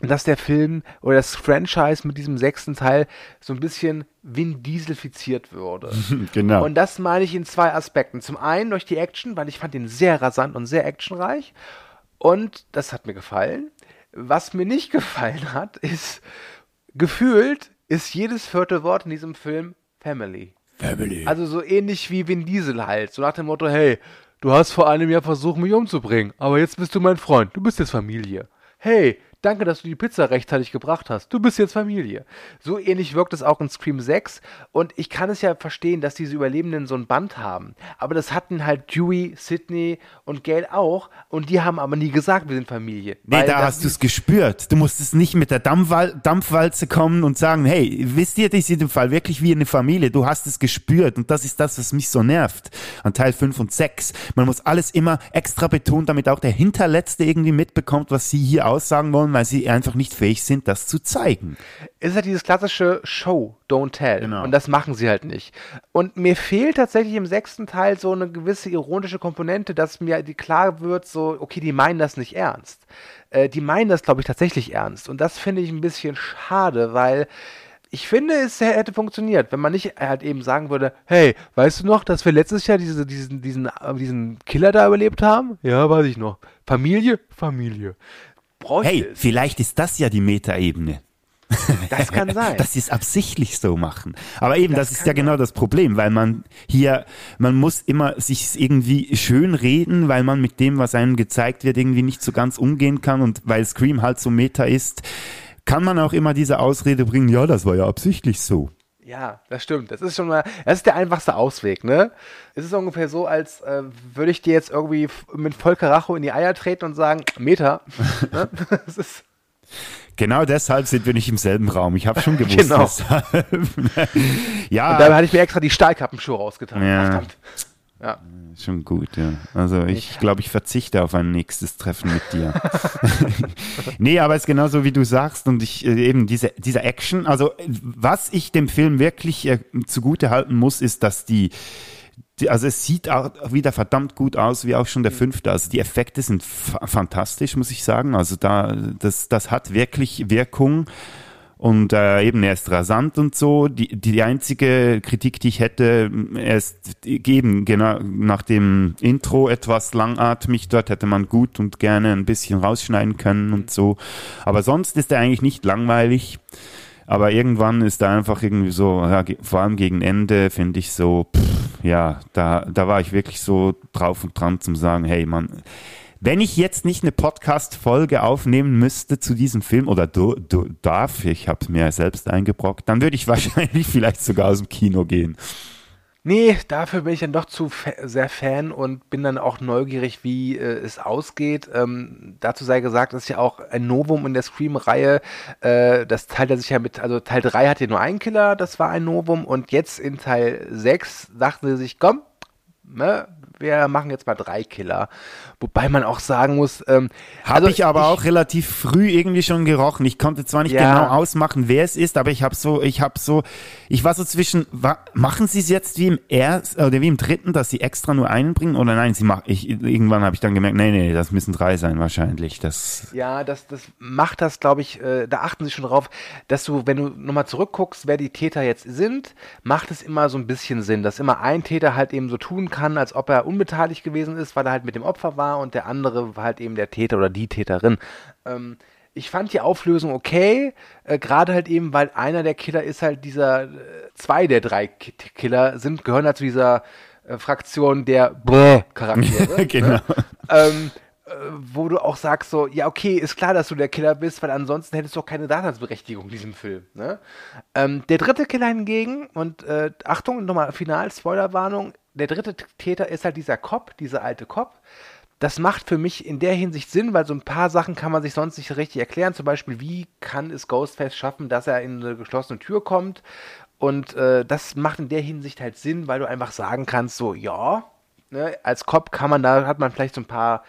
dass der Film oder das Franchise mit diesem sechsten Teil so ein bisschen Vin Dieselfiziert würde. genau. Und das meine ich in zwei Aspekten. Zum einen durch die Action, weil ich fand ihn sehr rasant und sehr actionreich. Und das hat mir gefallen. Was mir nicht gefallen hat, ist, gefühlt ist jedes vierte Wort in diesem Film Family. Family. Also so ähnlich wie Vin Diesel halt. So nach dem Motto, hey, du hast vor einem Jahr versucht, mich umzubringen, aber jetzt bist du mein Freund, du bist jetzt Familie. Hey, Danke, dass du die Pizza rechtzeitig gebracht hast. Du bist jetzt Familie. So ähnlich wirkt es auch in Scream 6. Und ich kann es ja verstehen, dass diese Überlebenden so ein Band haben. Aber das hatten halt Dewey, Sidney und Gail auch. Und die haben aber nie gesagt, wir sind Familie. Nee, da hast du es gespürt. Du musstest nicht mit der Dampfwal Dampfwalze kommen und sagen, hey, wisst ihr, die sind im Fall wirklich wie eine Familie. Du hast es gespürt. Und das ist das, was mich so nervt an Teil 5 und 6. Man muss alles immer extra betonen, damit auch der Hinterletzte irgendwie mitbekommt, was sie hier aussagen wollen weil sie einfach nicht fähig sind, das zu zeigen. Es ist halt dieses klassische Show, don't tell. Genau. Und das machen sie halt nicht. Und mir fehlt tatsächlich im sechsten Teil so eine gewisse ironische Komponente, dass mir die klar wird, so, okay, die meinen das nicht ernst. Äh, die meinen das, glaube ich, tatsächlich ernst. Und das finde ich ein bisschen schade, weil ich finde, es hätte funktioniert, wenn man nicht halt eben sagen würde, hey, weißt du noch, dass wir letztes Jahr diese, diesen, diesen, diesen Killer da überlebt haben? Ja, weiß ich noch. Familie? Familie bräuchte Hey, vielleicht ist das ja die Metaebene. Das kann sein. Dass sie es absichtlich so machen. Aber eben, das, das ist ja genau das Problem, weil man hier, man muss immer sich irgendwie schön reden, weil man mit dem, was einem gezeigt wird, irgendwie nicht so ganz umgehen kann und weil Scream halt so Meta ist, kann man auch immer diese Ausrede bringen, ja, das war ja absichtlich so. Ja, das stimmt. Das ist schon mal, das ist der einfachste Ausweg, ne? Es ist ungefähr so, als äh, würde ich dir jetzt irgendwie mit Volker Racho in die Eier treten und sagen, Meter. ne? das ist Genau deshalb sind wir nicht im selben Raum. Ich habe schon gewusst. genau. ja. Und dabei hatte ich mir extra die Stahlkappenschuhe rausgetan. Ja. Verdammt. Ja. Schon gut, ja. Also ich glaube, ich verzichte auf ein nächstes Treffen mit dir. nee, aber es ist genauso wie du sagst und ich äh, eben diese, diese Action, also was ich dem Film wirklich äh, zugute halten muss, ist, dass die, die, also es sieht auch wieder verdammt gut aus, wie auch schon der mhm. fünfte. Also die Effekte sind fantastisch, muss ich sagen. Also da, das, das hat wirklich Wirkung. Und äh, eben, er ist rasant und so. Die, die einzige Kritik, die ich hätte, er ist eben genau nach dem Intro etwas langatmig. Dort hätte man gut und gerne ein bisschen rausschneiden können und so. Aber sonst ist er eigentlich nicht langweilig. Aber irgendwann ist er einfach irgendwie so, ja, vor allem gegen Ende, finde ich so, pff, ja, da, da war ich wirklich so drauf und dran zum sagen, hey man, wenn ich jetzt nicht eine Podcast-Folge aufnehmen müsste zu diesem Film oder du, du darf, ich habe es mir selbst eingebrockt, dann würde ich wahrscheinlich vielleicht sogar aus dem Kino gehen. Nee, dafür bin ich dann doch zu sehr Fan und bin dann auch neugierig, wie äh, es ausgeht. Ähm, dazu sei gesagt, das ist ja auch ein Novum in der Scream-Reihe. Äh, das teilt er sich ja mit, also Teil 3 hatte nur einen Killer, das war ein Novum. Und jetzt in Teil 6 dachten sie sich, komm, ne, wir machen jetzt mal drei Killer. Wobei man auch sagen muss, ähm, habe also ich aber ich, auch relativ früh irgendwie schon gerochen. Ich konnte zwar nicht ja. genau ausmachen, wer es ist, aber ich habe so, ich habe so, ich war so zwischen, wa, machen Sie es jetzt wie im ersten oder wie im dritten, dass Sie extra nur einen bringen oder nein? Sie machen, ich irgendwann habe ich dann gemerkt, nee, nee, das müssen drei sein wahrscheinlich. Das ja, das, das macht das, glaube ich. Äh, da achten Sie schon drauf, dass du, wenn du nochmal zurückguckst, wer die Täter jetzt sind, macht es immer so ein bisschen Sinn, dass immer ein Täter halt eben so tun kann, als ob er unbeteiligt gewesen ist, weil er halt mit dem Opfer war und der andere war halt eben der Täter oder die Täterin. Ähm, ich fand die Auflösung okay, äh, gerade halt eben, weil einer der Killer ist halt dieser, äh, zwei der drei Killer sind, gehören halt zu dieser äh, Fraktion der Charaktere. Ne? genau. Ne? Ähm, äh, wo du auch sagst so, ja okay, ist klar, dass du der Killer bist, weil ansonsten hättest du auch keine Daseinsberechtigung in diesem Film. Ne? Ähm, der dritte Killer hingegen, und äh, Achtung, nochmal final, Spoilerwarnung, der dritte Täter ist halt dieser Cop, dieser alte Cop, das macht für mich in der Hinsicht Sinn, weil so ein paar Sachen kann man sich sonst nicht richtig erklären. Zum Beispiel, wie kann es Ghostface schaffen, dass er in eine geschlossene Tür kommt? Und äh, das macht in der Hinsicht halt Sinn, weil du einfach sagen kannst, so, ja, ne, als Cop kann man da, hat man vielleicht so ein paar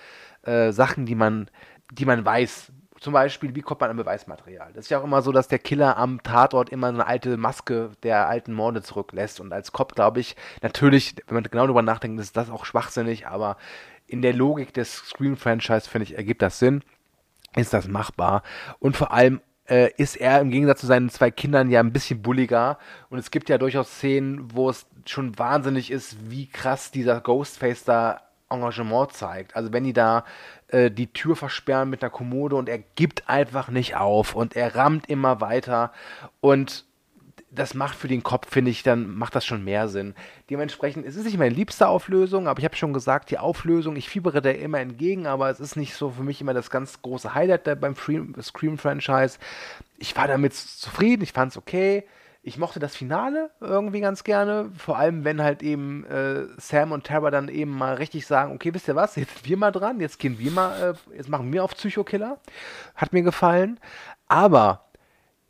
äh, Sachen, die man, die man weiß. Zum Beispiel, wie kommt man an Beweismaterial? Das ist ja auch immer so, dass der Killer am Tatort immer eine alte Maske der alten Morde zurücklässt. Und als Cop, glaube ich, natürlich, wenn man genau darüber nachdenkt, ist das auch schwachsinnig, aber in der Logik des Scream-Franchise, finde ich, ergibt das Sinn. Ist das machbar? Und vor allem äh, ist er im Gegensatz zu seinen zwei Kindern ja ein bisschen bulliger. Und es gibt ja durchaus Szenen, wo es schon wahnsinnig ist, wie krass dieser Ghostface da Engagement zeigt. Also wenn die da äh, die Tür versperren mit einer Kommode und er gibt einfach nicht auf und er rammt immer weiter und das macht für den Kopf, finde ich, dann macht das schon mehr Sinn. Dementsprechend, es ist nicht meine liebste Auflösung, aber ich habe schon gesagt, die Auflösung, ich fiebere der immer entgegen, aber es ist nicht so für mich immer das ganz große Highlight beim Scream-Franchise. Ich war damit zufrieden, ich fand es okay. Ich mochte das Finale irgendwie ganz gerne, vor allem wenn halt eben äh, Sam und Tara dann eben mal richtig sagen, okay, wisst ihr was, jetzt sind wir mal dran, jetzt gehen wir mal, äh, jetzt machen wir auf Psychokiller. Hat mir gefallen. Aber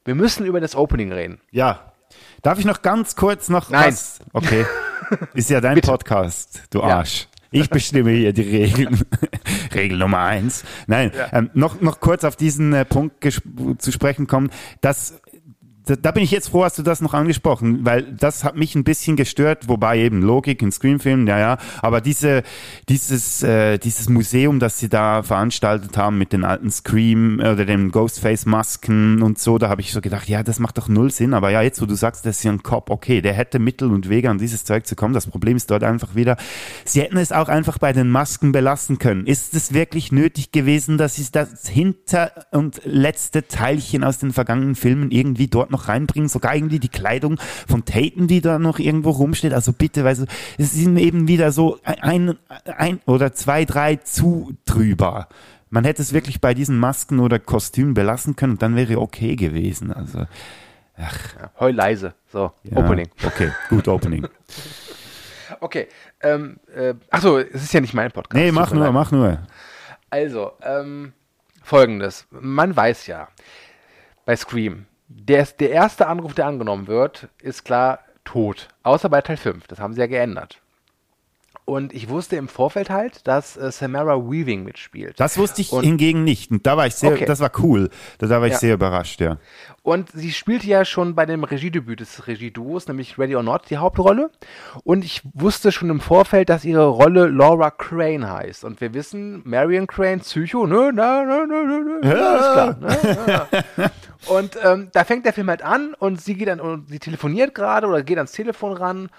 wir müssen über das Opening reden. Ja. Darf ich noch ganz kurz noch Nein. was? Okay. Ist ja dein Podcast, du Ja. Arsch. Ich bestimme hier die Regeln. Regel Nummer eins. Nein, ähm, noch, noch kurz auf diesen äh, Punkt zu sprechen kommen. Das, da, da bin ich jetzt froh, hast du das noch angesprochen, weil das hat mich ein bisschen gestört, wobei eben Logik in Screamfilmen, ja, ja, aber diese, dieses, äh, dieses Museum, das sie da veranstaltet haben mit den alten Scream äh, oder den Ghostface-Masken und so, da habe ich so gedacht, ja, das macht doch null Sinn, aber ja, jetzt, wo du sagst, das ist ja ein Cop, okay, der hätte Mittel und Wege, an dieses Zeug zu kommen. Das Problem ist dort einfach wieder, sie hätten es auch einfach bei den Masken belassen können. Ist es wirklich nötig gewesen, dass sie das hinter und letzte Teilchen aus den vergangenen Filmen irgendwie dort noch reinbringen? Sogar irgendwie die Kleidung von Tatum, die da noch irgendwo rumsteht. Also bitte, weil so, es sind eben wieder so ein, ein oder zwei, drei zu drüber. Man hätte es wirklich bei diesen Masken oder Kostümen belassen können und dann wäre okay gewesen. Also, Ja, heul leise. So, ja, Opening. Okay, gut, Opening. Okay. Ähm, äh, achso, es ist ja nicht mein Podcast. Nee, mach nur, leid. mach nur. Also, ähm, folgendes. Man weiß ja, bei Scream, der, der erste Anruf, der angenommen wird, ist klar tot. Außer bei Teil 5. Das haben sie ja geändert. Und ich wusste im Vorfeld halt, dass äh, Samara Weaving mitspielt. Das wusste ich Und- hingegen nicht. Und da war ich sehr, Okay. das war cool. Da, da war ich Ja. sehr überrascht, ja. Und sie spielte ja schon bei dem Regiedebüt des Regieduos, nämlich Ready or Not, die Hauptrolle. Und ich wusste schon im Vorfeld, dass ihre Rolle Laura Crane heißt. Und wir wissen, Marion Crane, Psycho, ne, na, na, na, na, ja, ist klar. Ne, ja. Und ähm, da fängt der Film halt an und sie geht dann und sie telefoniert gerade oder geht ans Telefon ran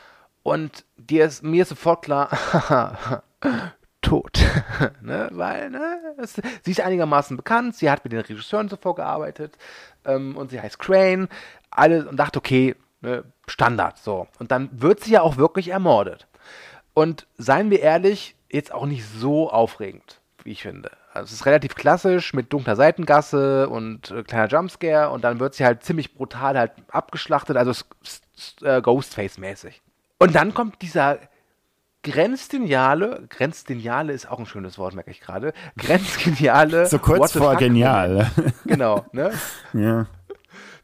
und dir ist, mir ist sofort klar, tot. ne? Weil, ne, es, sie ist einigermaßen bekannt, sie hat mit den Regisseuren zuvor gearbeitet ähm, und sie heißt Crane. Alle und dachte, okay, ne, Standard, so. Und dann wird sie ja auch wirklich ermordet. Und seien wir ehrlich, jetzt auch nicht so aufregend, wie ich finde. Also es ist relativ klassisch mit dunkler Seitengasse und äh, kleiner Jumpscare und dann wird sie halt ziemlich brutal halt abgeschlachtet, also äh, Ghostface-mäßig. Und dann kommt dieser grenzdeniale, grenzdeniale ist auch ein schönes Wort, merke ich gerade, grenzgeniale So kurz vor genial. Genau, ne? ja.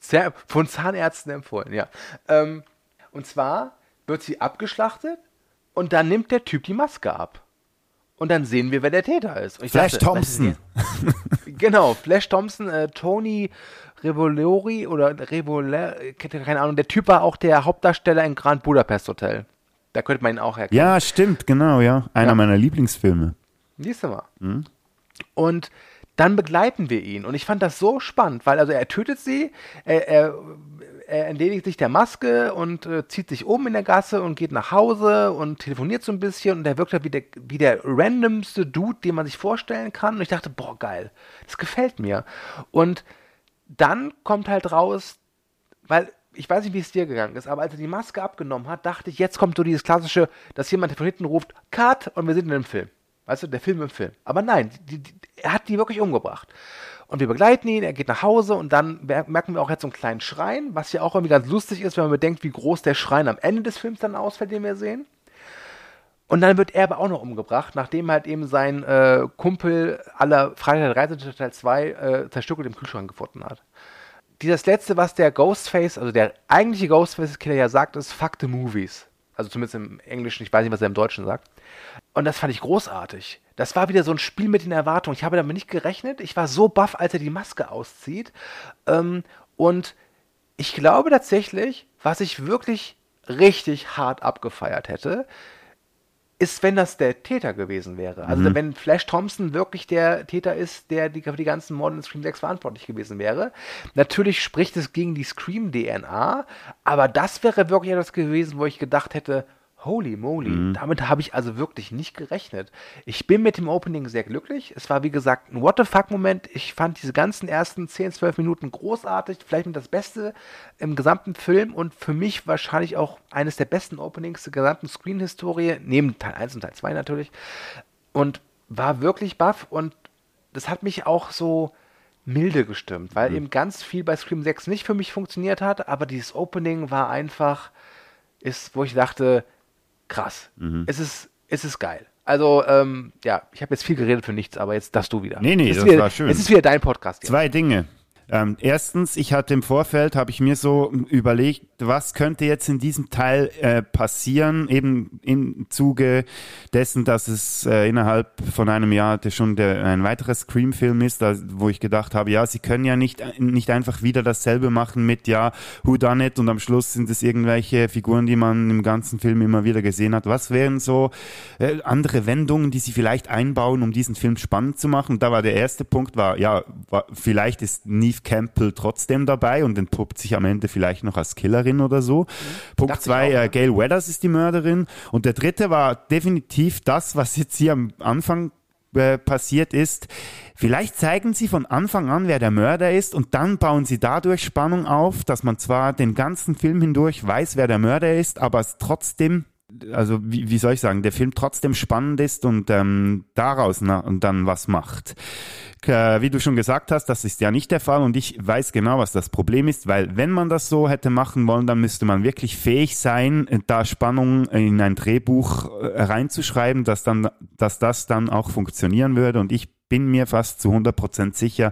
Sehr, von Zahnärzten empfohlen, ja. Ähm, und zwar wird sie abgeschlachtet und dann nimmt der Typ die Maske ab. Und dann sehen wir, wer der Täter ist. Flash dachte, Thompson. genau, Flash Thompson, äh, Tony Revolori oder Revoler, keine Ahnung, der Typ war auch der Hauptdarsteller in Grand Budapest Hotel. Da könnte man ihn auch erkennen. ja, stimmt, genau, ja. Einer Ja. meiner Lieblingsfilme. Siehst du mal. Und dann begleiten wir ihn. Und ich fand das so spannend, weil also er tötet sie, er, er, er entledigt sich der Maske und äh, zieht sich um in der Gasse und geht nach Hause und telefoniert so ein bisschen und er wirkt halt wie der, wie der randomste Dude, den man sich vorstellen kann. Und ich dachte, boah, geil, das gefällt mir. Und dann kommt halt raus, weil ich weiß nicht, wie es dir gegangen ist, aber als er die Maske abgenommen hat, dachte ich, jetzt kommt so dieses klassische, dass jemand von hinten ruft, Cut, und wir sind in einem Film. Weißt du, der Film im Film. Aber nein, die, die, er hat die wirklich umgebracht. Und wir begleiten ihn, er geht nach Hause und dann mer- merken wir auch jetzt so einen kleinen Schrein, was ja auch irgendwie ganz lustig ist, wenn man bedenkt, wie groß der Schrein am Ende des Films dann ausfällt, den wir sehen. Und dann wird er aber auch noch umgebracht, nachdem halt eben sein äh, Kumpel aller Freitag der 13. Teil 2 äh, zerstückelt im Kühlschrank gefunden hat. Dieses letzte, was der Ghostface, also der eigentliche Ghostface-Killer ja sagt, ist Fuck the Movies. Also zumindest im Englischen, ich weiß nicht, was er im Deutschen sagt. Und das fand ich großartig. Das war wieder so ein Spiel mit den Erwartungen. Ich habe damit nicht gerechnet. Ich war so baff, als er die Maske auszieht. Ähm, und ich glaube tatsächlich, was ich wirklich richtig hart abgefeiert hätte, ist, wenn das der Täter gewesen wäre. Also Mhm. wenn Flash Thompson wirklich der Täter ist, der die, für die ganzen Morde in Scream 6 verantwortlich gewesen wäre. Natürlich spricht es gegen die Scream-DNA, aber das wäre wirklich etwas gewesen, wo ich gedacht hätte, holy moly, Mhm. damit habe ich also wirklich nicht gerechnet. Ich bin mit dem Opening sehr glücklich. Es war, wie gesagt, ein What the fuck-Moment. Ich fand diese ganzen ersten 10, 12 Minuten großartig, vielleicht mit das Beste im gesamten Film und für mich wahrscheinlich auch eines der besten Openings der gesamten Screen-Historie, neben Teil 1 und Teil 2 natürlich. Und war wirklich baff und das hat mich auch so milde gestimmt, weil eben ganz viel bei Scream 6 nicht für mich funktioniert hat, aber dieses Opening war einfach, ist, wo ich dachte, krass, Mhm. es ist, es ist geil. Also, ähm, ja, ich habe jetzt viel geredet für nichts, aber jetzt darfst du wieder. Nee, nee, es ist das wieder, war schön. Es ist wieder dein Podcast. Jetzt. Zwei Dinge. Ähm, erstens, ich hatte im Vorfeld, habe ich mir so überlegt, was könnte jetzt in diesem Teil äh, passieren, eben im Zuge dessen, dass es äh, innerhalb von einem Jahr schon der, ein weiterer Scream-Film ist, da, wo ich gedacht habe, ja, sie können ja nicht, nicht einfach wieder dasselbe machen mit, ja, Who Done It und am Schluss sind es irgendwelche Figuren, die man im ganzen Film immer wieder gesehen hat. Was wären so äh, andere Wendungen, die sie vielleicht einbauen, um diesen Film spannend zu machen? Und da war der erste Punkt, war, ja, war, vielleicht ist Neve Campbell trotzdem dabei und entpuppt sich am Ende vielleicht noch als Killerin oder so. Punkt Dachte ich zwei, auch, äh, Gail Weathers ist die Mörderin. Und der dritte war definitiv das, was jetzt hier am Anfang äh, passiert ist. Vielleicht zeigen sie von Anfang an, wer der Mörder ist und dann bauen sie dadurch Spannung auf, dass man zwar den ganzen Film hindurch weiß, wer der Mörder ist, aber es trotzdem also wie, wie soll ich sagen, der Film trotzdem spannend ist und ähm, daraus na, und dann was macht. Äh, wie du schon gesagt hast, das ist ja nicht der Fall und ich weiß genau, was das Problem ist, weil wenn man das so hätte machen wollen, dann müsste man wirklich fähig sein, äh, da Spannung in ein Drehbuch äh, reinzuschreiben, dass dann, dass das dann auch funktionieren würde und ich bin mir fast zu 100% sicher,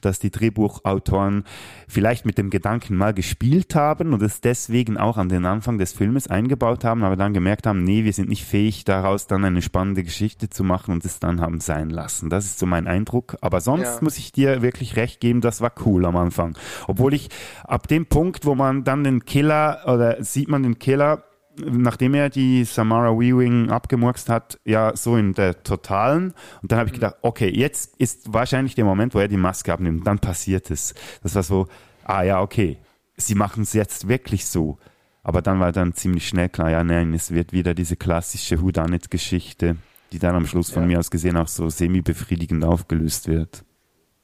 dass die Drehbuchautoren vielleicht mit dem Gedanken mal gespielt haben und es deswegen auch an den Anfang des Filmes eingebaut haben, aber dann gemerkt haben, nee, wir sind nicht fähig, daraus dann eine spannende Geschichte zu machen und es dann haben sein lassen. Das ist so mein Eindruck. Aber sonst Ja. muss ich dir wirklich recht geben, das war cool am Anfang. Obwohl ich ab dem Punkt, wo man dann den Killer oder sieht man den Killer, nachdem er die Samara Weaving abgemurkst hat, ja so in der totalen. Und dann habe ich gedacht, okay, jetzt ist wahrscheinlich der Moment, wo er die Maske abnimmt. Dann passiert es. Das war so, ah ja, okay, sie machen es jetzt wirklich so. Aber dann war dann ziemlich schnell klar, ja, nein, es wird wieder diese klassische Whodunit-Geschichte, die dann am Schluss von Ja. mir aus gesehen auch so semi-befriedigend aufgelöst wird.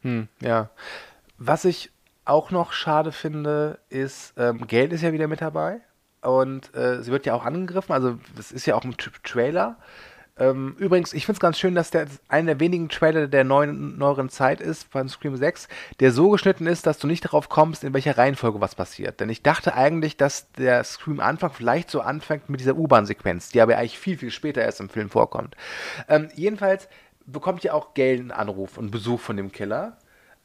Hm, ja. Was ich auch noch schade finde, ist, ähm, Gail ist ja wieder mit dabei und äh, sie wird ja auch angegriffen, also das ist ja auch ein Tra- Trailer. Ähm, übrigens, ich finde es ganz schön, dass der einer der wenigen Trailer der neuen, neueren Zeit ist, von Scream 6, der so geschnitten ist, dass du nicht darauf kommst, in welcher Reihenfolge was passiert. Denn ich dachte eigentlich, dass der Scream-Anfang vielleicht so anfängt mit dieser U-Bahn-Sequenz, die aber eigentlich viel, viel später erst im Film vorkommt. Ähm, jedenfalls bekommt ja auch Gail einen Anruf und Besuch von dem Killer.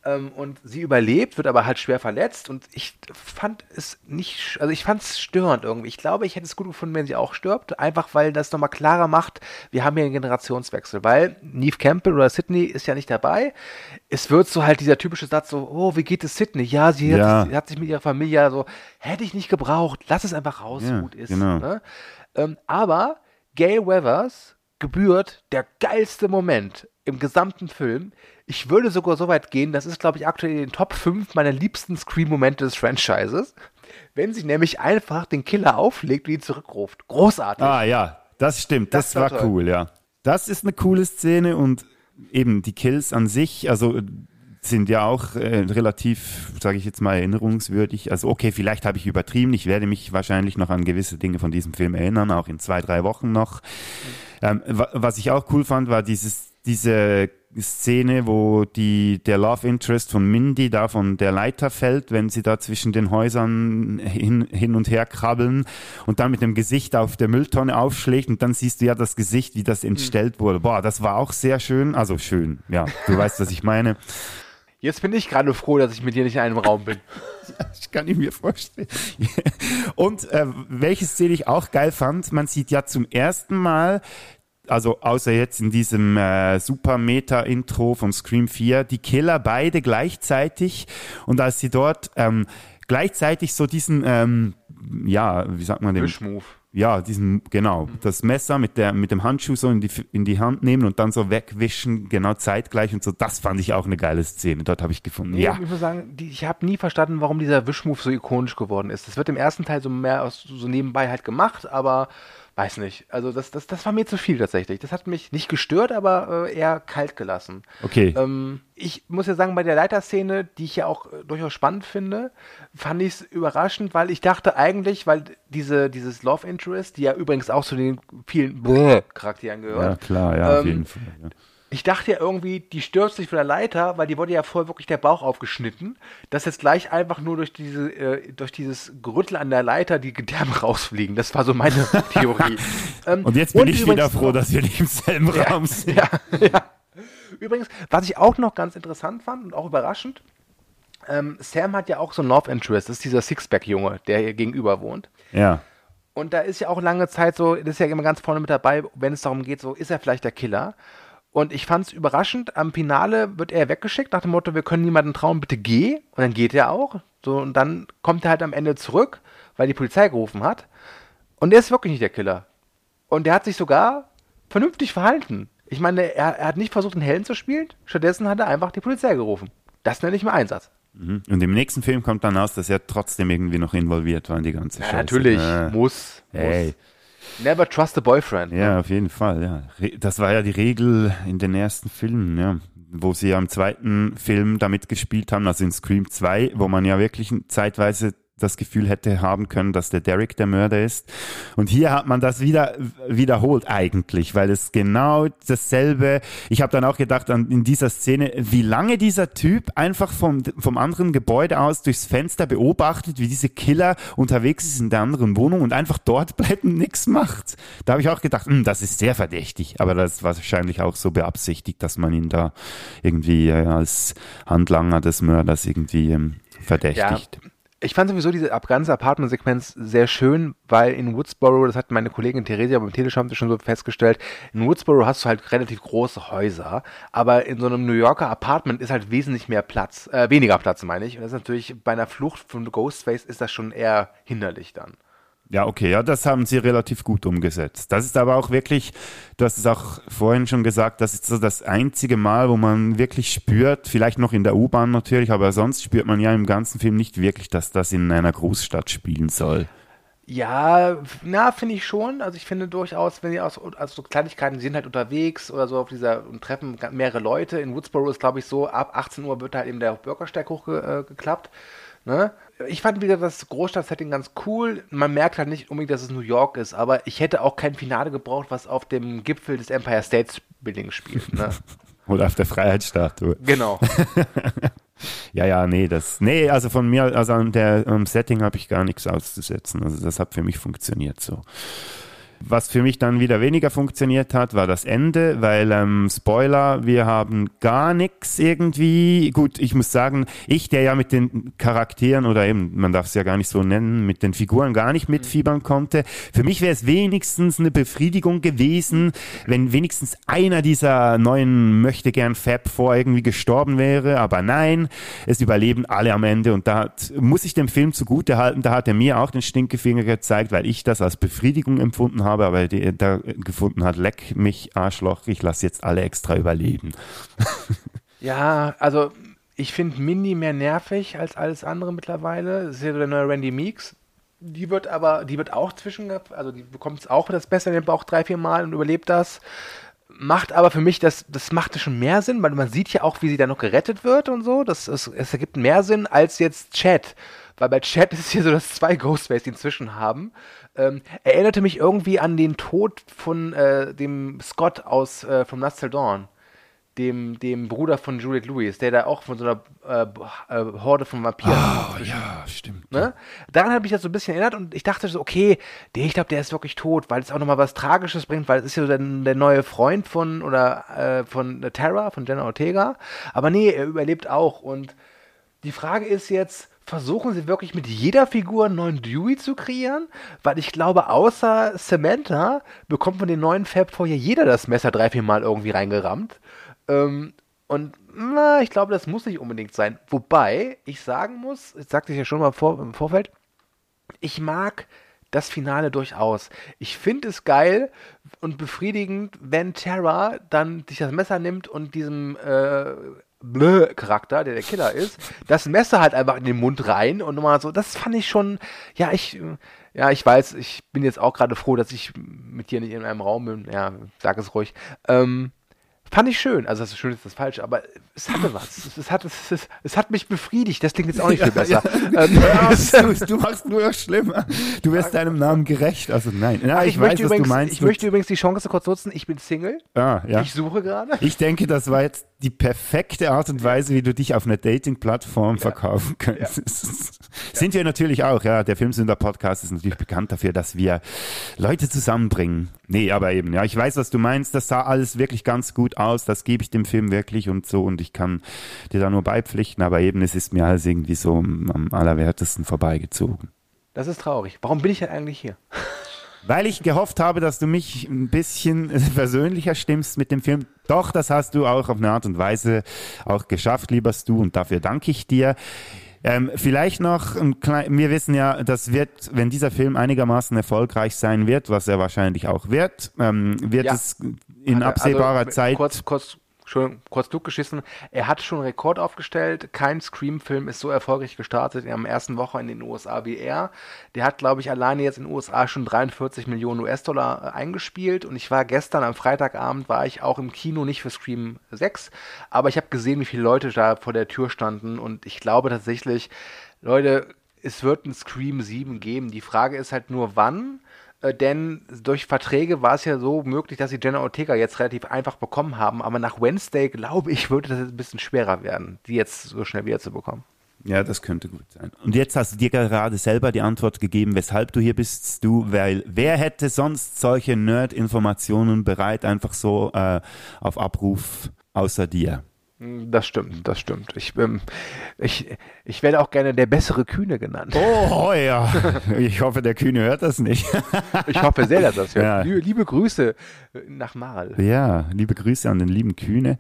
Ähm, und sie überlebt, wird aber halt schwer verletzt und ich fand es nicht, also ich fand es störend irgendwie. Ich glaube, ich hätte es gut gefunden, wenn sie auch stirbt, einfach weil das nochmal klarer macht, wir haben hier einen Generationswechsel, weil Neve Campbell oder Sydney ist ja nicht dabei. Es wird so halt dieser typische Satz so, oh, wie geht es Sydney? Ja, sie, Ja. Hat, sie hat sich mit ihrer Familie so, hätte ich nicht gebraucht, lass es einfach raus, Ja, gut ist. genau. Ne? Ähm, aber Gail Weathers gebührt der geilste Moment im gesamten Film. Ich würde sogar so weit gehen, das ist, glaube ich, aktuell in den Top 5 meiner liebsten Scream-Momente des Franchises. Wenn sie nämlich einfach den Killer auflegt und ihn zurückruft. Großartig. Ah ja, das stimmt, das, Das war toll. cool, ja. Das ist eine coole Szene und eben die Kills an sich, also äh, sind ja auch äh, relativ, sage ich jetzt mal, erinnerungswürdig. Also okay, vielleicht habe ich übertrieben. Ich werde mich wahrscheinlich noch an gewisse Dinge von diesem Film erinnern, auch in zwei, drei Wochen noch. Ähm, wa was ich auch cool fand, war dieses, diese Szene, wo die, der Love Interest von Mindy da von der Leiter fällt, wenn sie da zwischen den Häusern hin, hin und her krabbeln und dann mit dem Gesicht auf der Mülltonne aufschlägt und dann siehst du ja das Gesicht, wie das entstellt wurde. Boah, das war auch sehr schön. Also schön, ja, du weißt, was ich meine. Jetzt bin ich gerade froh, dass ich mit dir nicht in einem Raum bin. Ich kann ich mir vorstellen. Und äh, welche Szene ich auch geil fand, man sieht ja zum ersten Mal, also außer jetzt in diesem äh, super Meta-Intro von Scream 4, die Killer beide gleichzeitig und als sie dort ähm, gleichzeitig so diesen, ähm, ja, wie sagt man den? Wischmove. Ja, diesen, genau, das Messer mit, der, mit dem Handschuh so in die, in die Hand nehmen und dann so wegwischen, genau zeitgleich und so. Das fand ich auch eine geile Szene. Dort habe ich gefunden. Nee, ja. Ich muss sagen, die, ich habe nie verstanden, warum dieser Wischmove so ikonisch geworden ist. Das wird im ersten Teil so mehr aus, so nebenbei halt gemacht, aber weiß nicht. Also das, das, das war mir zu viel tatsächlich. Das hat mich nicht gestört, aber äh, eher kalt gelassen. Okay. Ähm, ich muss ja sagen, bei der Leiterszene, die ich ja auch äh, durchaus spannend finde, fand ich es überraschend, weil ich dachte eigentlich, weil diese, dieses Love Interest, die ja übrigens auch zu den vielen Bläh Charakteren gehört. Ja, klar, ja, auf ähm, jeden Fall. Ja. Ich dachte ja irgendwie, die stürzt sich von der Leiter, weil die wurde ja vorher wirklich der Bauch aufgeschnitten, dass jetzt gleich einfach nur durch diese, äh, durch dieses Gerüttel an der Leiter die Gedärme rausfliegen. Das war so meine Theorie. Ähm, Und jetzt bin ich wieder froh, dass wir nicht im selben Raum sind. ja, ja. Übrigens, was ich auch noch ganz interessant fand und auch überraschend, ähm, Sam hat ja auch so ein Love Interest. Das ist dieser Sixpack-Junge, der hier gegenüber wohnt. Ja. Und da ist ja auch lange Zeit so, das ist ja immer ganz vorne mit dabei, wenn es darum geht, so ist er vielleicht der Killer. Und ich fand es überraschend, am Finale wird er weggeschickt nach dem Motto, wir können niemanden trauen, bitte geh. Und dann geht er auch. So, und dann kommt er halt am Ende zurück, weil die Polizei gerufen hat. Und er ist wirklich nicht der Killer. Und der hat sich sogar vernünftig verhalten. Ich meine, er, er hat nicht versucht, einen Helden zu spielen, stattdessen hat er einfach die Polizei gerufen. Das nenne ich mal Einsatz. Mhm. Und im nächsten Film kommt dann aus, dass er trotzdem irgendwie noch involviert war in die ganze Ja, Scheiße. natürlich, Äh, muss, Hey. muss. Never trust a boyfriend. Ja, auf jeden Fall, ja. Das war ja die Regel in den ersten Filmen, ja. Wo sie ja im zweiten Film damit gespielt haben, also in Scream 2, wo man ja wirklich zeitweise das Gefühl hätte haben können, dass der Derek der Mörder ist. Und hier hat man das wieder wiederholt eigentlich, weil es genau dasselbe. Ich habe dann auch gedacht an in dieser Szene, wie lange dieser Typ einfach vom vom anderen Gebäude aus durchs Fenster beobachtet, wie diese Killer unterwegs ist in der anderen Wohnung und einfach dort bleibt und nichts macht. Da habe ich auch gedacht, hm, das ist sehr verdächtig, aber das war wahrscheinlich auch so beabsichtigt, dass man ihn da irgendwie äh, als Handlanger des Mörders irgendwie ähm, verdächtigt. Ich fand sowieso diese ganze Apartment-Sequenz sehr schön, weil in Woodsboro, das hat meine Kollegin Theresia beim Teleschampte schon so festgestellt, in Woodsboro hast du halt relativ große Häuser, aber in so einem New Yorker Apartment ist halt wesentlich mehr Platz, äh, weniger Platz meine ich. Und das ist natürlich bei einer Flucht von Ghostface ist das schon eher hinderlich dann. Ja, okay, ja, das haben sie relativ gut umgesetzt. Das ist aber auch wirklich, du hast es auch vorhin schon gesagt, das ist so das einzige Mal, wo man wirklich spürt, vielleicht noch in der U-Bahn natürlich, aber sonst spürt man ja im ganzen Film nicht wirklich, dass das in einer Großstadt spielen soll. Ja, na, finde ich schon. Also ich finde durchaus, wenn die aus, also so Kleinigkeiten, sind halt unterwegs oder so auf dieser und treffen mehrere Leute. In Woodsboro ist, glaube ich, so, ab 18 Uhr wird halt eben der Bürgersteig hochgeklappt. Äh, ne? Ich fand wieder das Großstadt-Setting ganz cool. Man merkt halt nicht unbedingt, dass es New York ist, aber ich hätte auch kein Finale gebraucht, was auf dem Gipfel des Empire State Building spielt. Ne? Oder auf der Freiheitsstatue. genau. Ja, ja, nee, das, nee, also von mir, also an der am Setting habe ich gar nichts auszusetzen. Also das hat für mich funktioniert so. Was für mich dann wieder weniger funktioniert hat, war das Ende, weil ähm, Spoiler, wir haben gar nichts irgendwie. Gut, ich muss sagen, ich, der ja mit den Charakteren oder eben, man darf es ja gar nicht so nennen, mit den Figuren gar nicht mitfiebern konnte. Für mich wäre es wenigstens eine Befriedigung gewesen, wenn wenigstens einer dieser neuen möchte gern Fab vor irgendwie gestorben wäre. Aber nein, es überleben alle am Ende und da hat, muss ich dem Film zugute halten, da hat er mir auch den Stinkefinger gezeigt, weil ich das als Befriedigung empfunden habe, aber die, da gefunden hat, leck mich Arschloch, ich lasse jetzt alle extra überleben. Ja, also ich finde Mindy mehr nervig als alles andere mittlerweile. Das ist ja der neue Randy Meeks. Die wird aber, die wird auch zwischen, also die bekommt es auch das Beste in den Bauch drei, vier Mal und überlebt das. Macht aber für mich, das, das macht schon mehr Sinn, weil man sieht ja auch, wie sie da noch gerettet wird und so. Das, es, es ergibt mehr Sinn als jetzt Chat. Weil bei Chat ist es hier so, dass zwei Ghostface die inzwischen haben. Ähm, erinnerte mich irgendwie an den Tod von äh, dem Scott aus äh, From Last Till Dawn dem, dem Bruder von Juliette Lewis, der da auch von so einer äh, äh, Horde von Vampiren. Oh, ja, stimmt. Ne? Daran hat mich das so ein bisschen erinnert und ich dachte so, okay, der, ich glaube, der ist wirklich tot, weil es auch nochmal was Tragisches bringt, weil es ist ja so der, der neue Freund von oder äh, von Terra, von Jenna Ortega. Aber nee, er überlebt auch. Und die Frage ist jetzt, versuchen sie wirklich mit jeder Figur einen neuen Dewey zu kreieren? Weil ich glaube, außer Samantha bekommt von den neuen Fab vorher jeder das Messer drei, vier Mal irgendwie reingerammt. Ähm, und na, ich glaube, das muss nicht unbedingt sein. Wobei ich sagen muss, ich sagte ich ja schon mal vor, im Vorfeld, ich mag das Finale durchaus. Ich finde es geil und befriedigend, wenn Terra dann sich das Messer nimmt und diesem äh, Blö-Charakter, der der Killer ist, das Messer halt einfach in den Mund rein und nochmal so, das fand ich schon, ja, ich, ja, ich weiß, ich bin jetzt auch gerade froh, dass ich mit dir nicht in einem Raum bin, ja, sag es ruhig, ähm, Fand ich schön. Also, das ist schön ist das falsch, aber es hatte was. Es, es hat, es, es, es, hat mich befriedigt. Das klingt jetzt auch nicht viel besser. Ja, ähm, du, du machst nur schlimmer. Du wirst deinem Namen gerecht. Also, nein. Ja, ich, ich weiß, übrigens, was du meinst. Ich möchte übrigens die Chance kurz nutzen. Ich bin Single. Ah, ja. Ich suche gerade. Ich denke, das war jetzt die perfekte Art und Weise, wie du dich auf einer Dating-Plattform ja. verkaufen könntest. Sind wir natürlich auch, ja. Der Filmsünder-Podcast ist natürlich bekannt dafür, dass wir Leute zusammenbringen. Nee, aber eben, ja, ich weiß, was du meinst. Das sah alles wirklich ganz gut aus. Das gebe ich dem Film wirklich und so. Und ich kann dir da nur beipflichten. Aber eben, es ist mir alles irgendwie so am allerwertesten vorbeigezogen. Das ist traurig. Warum bin ich denn eigentlich hier? Weil ich gehofft habe, dass du mich ein bisschen persönlicher stimmst mit dem Film. Doch, das hast du auch auf eine Art und Weise auch geschafft, lieber Stu, und dafür danke ich dir. Ähm, vielleicht noch, ein klein, wir wissen ja, das wird, wenn dieser Film einigermaßen erfolgreich sein wird, was er wahrscheinlich auch wird, ähm, wird ja. es in also, absehbarer also, Zeit. Kurz, kurz, schon kurz Flug geschissen. Er hat schon einen Rekord aufgestellt. Kein Scream-Film ist so erfolgreich gestartet in der ersten Woche in den USA wie er. Der hat, glaube ich, alleine jetzt in den USA schon 43 Millionen US-Dollar äh, eingespielt. Und ich war gestern am Freitagabend, war ich auch im Kino, nicht für Scream 6, aber ich habe gesehen, wie viele Leute da vor der Tür standen. Und ich glaube tatsächlich, Leute, es wird ein Scream 7 geben. Die Frage ist halt nur, wann. Äh, denn durch Verträge war es ja so möglich, dass sie Jenna Ortega jetzt relativ einfach bekommen haben. Aber nach Wednesday, glaube ich, würde das ein bisschen schwerer werden, die jetzt so schnell wieder zu bekommen. Ja, das könnte gut sein. Und jetzt hast du dir gerade selber die Antwort gegeben, weshalb du hier bist, du, weil wer hätte sonst solche Nerd-Informationen bereit, einfach so äh, auf Abruf außer dir? Das stimmt, das stimmt. Ich, ähm, ich, ich werde auch gerne der bessere Kühne genannt. Oh ja, ich hoffe, der Kühne hört das nicht. ich hoffe sehr, dass das hört. Ja. Liebe, liebe, Grüße nach Mal. Ja, liebe Grüße an den lieben Kühne.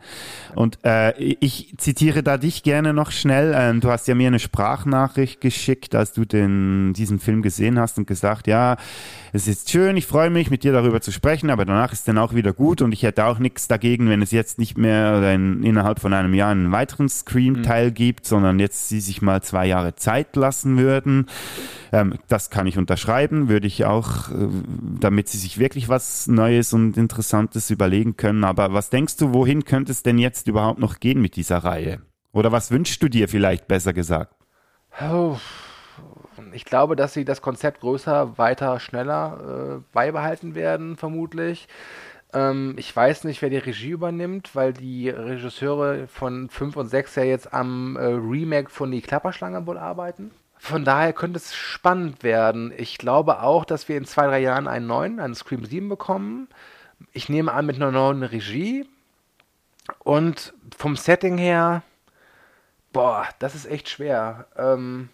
Und äh, ich zitiere da dich gerne noch schnell. Ähm, du hast ja mir eine Sprachnachricht geschickt, als du den, diesen Film gesehen hast und gesagt, ja, es ist schön, ich freue mich, mit dir darüber zu sprechen, aber danach ist dann auch wieder gut und ich hätte auch nichts dagegen, wenn es jetzt nicht mehr oder in, innerhalb von einem Jahr einen weiteren Scream-Teil mhm. gibt, sondern jetzt sie sich mal zwei Jahre Zeit lassen würden. Ähm, das kann ich unterschreiben, würde ich auch, äh, damit sie sich wirklich was Neues und Interessantes überlegen können. Aber was denkst du, wohin könnte es denn jetzt überhaupt noch gehen mit dieser Reihe? Oder was wünschst du dir vielleicht besser gesagt? Oh ich glaube, dass sie das Konzept größer, weiter, schneller äh, beibehalten werden, vermutlich. Ähm, ich weiß nicht, wer die Regie übernimmt, weil die Regisseure von 5 und 6 ja jetzt am äh, Remake von Die Klapperschlange wohl arbeiten. Von daher könnte es spannend werden. Ich glaube auch, dass wir in zwei, drei Jahren einen neuen, einen Scream 7 bekommen. Ich nehme an, mit einer neuen Regie. Und vom Setting her, boah, das ist echt schwer. Ähm,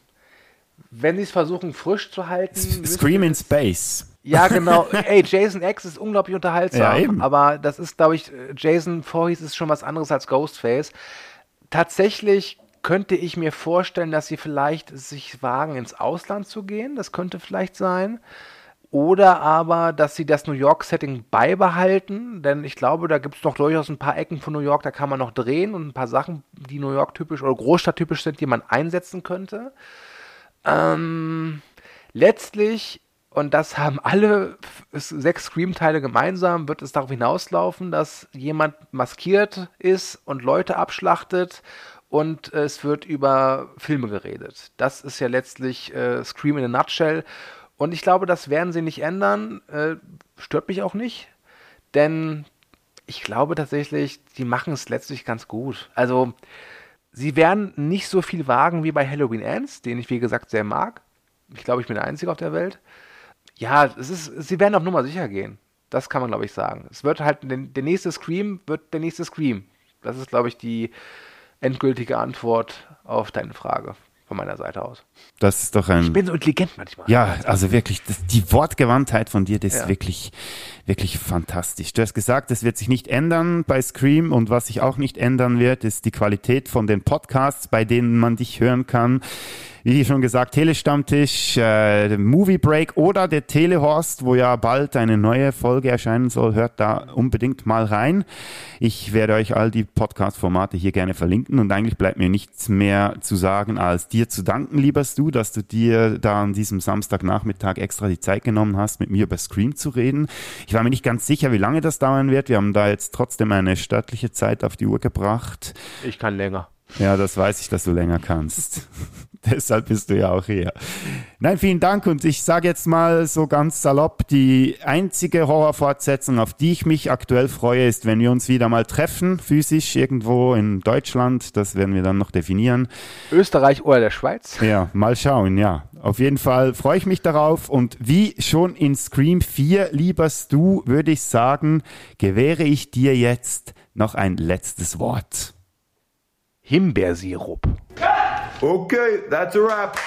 wenn sie es versuchen, frisch zu halten. Scream in Space. Ja, genau. Ey, Jason X ist unglaublich unterhaltsam. Ja, aber das ist, glaube ich, Jason Voorhees ist schon was anderes als Ghostface. Tatsächlich könnte ich mir vorstellen, dass sie vielleicht sich wagen, ins Ausland zu gehen. Das könnte vielleicht sein. Oder aber, dass sie das New York-Setting beibehalten, denn ich glaube, da gibt es doch durchaus ein paar Ecken von New York, da kann man noch drehen und ein paar Sachen, die New York-typisch oder Großstadt-typisch sind, die man einsetzen könnte. Ähm, letztlich, und das haben alle sechs Scream-Teile gemeinsam, wird es darauf hinauslaufen, dass jemand maskiert ist und Leute abschlachtet und es wird über Filme geredet. Das ist ja letztlich äh, Scream in a Nutshell. Und ich glaube, das werden sie nicht ändern. Äh, stört mich auch nicht, denn ich glaube tatsächlich, die machen es letztlich ganz gut. Also, sie werden nicht so viel wagen wie bei Halloween Ends, den ich wie gesagt sehr mag. Ich glaube, ich bin der Einzige auf der Welt. Ja, es ist, sie werden auf Nummer sicher gehen. Das kann man, glaube ich, sagen. Es wird halt, der, der nächste Scream wird der nächste Scream. Das ist, glaube ich, die endgültige Antwort auf deine Frage von meiner Seite aus. Das ist doch ein. Ich bin so intelligent manchmal. Ja, also wirklich, das, die Wortgewandtheit von dir, das Ja. ist wirklich, wirklich fantastisch. Du hast gesagt, es wird sich nicht ändern bei Scream und was sich auch nicht ändern wird, ist die Qualität von den Podcasts, bei denen man dich hören kann. Wie schon gesagt, Telestammtisch, äh, Movie Break oder der Telehorst, wo ja bald eine neue Folge erscheinen soll. Hört da unbedingt mal rein. Ich werde euch all die Podcast-Formate hier gerne verlinken und eigentlich bleibt mir nichts mehr zu sagen, als dir zu danken, lieber Stu, dass du dir da an diesem Samstagnachmittag extra die Zeit genommen hast, mit mir über Scream zu reden. Ich war mir nicht ganz sicher, wie lange das dauern wird. Wir haben da jetzt trotzdem eine stattliche Zeit auf die Uhr gebracht. Ich kann länger. Ja, das weiß ich, dass du länger kannst. Deshalb bist du ja auch hier. Nein, vielen Dank und ich sage jetzt mal so ganz salopp, die einzige Horrorfortsetzung, auf die ich mich aktuell freue, ist, wenn wir uns wieder mal treffen, physisch irgendwo in Deutschland. Das werden wir dann noch definieren. Österreich oder der Schweiz? Ja, mal schauen, ja. Auf jeden Fall freue ich mich darauf und wie schon in Scream 4, lieber Stu, würde ich sagen, gewähre ich dir jetzt noch ein letztes Wort. Himbeersirup. Okay, that's a wrap.